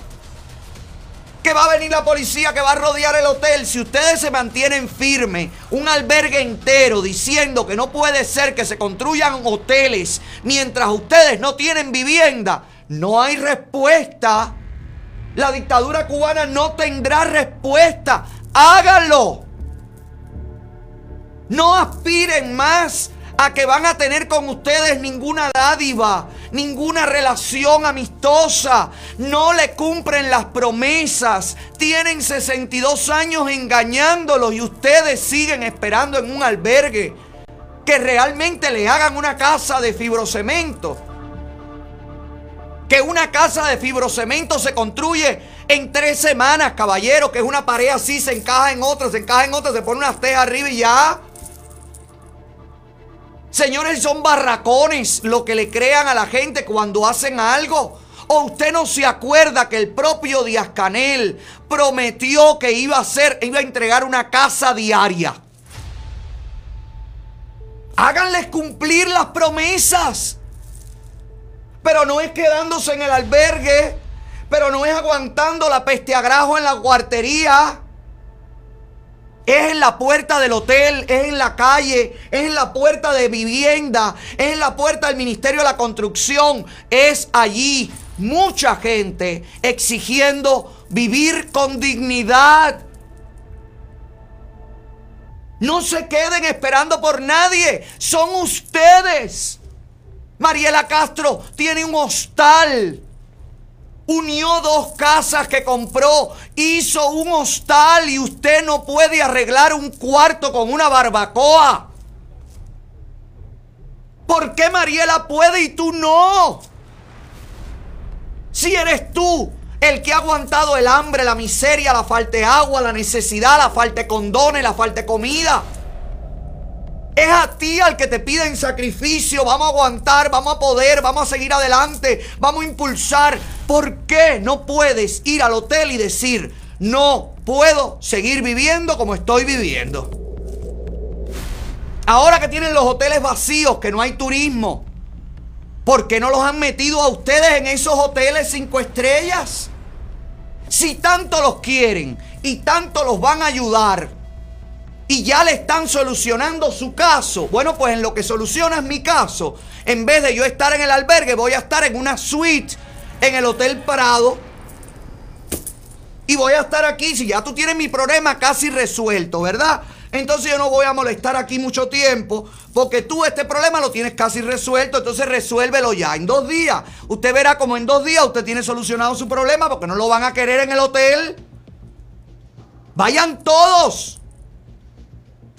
Que va a venir la policía que va a rodear el hotel. Si ustedes se mantienen firmes, un albergue entero diciendo que no puede ser que se construyan hoteles mientras ustedes no tienen vivienda, no hay respuesta. La dictadura cubana no tendrá respuesta. Háganlo. No aspiren más a que van a tener con ustedes ninguna dádiva, ninguna relación amistosa. No le cumplen las promesas. Tienen 62 años engañándolos y ustedes siguen esperando en un albergue que realmente le hagan una casa de fibrocemento. Que una casa de fibrocemento se construye en tres semanas, caballero, que es una pared así, se encaja en otra, se encaja en otra, se pone unas tejas arriba y ya. Señores, son barracones lo que le crean a la gente cuando hacen algo. ¿O usted no se acuerda que el propio Díaz Canel prometió que iba a hacer, iba a entregar una casa diaria? Háganles cumplir las promesas. Pero no es quedándose en el albergue. Pero no es aguantando la peste a grajo en la cuartería. Es en la puerta del hotel, es en la calle, es en la puerta de vivienda, es en la puerta del Ministerio de la Construcción. Es allí mucha gente exigiendo vivir con dignidad. No se queden esperando por nadie, son ustedes. Mariela Castro tiene un hostal. Unió dos casas que compró, hizo un hostal y usted no puede arreglar un cuarto con una barbacoa. ¿Por qué Mariela puede y tú no? Si eres tú el que ha aguantado el hambre, la miseria, la falta de agua, la necesidad, la falta de condones, la falta de comida. Es a ti al que te piden sacrificio. Vamos a aguantar, vamos a poder, vamos a seguir adelante, vamos a impulsar. ¿Por qué no puedes ir al hotel y decir, no puedo seguir viviendo como estoy viviendo? Ahora que tienen los hoteles vacíos, que no hay turismo, ¿por qué no los han metido a ustedes en esos hoteles cinco estrellas? Si tanto los quieren y tanto los van a ayudar, y ya le están solucionando su caso. Bueno, pues en lo que solucionas mi caso, en vez de yo estar en el albergue, voy a estar en una suite en el Hotel Prado. Y voy a estar aquí, si ya tú tienes mi problema casi resuelto, ¿verdad? Entonces yo no voy a molestar aquí mucho tiempo, porque tú este problema lo tienes casi resuelto, entonces resuélvelo ya en dos días. Usted verá como en dos días usted tiene solucionado su problema, porque no lo van a querer en el hotel. Vayan todos.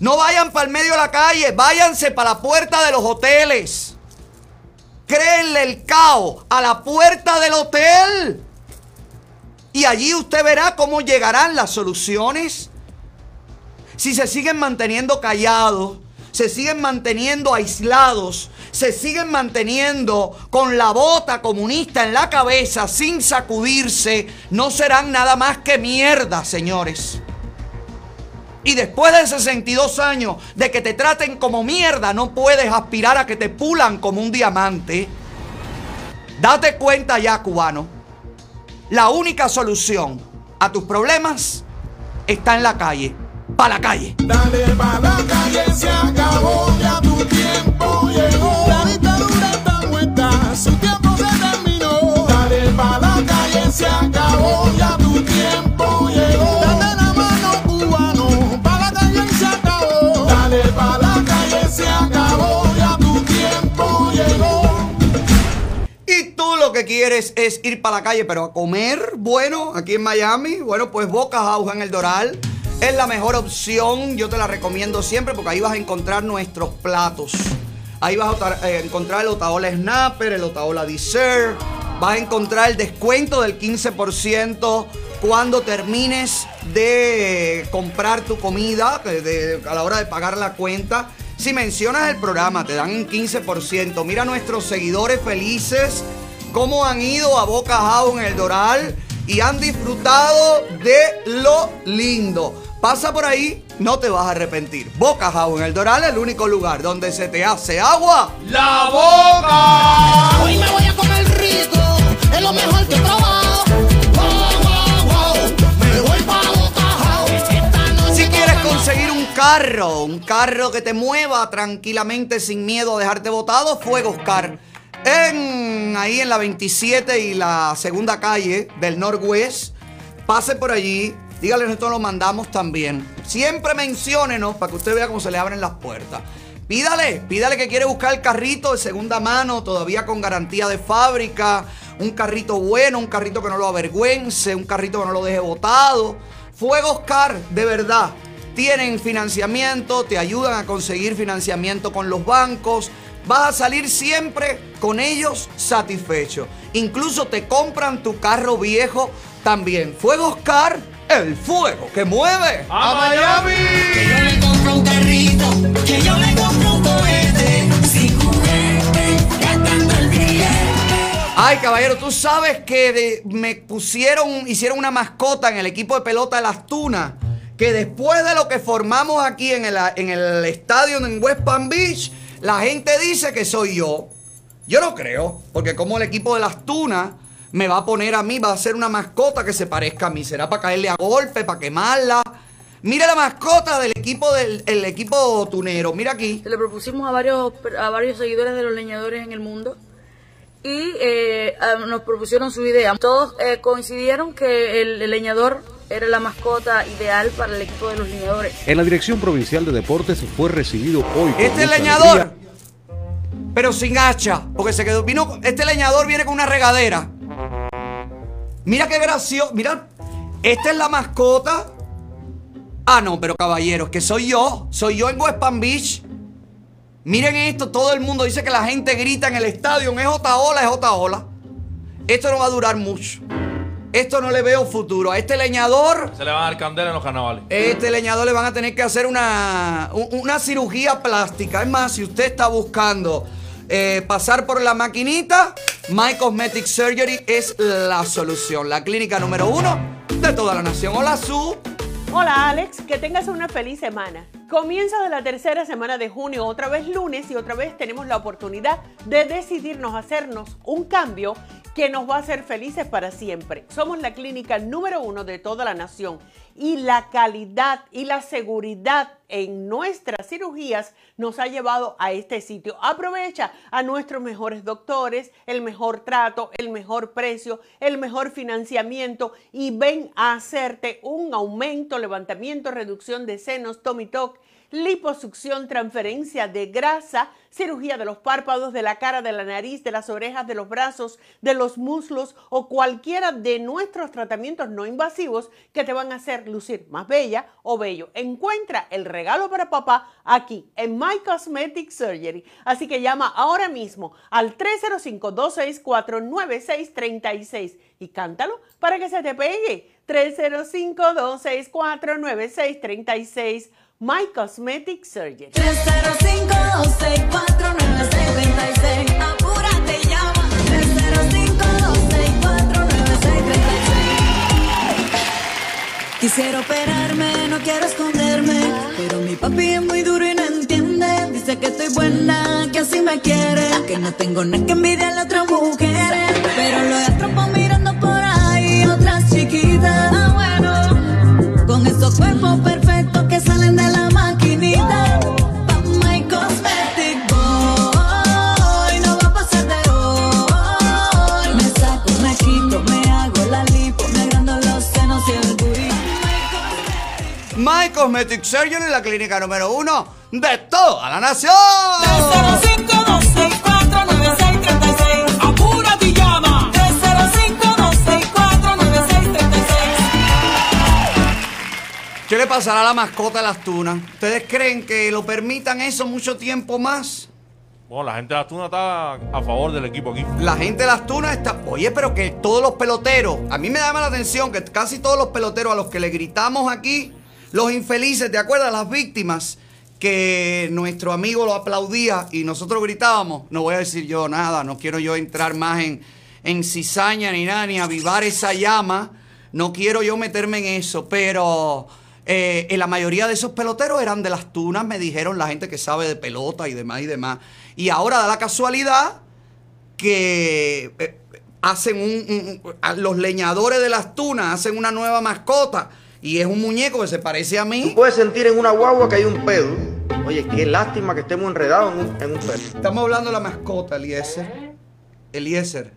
No vayan para el medio de la calle, váyanse para la puerta de los hoteles. Créenle el caos a la puerta del hotel. Y allí usted verá cómo llegarán las soluciones. Si se siguen manteniendo callados, se siguen manteniendo aislados, se siguen manteniendo con la bota comunista en la cabeza sin sacudirse, no serán nada más que mierda, señores. Y después de 62 años de que te traten como mierda, no puedes aspirar a que te pulan como un diamante. Date cuenta ya, cubano. La única solución a tus problemas está en la calle. Pa' la calle. Dale pa' la calle, se acabó, ya tu tiempo llegó. Que quieres es ir para la calle, pero a comer, bueno, aquí en Miami, bueno, pues Boca House en el Doral es la mejor opción. Yo te la recomiendo siempre porque ahí vas a encontrar nuestros platos. Ahí vas a eh, encontrar el Otaola Snapper, el Otaola Dessert. Vas a encontrar el descuento del 15% cuando termines de comprar tu comida, a la hora de pagar la cuenta. Si mencionas el programa, te dan un 15%. Mira a nuestros seguidores felices, cómo han ido a Boca House en el Doral y han disfrutado de lo lindo. Pasa por ahí, no te vas a arrepentir. Boca House en el Doral es el único lugar donde se te hace agua. ¡La boca! Hoy me voy a comer rico, es lo mejor que he probado. Wow, wow, wow, me voy pa' Boca noche Si quieres conseguir un carro, un carro que te mueva tranquilamente sin miedo a dejarte botado, Fuegos Car. En, ahí en la 27 y la segunda calle del Northwest. Pase por allí. Dígale, nosotros lo mandamos también. Siempre menciónenos para que usted vea cómo se le abren las puertas. Pídale, pídale que quiere buscar el carrito de segunda mano, todavía con garantía de fábrica. Un carrito bueno, un carrito que no lo avergüence, un carrito que no lo deje botado. Fuegos Car, de verdad. Tienen financiamiento, te ayudan a conseguir financiamiento con los bancos. Vas a salir siempre con ellos satisfecho. Incluso te compran tu carro viejo también. Fuegos Car, el fuego que mueve. ¡A Miami! Que yo le compro un carrito, que yo le compro un cohete. Sin juguete, gastando el billete. Ay, caballero, tú sabes que de- me pusieron, hicieron una mascota en el equipo de pelota de las Tunas. Que después de lo que formamos aquí en el, en el estadio en West Palm Beach, la gente dice que soy yo. Yo no creo, porque como el equipo de las Tunas me va a poner a mí, va a ser una mascota que se parezca a mí. Será para caerle a golpe, para quemarla. Mira la mascota del equipo del el equipo tunero. Mira aquí. Se le propusimos a varios, a varios seguidores de los leñadores en el mundo y eh, nos propusieron su idea. Todos eh, coincidieron que el leñador era la mascota ideal para el equipo de los leñadores. En la Dirección Provincial de Deportes fue recibido hoy. con Este leñador, alegría. pero sin hacha, porque se quedó. Vino, este leñador viene con una regadera. Mira qué gracioso. Mira, esta es la mascota. Ah, no, pero caballeros, que soy yo. Soy yo en West Palm Beach. Miren esto, todo el mundo dice que la gente grita en el estadio. Es Otaola, es Otaola. Esto no va a durar mucho. Esto no le veo futuro. A este leñador. Se le van a dar candela en los carnavales. Este leñador le van a tener que hacer una, una cirugía plástica. Es más, si usted está buscando eh, pasar por la maquinita, My Cosmetic Surgery es la solución. La clínica número uno de toda la nación. Hola, Su. Hola Alex, que tengas una feliz semana. Comienza de la tercera semana de junio, otra vez lunes y otra vez tenemos la oportunidad de decidirnos a hacernos un cambio que nos va a hacer felices para siempre. Somos la clínica número uno de toda la nación y la calidad y la seguridad en nuestras cirugías nos ha llevado a este sitio. Aprovecha a nuestros mejores doctores, el mejor trato, el mejor precio, el mejor financiamiento y ven a hacerte un aumento, levantamiento, reducción de senos, tummy liposucción, transferencia de grasa, cirugía de los párpados, de la cara, de la nariz, de las orejas, de los brazos, de los muslos o cualquiera de nuestros tratamientos no invasivos que te van a hacer lucir más bella o bello. Encuentra el regalo para papá aquí en My Cosmetic Surgery. Así que llama ahora mismo al 305-264-9636 y cántalo para que se te pegue. 305-264-9636. My Cosmetic Surgery. 305-264-9636. Apúrate, llama. 305-264-9636. Quisiera operarme, no quiero esconderme. Pero mi papi es muy duro y no entiende. Dice que estoy buena, que así me quiere. Que no tengo nada que envidiarle a otras mujeres. Pero lo atrapo mirando por ahí otras chiquitas. Ah, bueno. Con esos cuerpos Cosmetic Surgery, la clínica número uno de toda la nación. 305-264-9636. Apúrate y llama. 305-264-9636. ¿Qué le pasará a la mascota de las tunas? ¿Ustedes creen que lo permitan eso mucho tiempo más? Bueno, la gente de las tunas está a favor del equipo aquí. La gente de las tunas está. Oye, pero que todos los peloteros. A mí me llama la atención que casi todos los peloteros a los que le gritamos aquí, los infelices, ¿te acuerdas? Las víctimas, que nuestro amigo lo aplaudía y nosotros gritábamos. No voy a decir yo nada, no quiero yo entrar más en, en cizaña ni nada, ni avivar esa llama. No quiero yo meterme en eso, pero. eh, en la mayoría de esos peloteros eran de las tunas, me dijeron la gente que sabe de pelota y demás y demás. Y ahora da la casualidad que eh, hacen un, los leñadores de las tunas hacen una nueva mascota y es un muñeco que se parece a mí. Puedes sentir en una guagua que hay un pedo. Oye, qué lástima que estemos enredados en un, en un pedo. Estamos hablando de la mascota, Eliezer. Eliezer,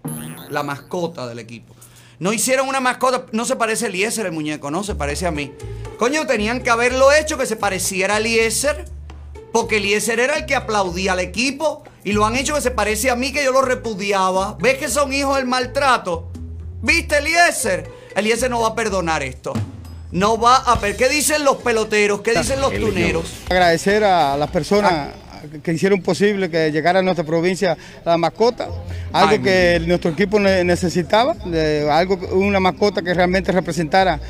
la mascota del equipo. No hicieron una mascota, no se parece a Eliezer el muñeco, no, se parece a mí. Coño, tenían que haberlo hecho que se pareciera a Eliezer, porque Eliezer era el que aplaudía al equipo y lo han hecho que se parece a mí que yo lo repudiaba. ¿Ves que son hijos del maltrato? ¿Viste, Eliezer? Eliezer no va a perdonar esto. No va a per- ¿Qué dicen los peloteros? ¿Qué dicen los tuneros? Agradecer a las personas que hicieron posible que llegara a nuestra provincia la mascota, algo Ay, que nuestro equipo ne- necesitaba, de algo, una mascota que realmente representara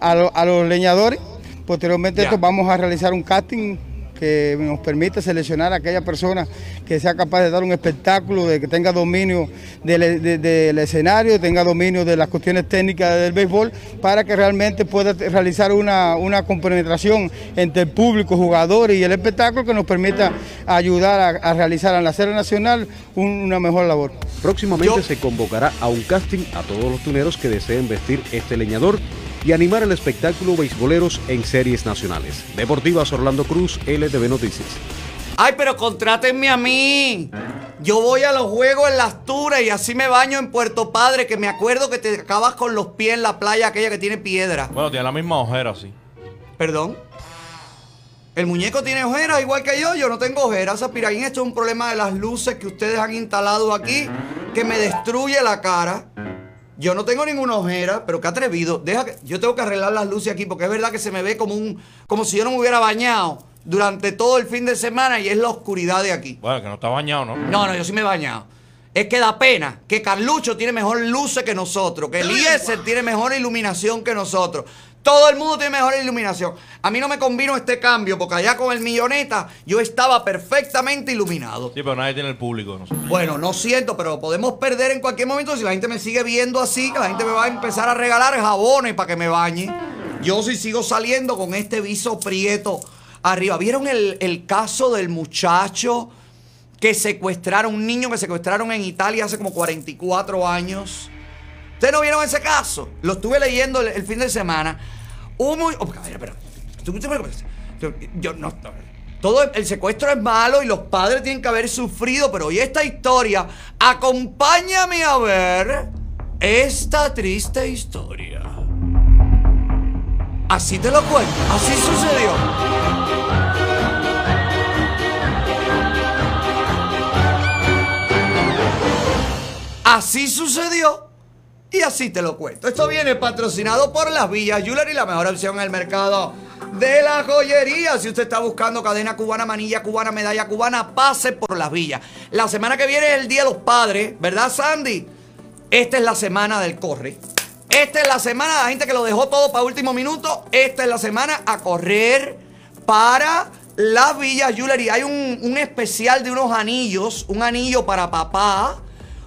a, lo- a los leñadores. Posteriormente esto vamos a realizar un casting que nos permite seleccionar a aquella persona que sea capaz de dar un espectáculo, de que tenga dominio del, de- del escenario, tenga dominio de las cuestiones técnicas del béisbol, para que realmente pueda realizar una, una compenetración entre el público, jugadores y el espectáculo que nos permita ayudar a, a realizar en la serie nacional un- una mejor labor. Próximamente se convocará a un casting a todos los tuneros que deseen vestir este leñador y animar el espectáculo beisboleros en series nacionales. Deportivas Orlando Cruz, LTV Noticias. Ay, pero contrátenme a mí. Yo voy a los juegos en las Turas y así me baño en Puerto Padre, que me acuerdo que te acabas con los pies en la playa aquella que tiene piedra. Bueno, tiene la misma ojera, sí. Perdón. El muñeco tiene ojeras igual que yo, yo no tengo ojeras. Aspiraín, esto es un problema de las luces que ustedes han instalado aquí que me destruye la cara. Yo no tengo ninguna ojera, pero qué atrevido. Deja que yo tengo que arreglar las luces aquí porque es verdad que se me ve como un como si yo no me hubiera bañado durante todo el fin de semana y es la oscuridad de aquí. Bueno, que no está bañado, ¿no? No, no, yo sí me he bañado. Es que da pena que Carlucho tiene mejor luces que nosotros, que Eliezer tiene mejor iluminación que nosotros. Todo el mundo tiene mejor iluminación. A mí no me convino este cambio porque allá con el milloneta yo estaba perfectamente iluminado. Sí, pero nadie tiene el público. No sé. Bueno, no siento, pero podemos perder en cualquier momento si la gente me sigue viendo así, que la gente me va a empezar a regalar jabones para que me bañe. Yo sí sigo saliendo con este viso prieto arriba. ¿Vieron el, el caso del muchacho que secuestraron, un niño que secuestraron en Italia hace como 44 años? ¿Ustedes no vieron ese caso? Lo estuve leyendo el, fin de semana. Un muy... oh, a pero, yo no... Todo el secuestro es malo y los padres tienen que haber sufrido, pero hoy esta historia, acompáñame a ver esta triste historia. Así te lo cuento, así sucedió. Así sucedió y así te lo cuento. Esto viene patrocinado por Las Villas Jewelry, la mejor opción en el mercado de la joyería. Si usted está buscando cadena cubana, manilla cubana, medalla cubana, pase por Las Villas. La semana que viene es el Día de los Padres, ¿verdad, Sandy? Esta es la semana del corre. Esta es la semana la gente que lo dejó todo para último minuto. Esta es la semana a correr para Las Villas Jewelry. Hay un, un especial de unos anillos, un anillo para papá.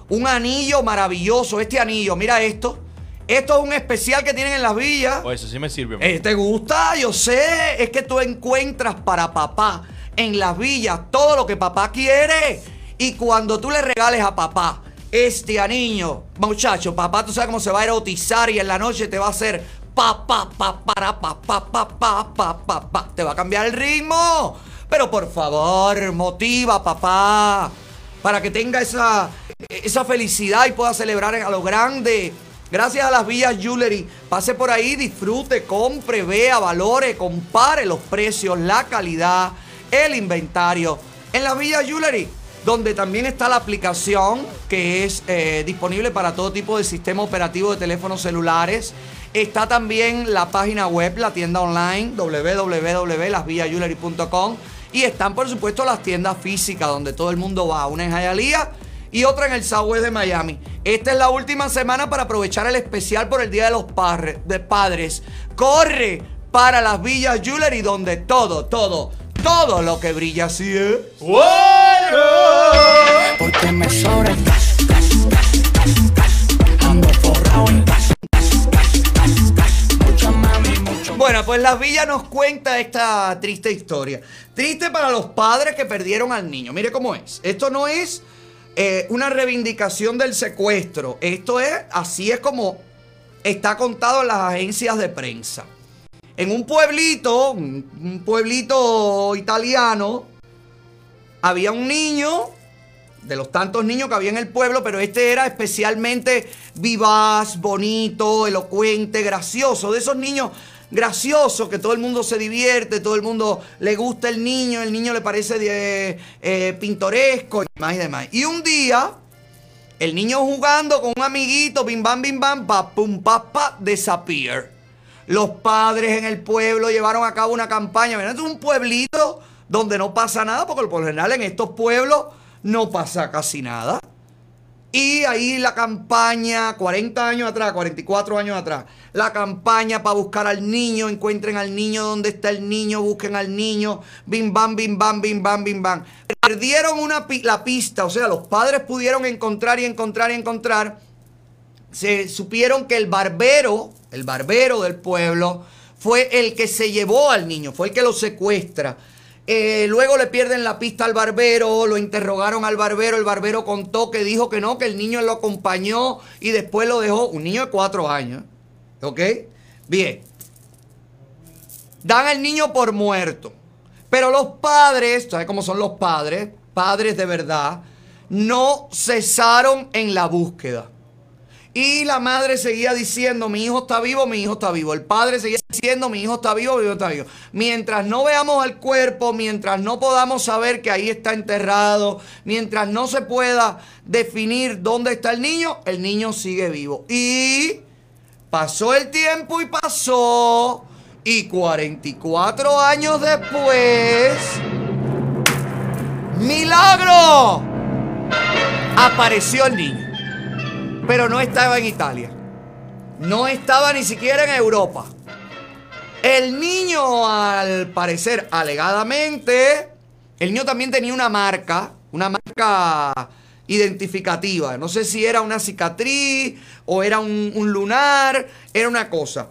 Un anillo maravilloso, este anillo, mira esto. Esto es un especial que tienen en las villas. Pues eso sí me sirve. Eh, ¿Te gusta? Yo sé. Es que tú encuentras para papá en las villas todo lo que papá quiere. Y cuando tú le regales a papá este anillo, muchacho, papá, tú sabes cómo se va a erotizar y en la noche te va a hacer pa pa pa para pa pa pa pa pa pa pa. Te va a cambiar el ritmo. Pero por favor, motiva a papá para que tenga esa, esa felicidad y pueda celebrar a lo grande Gracias a las Villas Jewelry. Pase por ahí, disfrute, compre, vea, valore, compare los precios, la calidad, el inventario. En las Villas Jewelry, donde también está la aplicación que es eh, disponible para todo tipo de sistema operativo de teléfonos celulares. Está también la página web, la tienda online, www.lasvillasjewelry.com. Y están, por supuesto, las tiendas físicas donde todo el mundo va. Una en y otra en el Southwest de Miami. Esta es la última semana para aprovechar el especial por el Día de los Parre- de Padres. Corre para las Villas Jewelry donde todo, todo, todo lo que brilla así es. Porque me sobra el gas, gas, gas, gas, gas. Ando forrado en gas, gas, gas, gas, gas. Mucha mami, mucho Bueno, pues las villas nos cuenta esta triste historia. Triste para los padres que perdieron al niño. Mire cómo es. Esto no es eh, una reivindicación del secuestro. Esto es, así es como está contado en las agencias de prensa. En un pueblito, un pueblito italiano, había un niño, de los tantos niños que había en el pueblo, pero este era especialmente vivaz, bonito, elocuente, gracioso. De esos niños graciosos que todo el mundo se divierte, todo el mundo le gusta el niño, el niño le parece eh, pintoresco y demás y demás. Y un día, el niño jugando con un amiguito, bim bam, bim bam, pa, pum, pa, pa. Los padres en el pueblo llevaron a cabo una campaña. Mira, es un pueblito donde no pasa nada, porque por lo general en estos pueblos no pasa casi nada. Y ahí la campaña, 40 años atrás, 44 años atrás, la campaña para buscar al niño, encuentren al niño, dónde está el niño, busquen al niño, bim bam, bim bam, bim bam, bim bam. Perdieron una, la pista, o sea, los padres pudieron encontrar y encontrar y encontrar se supieron que el barbero, el barbero del pueblo, fue el que se llevó al niño, fue el que lo secuestra. Eh, luego le pierden la pista al barbero, lo interrogaron al barbero, el barbero contó que dijo que no, que el niño lo acompañó y después lo dejó, un niño de cuatro años, ¿ok? Bien, dan al niño por muerto, pero los padres, ¿sabes cómo son los padres? Padres de verdad, no cesaron en la búsqueda. Y la madre seguía diciendo, mi hijo está vivo, mi hijo está vivo. El padre seguía diciendo, mi hijo está vivo, mi hijo está vivo. Mientras no veamos el cuerpo, mientras no podamos saber que ahí está enterrado, mientras no se pueda definir dónde está el niño, el niño sigue vivo. Y pasó el tiempo y pasó. Y 44 años después, milagro, apareció el niño pero no estaba en Italia. No estaba ni siquiera en Europa. El niño, al parecer, alegadamente, el niño también tenía una marca, una marca identificativa. No sé si era una cicatriz o era un, un lunar, era una cosa.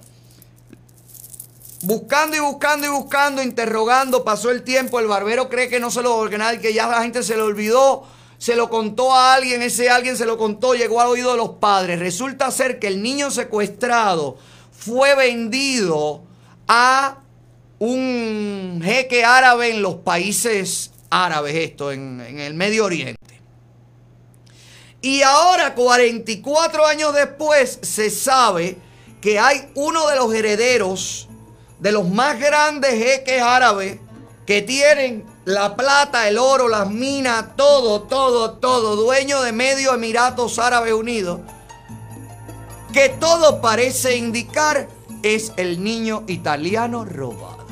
Buscando y buscando y buscando, interrogando, pasó el tiempo, el barbero cree que no se lo, que nadie, que ya la gente se le olvidó, se lo contó a alguien, ese alguien se lo contó, llegó al oído de los padres. Resulta ser que el niño secuestrado fue vendido a un jeque árabe en los países árabes, esto, en, en el Medio Oriente. Y ahora, 44 años después, se sabe que hay uno de los herederos de los más grandes jeques árabes que tienen la plata, el oro, las minas, todo, todo, todo, dueño de medio Emiratos Árabes Unidos, que todo parece indicar es el niño italiano robado.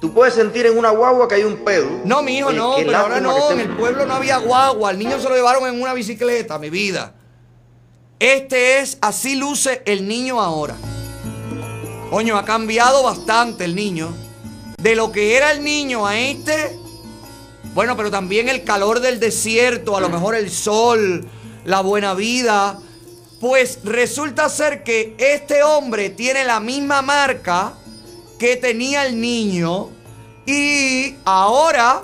Tú puedes sentir en una guagua que hay un pedo. No, mi hijo, Oye, no, pero ahora no, en el pueblo no había guagua, al niño se lo llevaron en una bicicleta, mi vida. Este es, así luce el niño ahora. Coño, ha cambiado bastante el niño. De lo que era el niño a este, bueno, pero también el calor del desierto, a lo mejor el sol, la buena vida. Pues resulta ser que este hombre tiene la misma marca que tenía el niño y ahora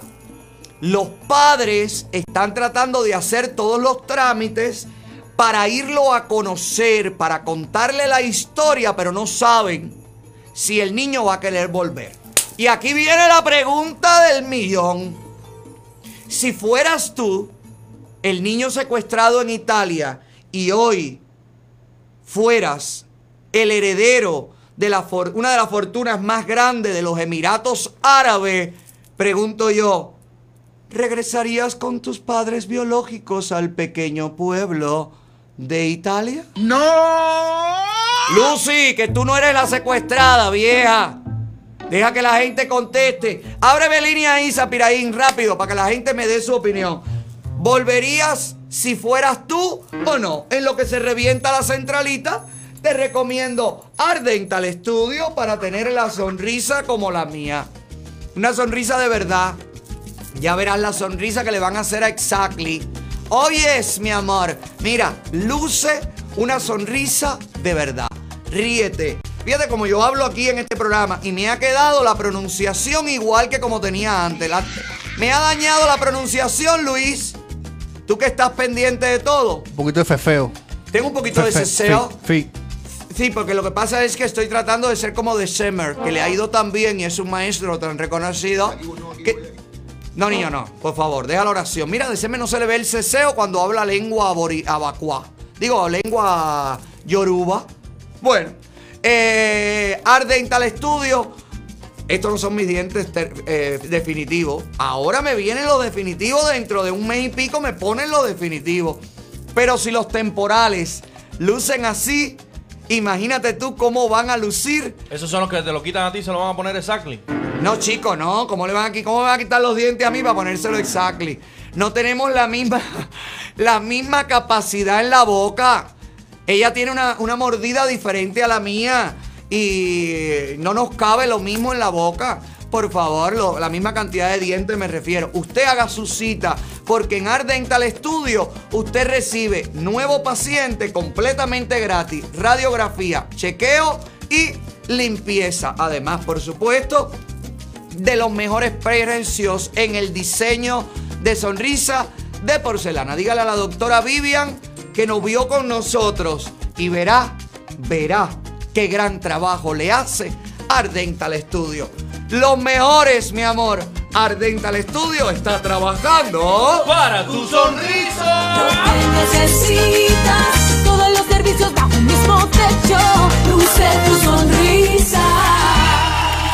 los padres están tratando de hacer todos los trámites para irlo a conocer, para contarle la historia, pero no saben si el niño va a querer volver. Y aquí viene la pregunta del millón. Si fueras tú, el niño secuestrado en Italia, y hoy fueras el heredero de la una de las fortunas más grandes de los Emiratos Árabes, pregunto yo, ¿regresarías con tus padres biológicos al pequeño pueblo de Italia? ¡No! Lucy, que tú no eres la secuestrada, vieja. Deja que la gente conteste. Ábreme línea ahí, Zapiraín, rápido, para que la gente me dé su opinión. ¿Volverías si fueras tú o no? En lo que se revienta la centralita, te recomiendo Ardental Studio para tener la sonrisa como la mía. Una sonrisa de verdad. Ya verás la sonrisa que le van a hacer a Exactly. Oyes, mi amor. Mira, luce una sonrisa de verdad. Ríete. Fíjate como yo hablo aquí en este programa y me ha quedado la pronunciación igual que como tenía antes. La- me ha dañado la pronunciación, Luis. Tú que estás pendiente de todo. Un poquito de fefeo. Tengo un poquito de ceseo. fi- Sí, porque lo que pasa es que estoy tratando de ser como de Semer, que le ha ido tan bien y es un maestro tan reconocido. Que... No, niño, no, por favor, deja la oración. Mira, de Semer no se le ve el ceseo cuando habla lengua abacuá. Digo, lengua yoruba. Bueno, eh, Ardental Studio. Estos no son mis dientes eh, definitivos. Ahora me vienen los definitivos. Dentro de un mes y pico me ponen los definitivos. Pero si los temporales lucen así, imagínate tú cómo van a lucir. Esos son los que te lo quitan a ti y se lo van a poner exactly. No, chicos, no. ¿Cómo le van cómo me van a quitar los dientes a mí para ponérselo exactly? No tenemos la misma, *laughs* la misma capacidad en la boca. Ella tiene una, una mordida diferente a la mía y no nos cabe lo mismo en la boca. Por favor, la misma cantidad de dientes me refiero. Usted haga su cita porque en Ardental Studio usted recibe nuevo paciente completamente gratis, radiografía, chequeo y limpieza. Además, por supuesto, de los mejores precios en el diseño de sonrisa de porcelana. Dígale a la doctora Vivian que nos vio con nosotros y verá, verá qué gran trabajo le hace Ardental Studio. Los mejores, mi amor. Ardental Studio está trabajando para tu sonrisa. necesitas todos los servicios bajo un mismo techo. Luce tu sonrisa.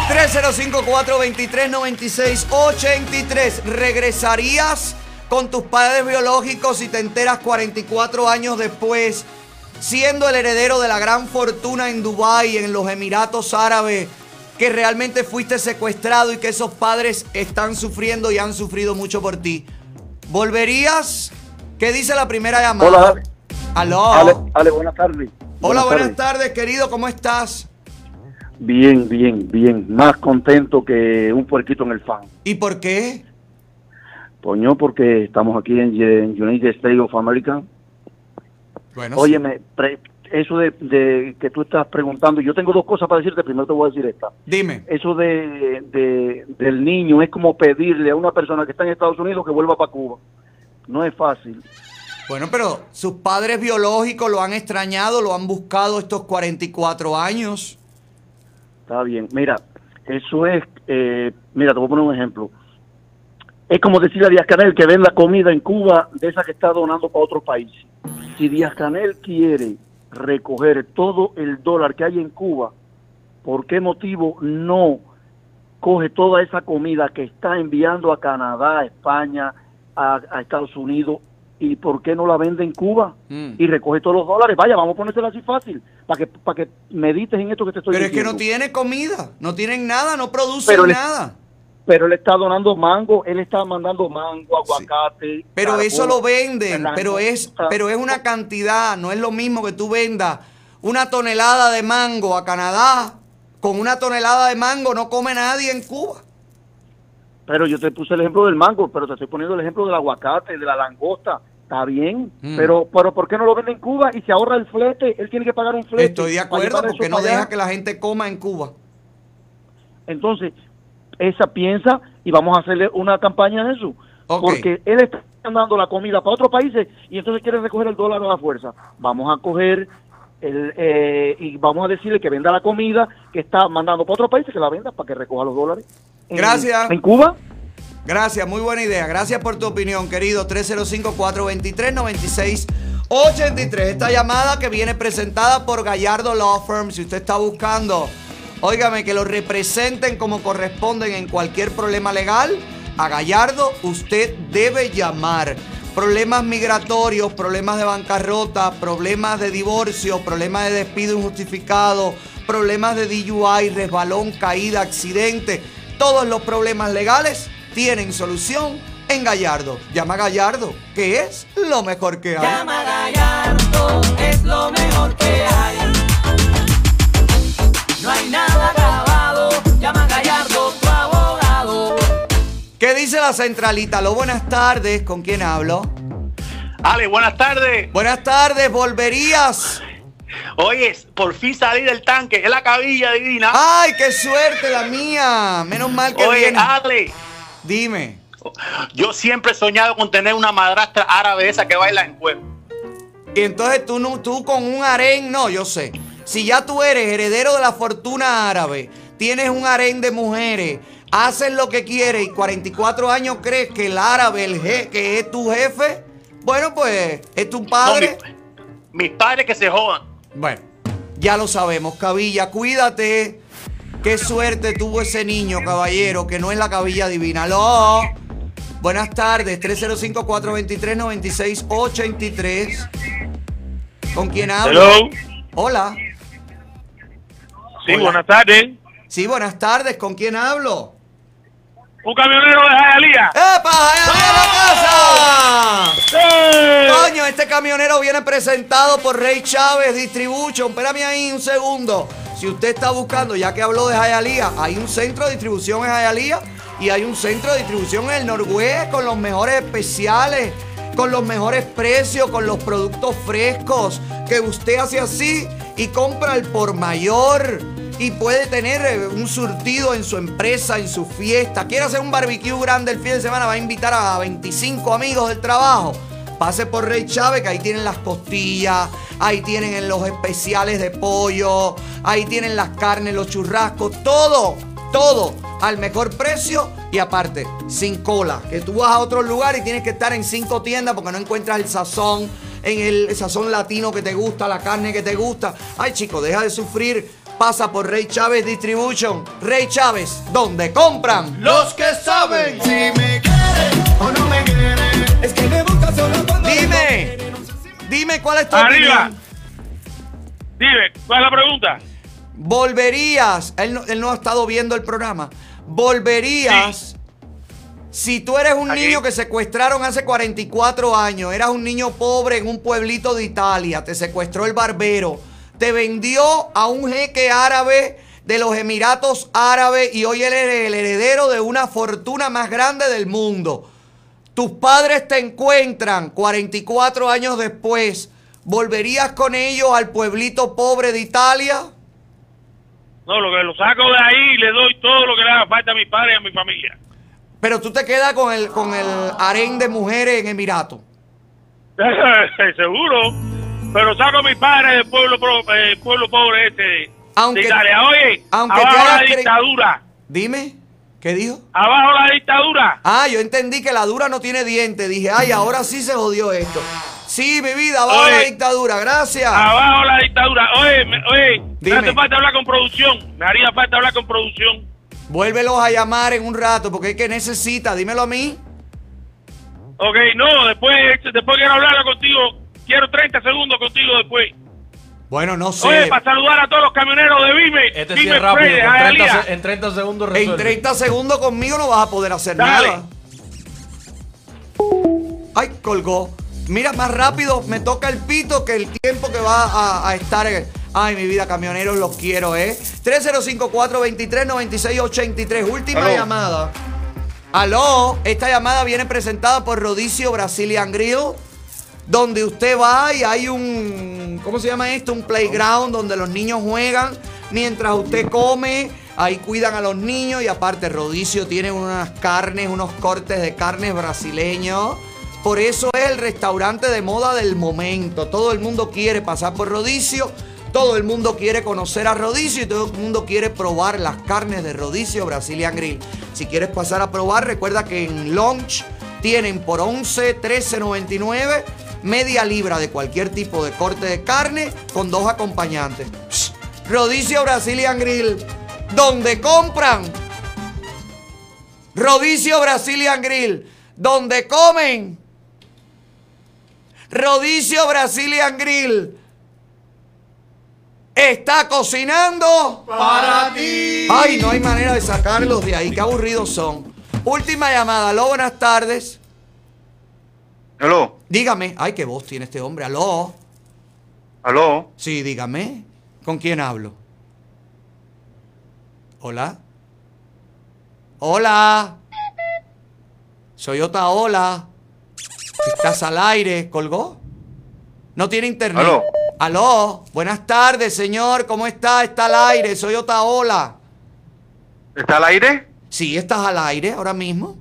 305-423-9683. ¿Regresarías con tus padres biológicos si te enteras 44 años después, siendo el heredero de la gran fortuna en Dubái, en los Emiratos Árabes, que realmente fuiste secuestrado y que esos padres están sufriendo y han sufrido mucho por ti? ¿Volverías? ¿Qué dice la primera llamada? Hola, Ale. Aló. Ale, Ale, buenas tardes. Hola, buenas tardes. tardes, querido. ¿Cómo estás? Bien, bien, bien. Más contento que un puerquito en el fan. ¿Y por qué? Coño, porque estamos aquí en, en United States of America. Bueno, Óyeme, pre- eso de, de que tú estás preguntando, yo tengo dos cosas para decirte. Primero te voy a decir esta. Dime. Eso de, de- del niño es como pedirle a una persona que está en Estados Unidos que vuelva para Cuba. No es fácil. Bueno, pero sus padres biológicos lo han extrañado, lo han buscado estos 44 años. Está bien. Mira, eso es, eh, mira, te voy a poner un ejemplo. Es como decirle a Díaz Canel que venda comida en Cuba de esa que está donando para otros países. Si Díaz Canel quiere recoger todo el dólar que hay en Cuba, ¿por qué motivo no coge toda esa comida que está enviando a Canadá, a España, a, a Estados Unidos y por qué no la vende en Cuba y recoge todos los dólares? Vaya, vamos a ponérselo así fácil para que para que medites en esto que te estoy Pero es que diciendo. no tiene comida, no tienen nada, no producen Pero nada. Pero él está donando mango, él está mandando mango, aguacate. Pero carbón, eso lo venden, pero es, pero es una cantidad, no es lo mismo que tú vendas una tonelada de mango a Canadá. Con una tonelada de mango no come nadie en Cuba. Pero yo te puse el ejemplo del mango, pero te estoy poniendo el ejemplo del aguacate, de la langosta. Está bien, Mm. pero, pero ¿por qué no lo vende en Cuba y se ahorra el flete? Él tiene que pagar un flete. Estoy de acuerdo porque no deja que la gente coma en Cuba. Entonces, esa piensa y vamos a hacerle una campaña de eso. Porque él está mandando la comida para otros países y entonces quiere recoger el dólar a la fuerza. Vamos a coger el, eh, y vamos a decirle que venda la comida que está mandando para otros países, que la venda para que recoja los dólares. En- Gracias. En Cuba. Gracias, muy buena idea. Gracias por tu opinión, querido. 305-423-9683. 83. Esta llamada que viene presentada por Gallardo Law Firm. Si usted está buscando, óigame, que lo representen como corresponden en cualquier problema legal, a Gallardo usted debe llamar. Problemas migratorios, problemas de bancarrota, problemas de divorcio, problemas de despido injustificado, problemas de DUI, resbalón, caída, accidente. Todos los problemas legales tienen solución en Gallardo. Llama a Gallardo, que es lo mejor que hay. Llama Gallardo, es lo mejor que hay. No hay nada grabado, llama Gallardo, tu abogado. ¿Qué dice la centralita? Lo buenas tardes, ¿con quién hablo? Ale, buenas tardes. Buenas tardes, ¿volverías? Oye, por fin salí del tanque, es la cabilla divina. ¡Ay, qué suerte la mía! Menos mal que Oye, viene. Ale, Dime. yo siempre he soñado con tener una madrastra árabe esa que baila en cuero. Y entonces tú, no, tú con un harén, no, yo sé. Si ya tú eres heredero de la fortuna árabe, tienes un harén de mujeres, haces lo que quieres y 44 años crees que el árabe, el je- que es tu jefe, bueno, pues es tu padre. Mis padres que se jodan. Bueno, ya lo sabemos, Cabilla, cuídate. Qué suerte tuvo ese niño, caballero, que no es la cabilla divina. Aló. Buenas tardes, 305-423-9683. ¿Con quién hablo? Hello. Hola. Sí, buenas tardes. Sí, buenas tardes. ¿Con quién hablo? Un camionero de Jayalía. ¡Epa! ¡Jayalía la casa! Coño, este camionero viene presentado por Rey Chávez Distribution. Espérame ahí un segundo. Si usted está buscando, ya que habló de Jayalía, hay un centro de distribución en Jayalía y hay un centro de distribución en el Noruega con los mejores especiales, con los mejores precios, con los productos frescos, que usted hace así y compra al por mayor y puede tener eh, un surtido en su empresa, en su fiesta. Quiere hacer un barbecue grande el fin de semana, va a invitar a 25 amigos del trabajo. Pase por Rey Chávez, que ahí tienen las costillas, ahí tienen los especiales de pollo, ahí tienen las carnes, los churrascos, todo, todo al mejor precio y aparte, sin cola. Que tú vas a otro lugar y tienes que estar en cinco tiendas porque no encuentras el sazón, en el sazón latino que te gusta, la carne que te gusta. Ay, chico, deja de sufrir. Pasa por Rey Chávez Distribution. Rey Chávez, donde compran los que saben. Si me quieres o no me quieres, es que me buscas solo cuando Dime, dime cuál es tu Arriba. opinión. Dime, ¿cuál es la pregunta? Volverías, él no, él no ha estado viendo el programa. Volverías si tú eres un Aquí. niño que secuestraron hace 44 años, eras un niño pobre en un pueblito de Italia, te secuestró el barbero, te vendió a un jeque árabe de los Emiratos Árabes y hoy él es el heredero de una fortuna más grande del mundo. Tus padres te encuentran 44 años después. ¿Volverías con ellos al pueblito pobre de Italia? No, lo que lo saco de ahí y le doy todo lo que le haga falta a mi padre y a mi familia. Pero tú te quedas con el, con el harén de mujeres en Emirato. *laughs* Seguro. Pero saco a mi padre del pueblo, eh, pueblo pobre este Aunque- de Italia. Oye, aunque abajo la dictadura. Dime, ¿qué dijo? Abajo la dictadura. Ah, yo entendí que la dura no tiene diente. Dije, ay, ahora sí se jodió esto. Sí, mi vida, abajo Oye. la dictadura, gracias. Abajo la dictadura. Oye, me, oye, me Dime. hace falta hablar con producción. Me haría falta hablar con producción. Vuélvelos a llamar en un rato, porque es que necesita, dímelo a mí. Ok, no, después, después quiero hablar contigo. Quiero 30 segundos contigo después. Bueno, no sé. Oye, para saludar a todos los camioneros de Vime. Este sí Vime es rápido, en 30, Hialeah. se- en 30 segundos En resuelve. 30 segundos conmigo no vas a poder hacer Dale. nada. Ay, colgó. Mira, más rápido me toca el pito que el tiempo que va a, a estar. Ay, mi vida, camioneros, los quiero, ¿eh? 305-423-9683. Última llamada. Aló, esta llamada viene presentada por Rodicio Brazilian Grill, donde usted va y hay un, ¿cómo se llama esto? Un playground donde los niños juegan mientras usted come. Ahí cuidan a los niños y aparte Rodicio tiene unas carnes, unos cortes de carnes brasileños. Por eso es el restaurante de moda del momento. Todo el mundo quiere pasar por Rodicio. Todo el mundo quiere conocer a Rodicio y todo el mundo quiere probar las carnes de Rodicio Brazilian Grill. Si quieres pasar a probar, recuerda que en Lunch tienen por 11, 13.99 media libra de cualquier tipo de corte de carne con dos acompañantes. Rodicio Brazilian Grill, donde compran. Rodicio Brazilian Grill, donde comen. Rodicio Brazilian Grill. Está cocinando Para ti. Ay, no hay manera de sacarlos de ahí. Qué aburridos son. Última llamada. Aló, buenas tardes. Aló, Dígame. Ay, qué voz tiene este hombre. Aló. aló. Sí, dígame. ¿Con quién hablo? Hola. Hola. Soy Otaola. Estás al aire. ¿Colgó? No tiene internet. Aló. Aló. Buenas tardes, señor. ¿Cómo está? Está al aire. Soy Otaola. ¿Está al aire? Sí, estás al aire ahora mismo.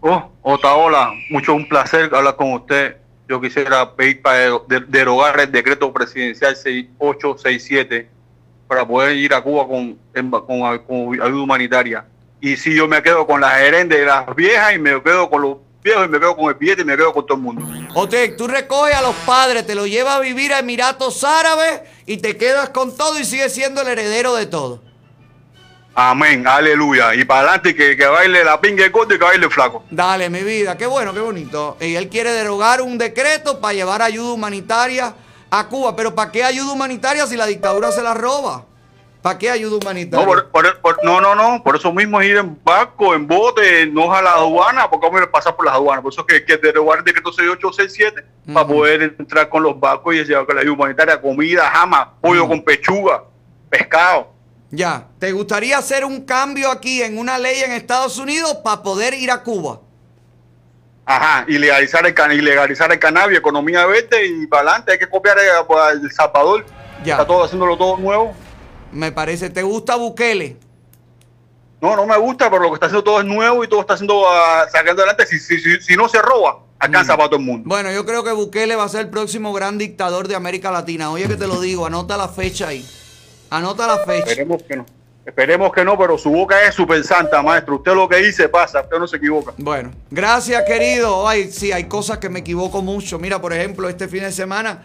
Oh, Otaola, mucho un placer hablar con usted. Yo quisiera pedir para de- derogar el decreto presidencial 6867 para poder ir a Cuba con, en- con, con ayuda humanitaria. Y si yo me quedo con la gerente de las viejas y me quedo con los viejos y me quedo con el billete y me quedo con todo el mundo. Ote, tú recoges a los padres, te los llevas a vivir a Emiratos Árabes y te quedas con todo y sigues siendo el heredero de todo. Amén, aleluya. Y para adelante que, que baile la pinga corto y que baile el flaco. Dale, mi vida, qué bueno, qué bonito. Y él quiere derogar un decreto para llevar ayuda humanitaria a Cuba. Pero ¿para qué ayuda humanitaria si la dictadura se la roba? ¿Para qué ayuda No, humanitaria? por- por- por- no, no, no, por eso mismo es ir en barco, en bote, no a la aduana, porque vamos a pasar por las aduanas. Por eso es que hay que derogar el decreto 6867 para poder entrar con los barcos y llevar con la ayuda humanitaria, comida, jama, pollo con pechuga, pescado. Ya, ¿te gustaría hacer un cambio aquí en una ley en Estados Unidos para poder ir a Cuba? Ajá, y legalizar el, can- y legalizar el cannabis, economía verde y para adelante. Hay que copiar a- a El Salvador. Ya. Está todo haciéndolo todo nuevo. Me parece, ¿te gusta Bukele? No, no me gusta, pero lo que está haciendo todo es nuevo y todo está haciendo ah, sacando adelante. Si, si, si, si no se roba, alcanza para todo el mundo. Bueno, yo creo que Bukele va a ser el próximo gran dictador de América Latina. Oye que te lo digo, anota la fecha ahí. Anota la fecha. Esperemos que no. Esperemos que no, pero su boca es súper santa, maestro. Usted lo que dice pasa, usted no se equivoca. Bueno, gracias querido. Ay, sí, hay cosas que me equivoco mucho. Mira, por ejemplo, este fin de semana,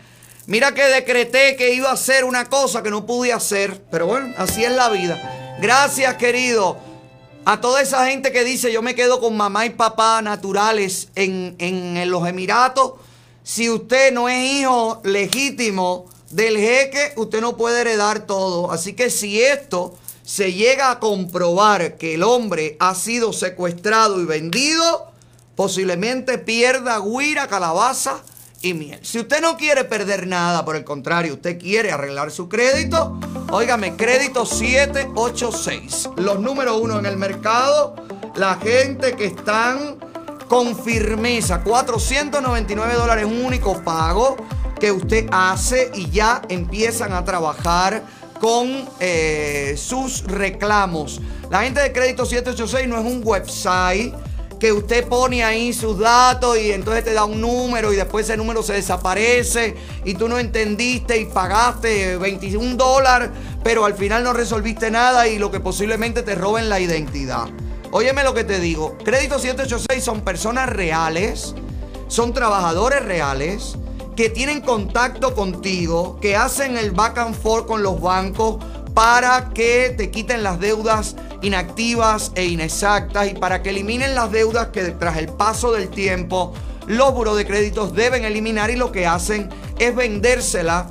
mira que decreté que iba a hacer una cosa que no pude hacer. Pero bueno, así es la vida. Gracias querido. A toda esa gente que dice yo me quedo con mamá y papá naturales en, en- en los Emiratos. Si usted no es hijo legítimo del jeque, usted no puede heredar todo. Así que si esto se llega a comprobar que el hombre ha sido secuestrado y vendido, posiblemente pierda guira, calabaza y miel. Si usted no quiere perder nada, por el contrario, usted quiere arreglar su crédito, óigame, crédito 786. Los número uno en el mercado, la gente que están con firmeza, 499 dólares, un único pago que usted hace y ya empiezan a trabajar con eh, sus reclamos. La gente de Crédito 786 no es un website que usted pone ahí sus datos y entonces te da un número y después ese número se desaparece y tú no entendiste y pagaste 21 dólares, pero al final no resolviste nada y lo que posiblemente te roben la identidad. Óyeme lo que te digo, Crédito 786 son personas reales, son trabajadores reales que tienen contacto contigo, que hacen el back and forth con los bancos para que te quiten las deudas inactivas e inexactas y para que eliminen las deudas que tras el paso del tiempo los buros de créditos deben eliminar y lo que hacen es vendérsela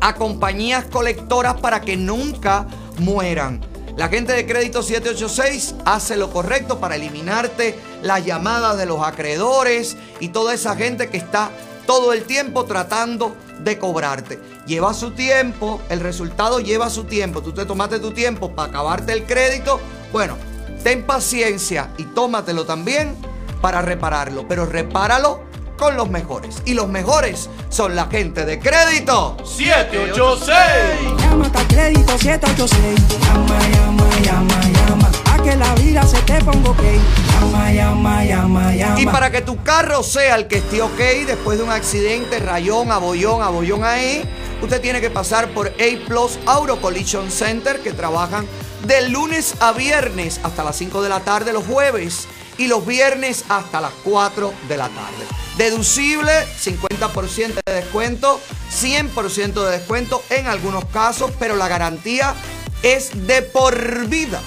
a compañías colectoras para que nunca mueran. La gente de Crédito 786 hace lo correcto para eliminarte las llamadas de los acreedores y toda esa gente que está todo el tiempo tratando de cobrarte. Lleva su tiempo, el resultado lleva su tiempo. Tú te tomaste tu tiempo para acabarte el crédito. Bueno, ten paciencia y tómatelo también para repararlo, pero repáralo con los mejores. Y los mejores son la gente de Crédito 786. Llama crédito 786. Llama, llama, llama, llama. Que la vida se te ponga ok. Llama, llama, llama, llama. Y para que tu carro sea el que esté ok después de un accidente, rayón, abollón, abollón ahí, usted tiene que pasar por A Plus Auto Collision Center que trabajan de lunes a viernes hasta las 5 de la tarde los jueves. y los viernes hasta las 4 de la tarde. Deducible, 50% de descuento, 100% de descuento en algunos casos, pero la garantía es de por vida.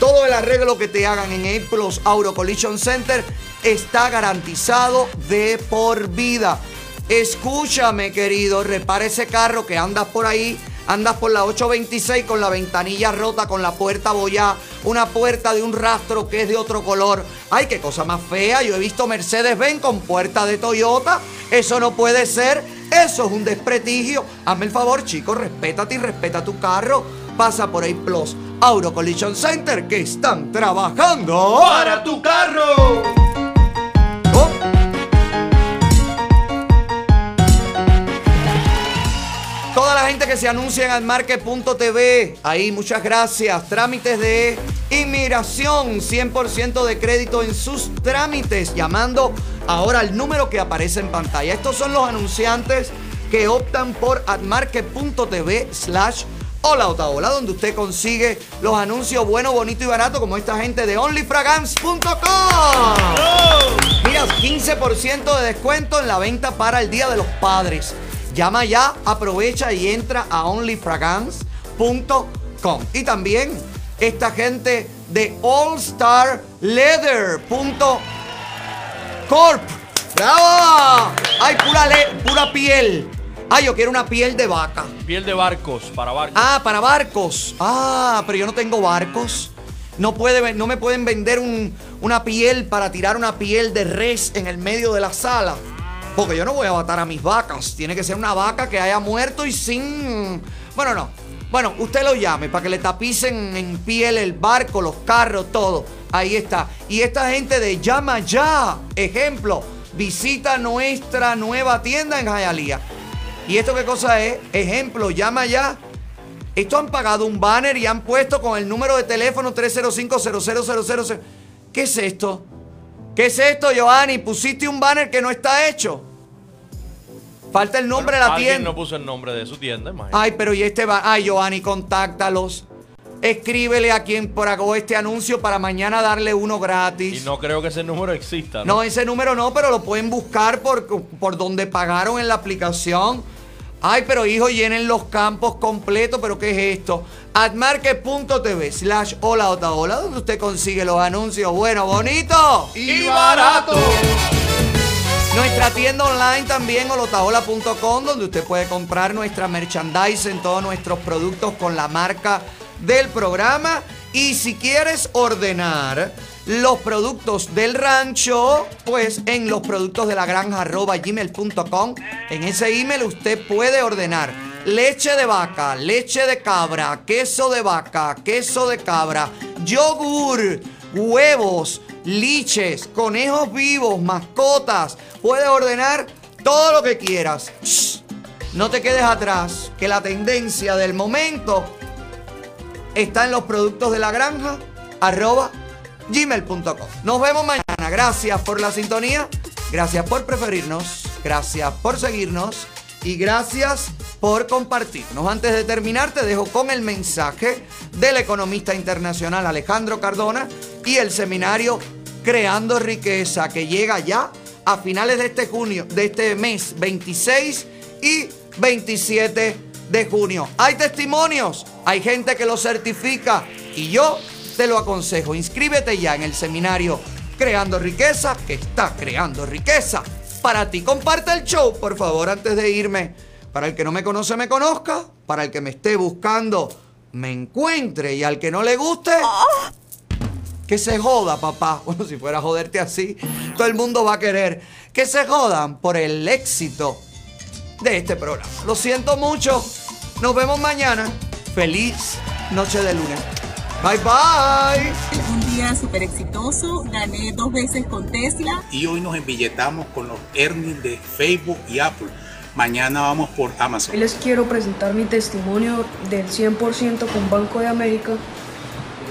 Todo el arreglo que te hagan en A Plus Auto Collision Center está garantizado de por vida. Escúchame, querido, repara ese carro que andas por ahí, andas por la 826 con la ventanilla rota, con la puerta bollada, una puerta de un rastro que es de otro color. Ay, qué cosa más fea. Yo he visto Mercedes-Benz con puerta de Toyota. Eso no puede ser. Eso es un desprestigio. Hazme el favor, chico, respétate y respeta tu carro. Pasa por ahí Plus Auto Collision Center que están trabajando Para tu carro. Toda la gente que se anuncia en almarque.tv, ahí muchas gracias. Trámites de inmigración, 100% de crédito en sus trámites, llamando ahora al número que aparece en pantalla. Estos son los anunciantes que optan por admarque.tv slash hola Otaola, donde usted consigue los anuncios bueno, bonito y barato como esta gente de onlyfragance.com. Mira, 15% de descuento en la venta para el Día de los Padres. Llama ya, aprovecha y entra a onlyfragance.com. Y también esta gente de allstarleather.corp. ¡Bravo! ¡Ay, pura, pura piel! ¡Ay, yo quiero una piel de vaca! Piel de barcos, para barcos. Ah, para barcos. Ah, pero yo no tengo barcos. No, puede, no me pueden vender un- una piel para tirar una piel de res en el medio de la sala. Porque yo no voy a matar a mis vacas. Tiene que ser una vaca que haya muerto y sin... Bueno, no. Bueno, usted lo llame para que le tapicen en piel el barco, los carros, todo. Ahí está. Y esta gente de Llama Ya, ejemplo, visita nuestra nueva tienda en Hialeah. ¿Y esto qué cosa es? Ejemplo, llama ya. Esto han pagado un banner y han puesto con el número de teléfono 305-0000. ¿Qué es esto? ¿Qué es esto, Giovanni? Pusiste un banner que no está hecho. Falta el nombre de la Alguien tienda. no puso el nombre de su tienda, imagínate. Ay, pero y este va. Ay, Giovanni, contáctalos. Escríbele a quien pagó este anuncio para mañana darle uno gratis. Y no creo que ese número exista, ¿no? No, ese número no, pero lo pueden buscar por, por donde pagaron en la aplicación. Ay, pero hijo, llenen los campos completos, pero ¿qué es esto? Admarket.tv slash hola otaola, donde usted consigue los anuncios buenos, bonitos Y barato. Nuestra tienda online también, holotaola.com, donde usted puede comprar nuestra merchandise en todos nuestros productos con la marca del programa. Y si quieres ordenar los productos del rancho, pues en los productos de la granja gmail.com, en ese email usted puede ordenar leche de vaca, leche de cabra, queso de vaca, queso de cabra, yogur, huevos, liches, conejos vivos, mascotas. Puedes ordenar todo lo que quieras. No te quedes atrás, que la tendencia del momento está en los productos de la granja, arroba gmail.com. Nos vemos mañana. Gracias por la sintonía, gracias por preferirnos, gracias por seguirnos y gracias por compartirnos. Antes de terminar, te dejo con el mensaje del economista internacional Alejandro Cardona y el seminario Creando Riqueza que llega ya a finales de este junio, de este mes 26 y 27 de junio. Hay testimonios, hay gente que lo certifica y yo te lo aconsejo. Inscríbete ya en el seminario Creando Riqueza, que está creando riqueza para ti. Comparte el show, por favor, antes de irme. Para el que no me conoce, me conozca. Para el que me esté buscando, me encuentre. Y al que no le guste, que se joda, papá. *laughs* Bueno, si fuera a joderte así, todo el mundo va a querer que se jodan por el éxito de este programa. Lo siento mucho. Nos vemos mañana. Feliz noche de lunes. Bye bye. Un día súper exitoso, gané dos veces con Tesla. y hoy nos embilletamos con los earnings de Facebook y Apple. Mañana vamos por Amazon. Hoy les quiero presentar mi testimonio del 100% con Banco de América,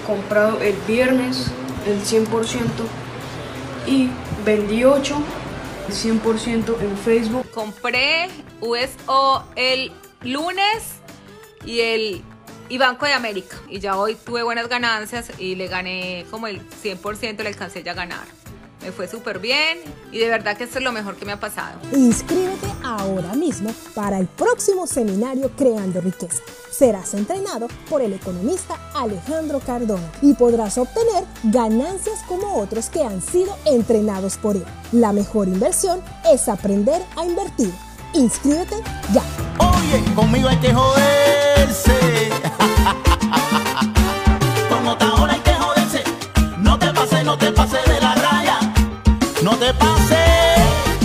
comprado el viernes el 100% y vendí 8 el 100% en Facebook. Compré USO el lunes y el y Banco de América. Y ya hoy tuve buenas ganancias y le gané como el 100%, le alcancé ya a ganar. Me fue súper bien y de verdad que esto es lo mejor que me ha pasado. Inscríbete ahora mismo para el próximo seminario Creando Riqueza. Serás entrenado por el economista Alejandro Cardona y podrás obtener ganancias como otros que han sido entrenados por él. La mejor inversión es aprender a invertir. Inscríbete ya. Oye, conmigo hay que joderse. Con Otaola hay que joderse. No te pases, no te pases de la raya. No te pases.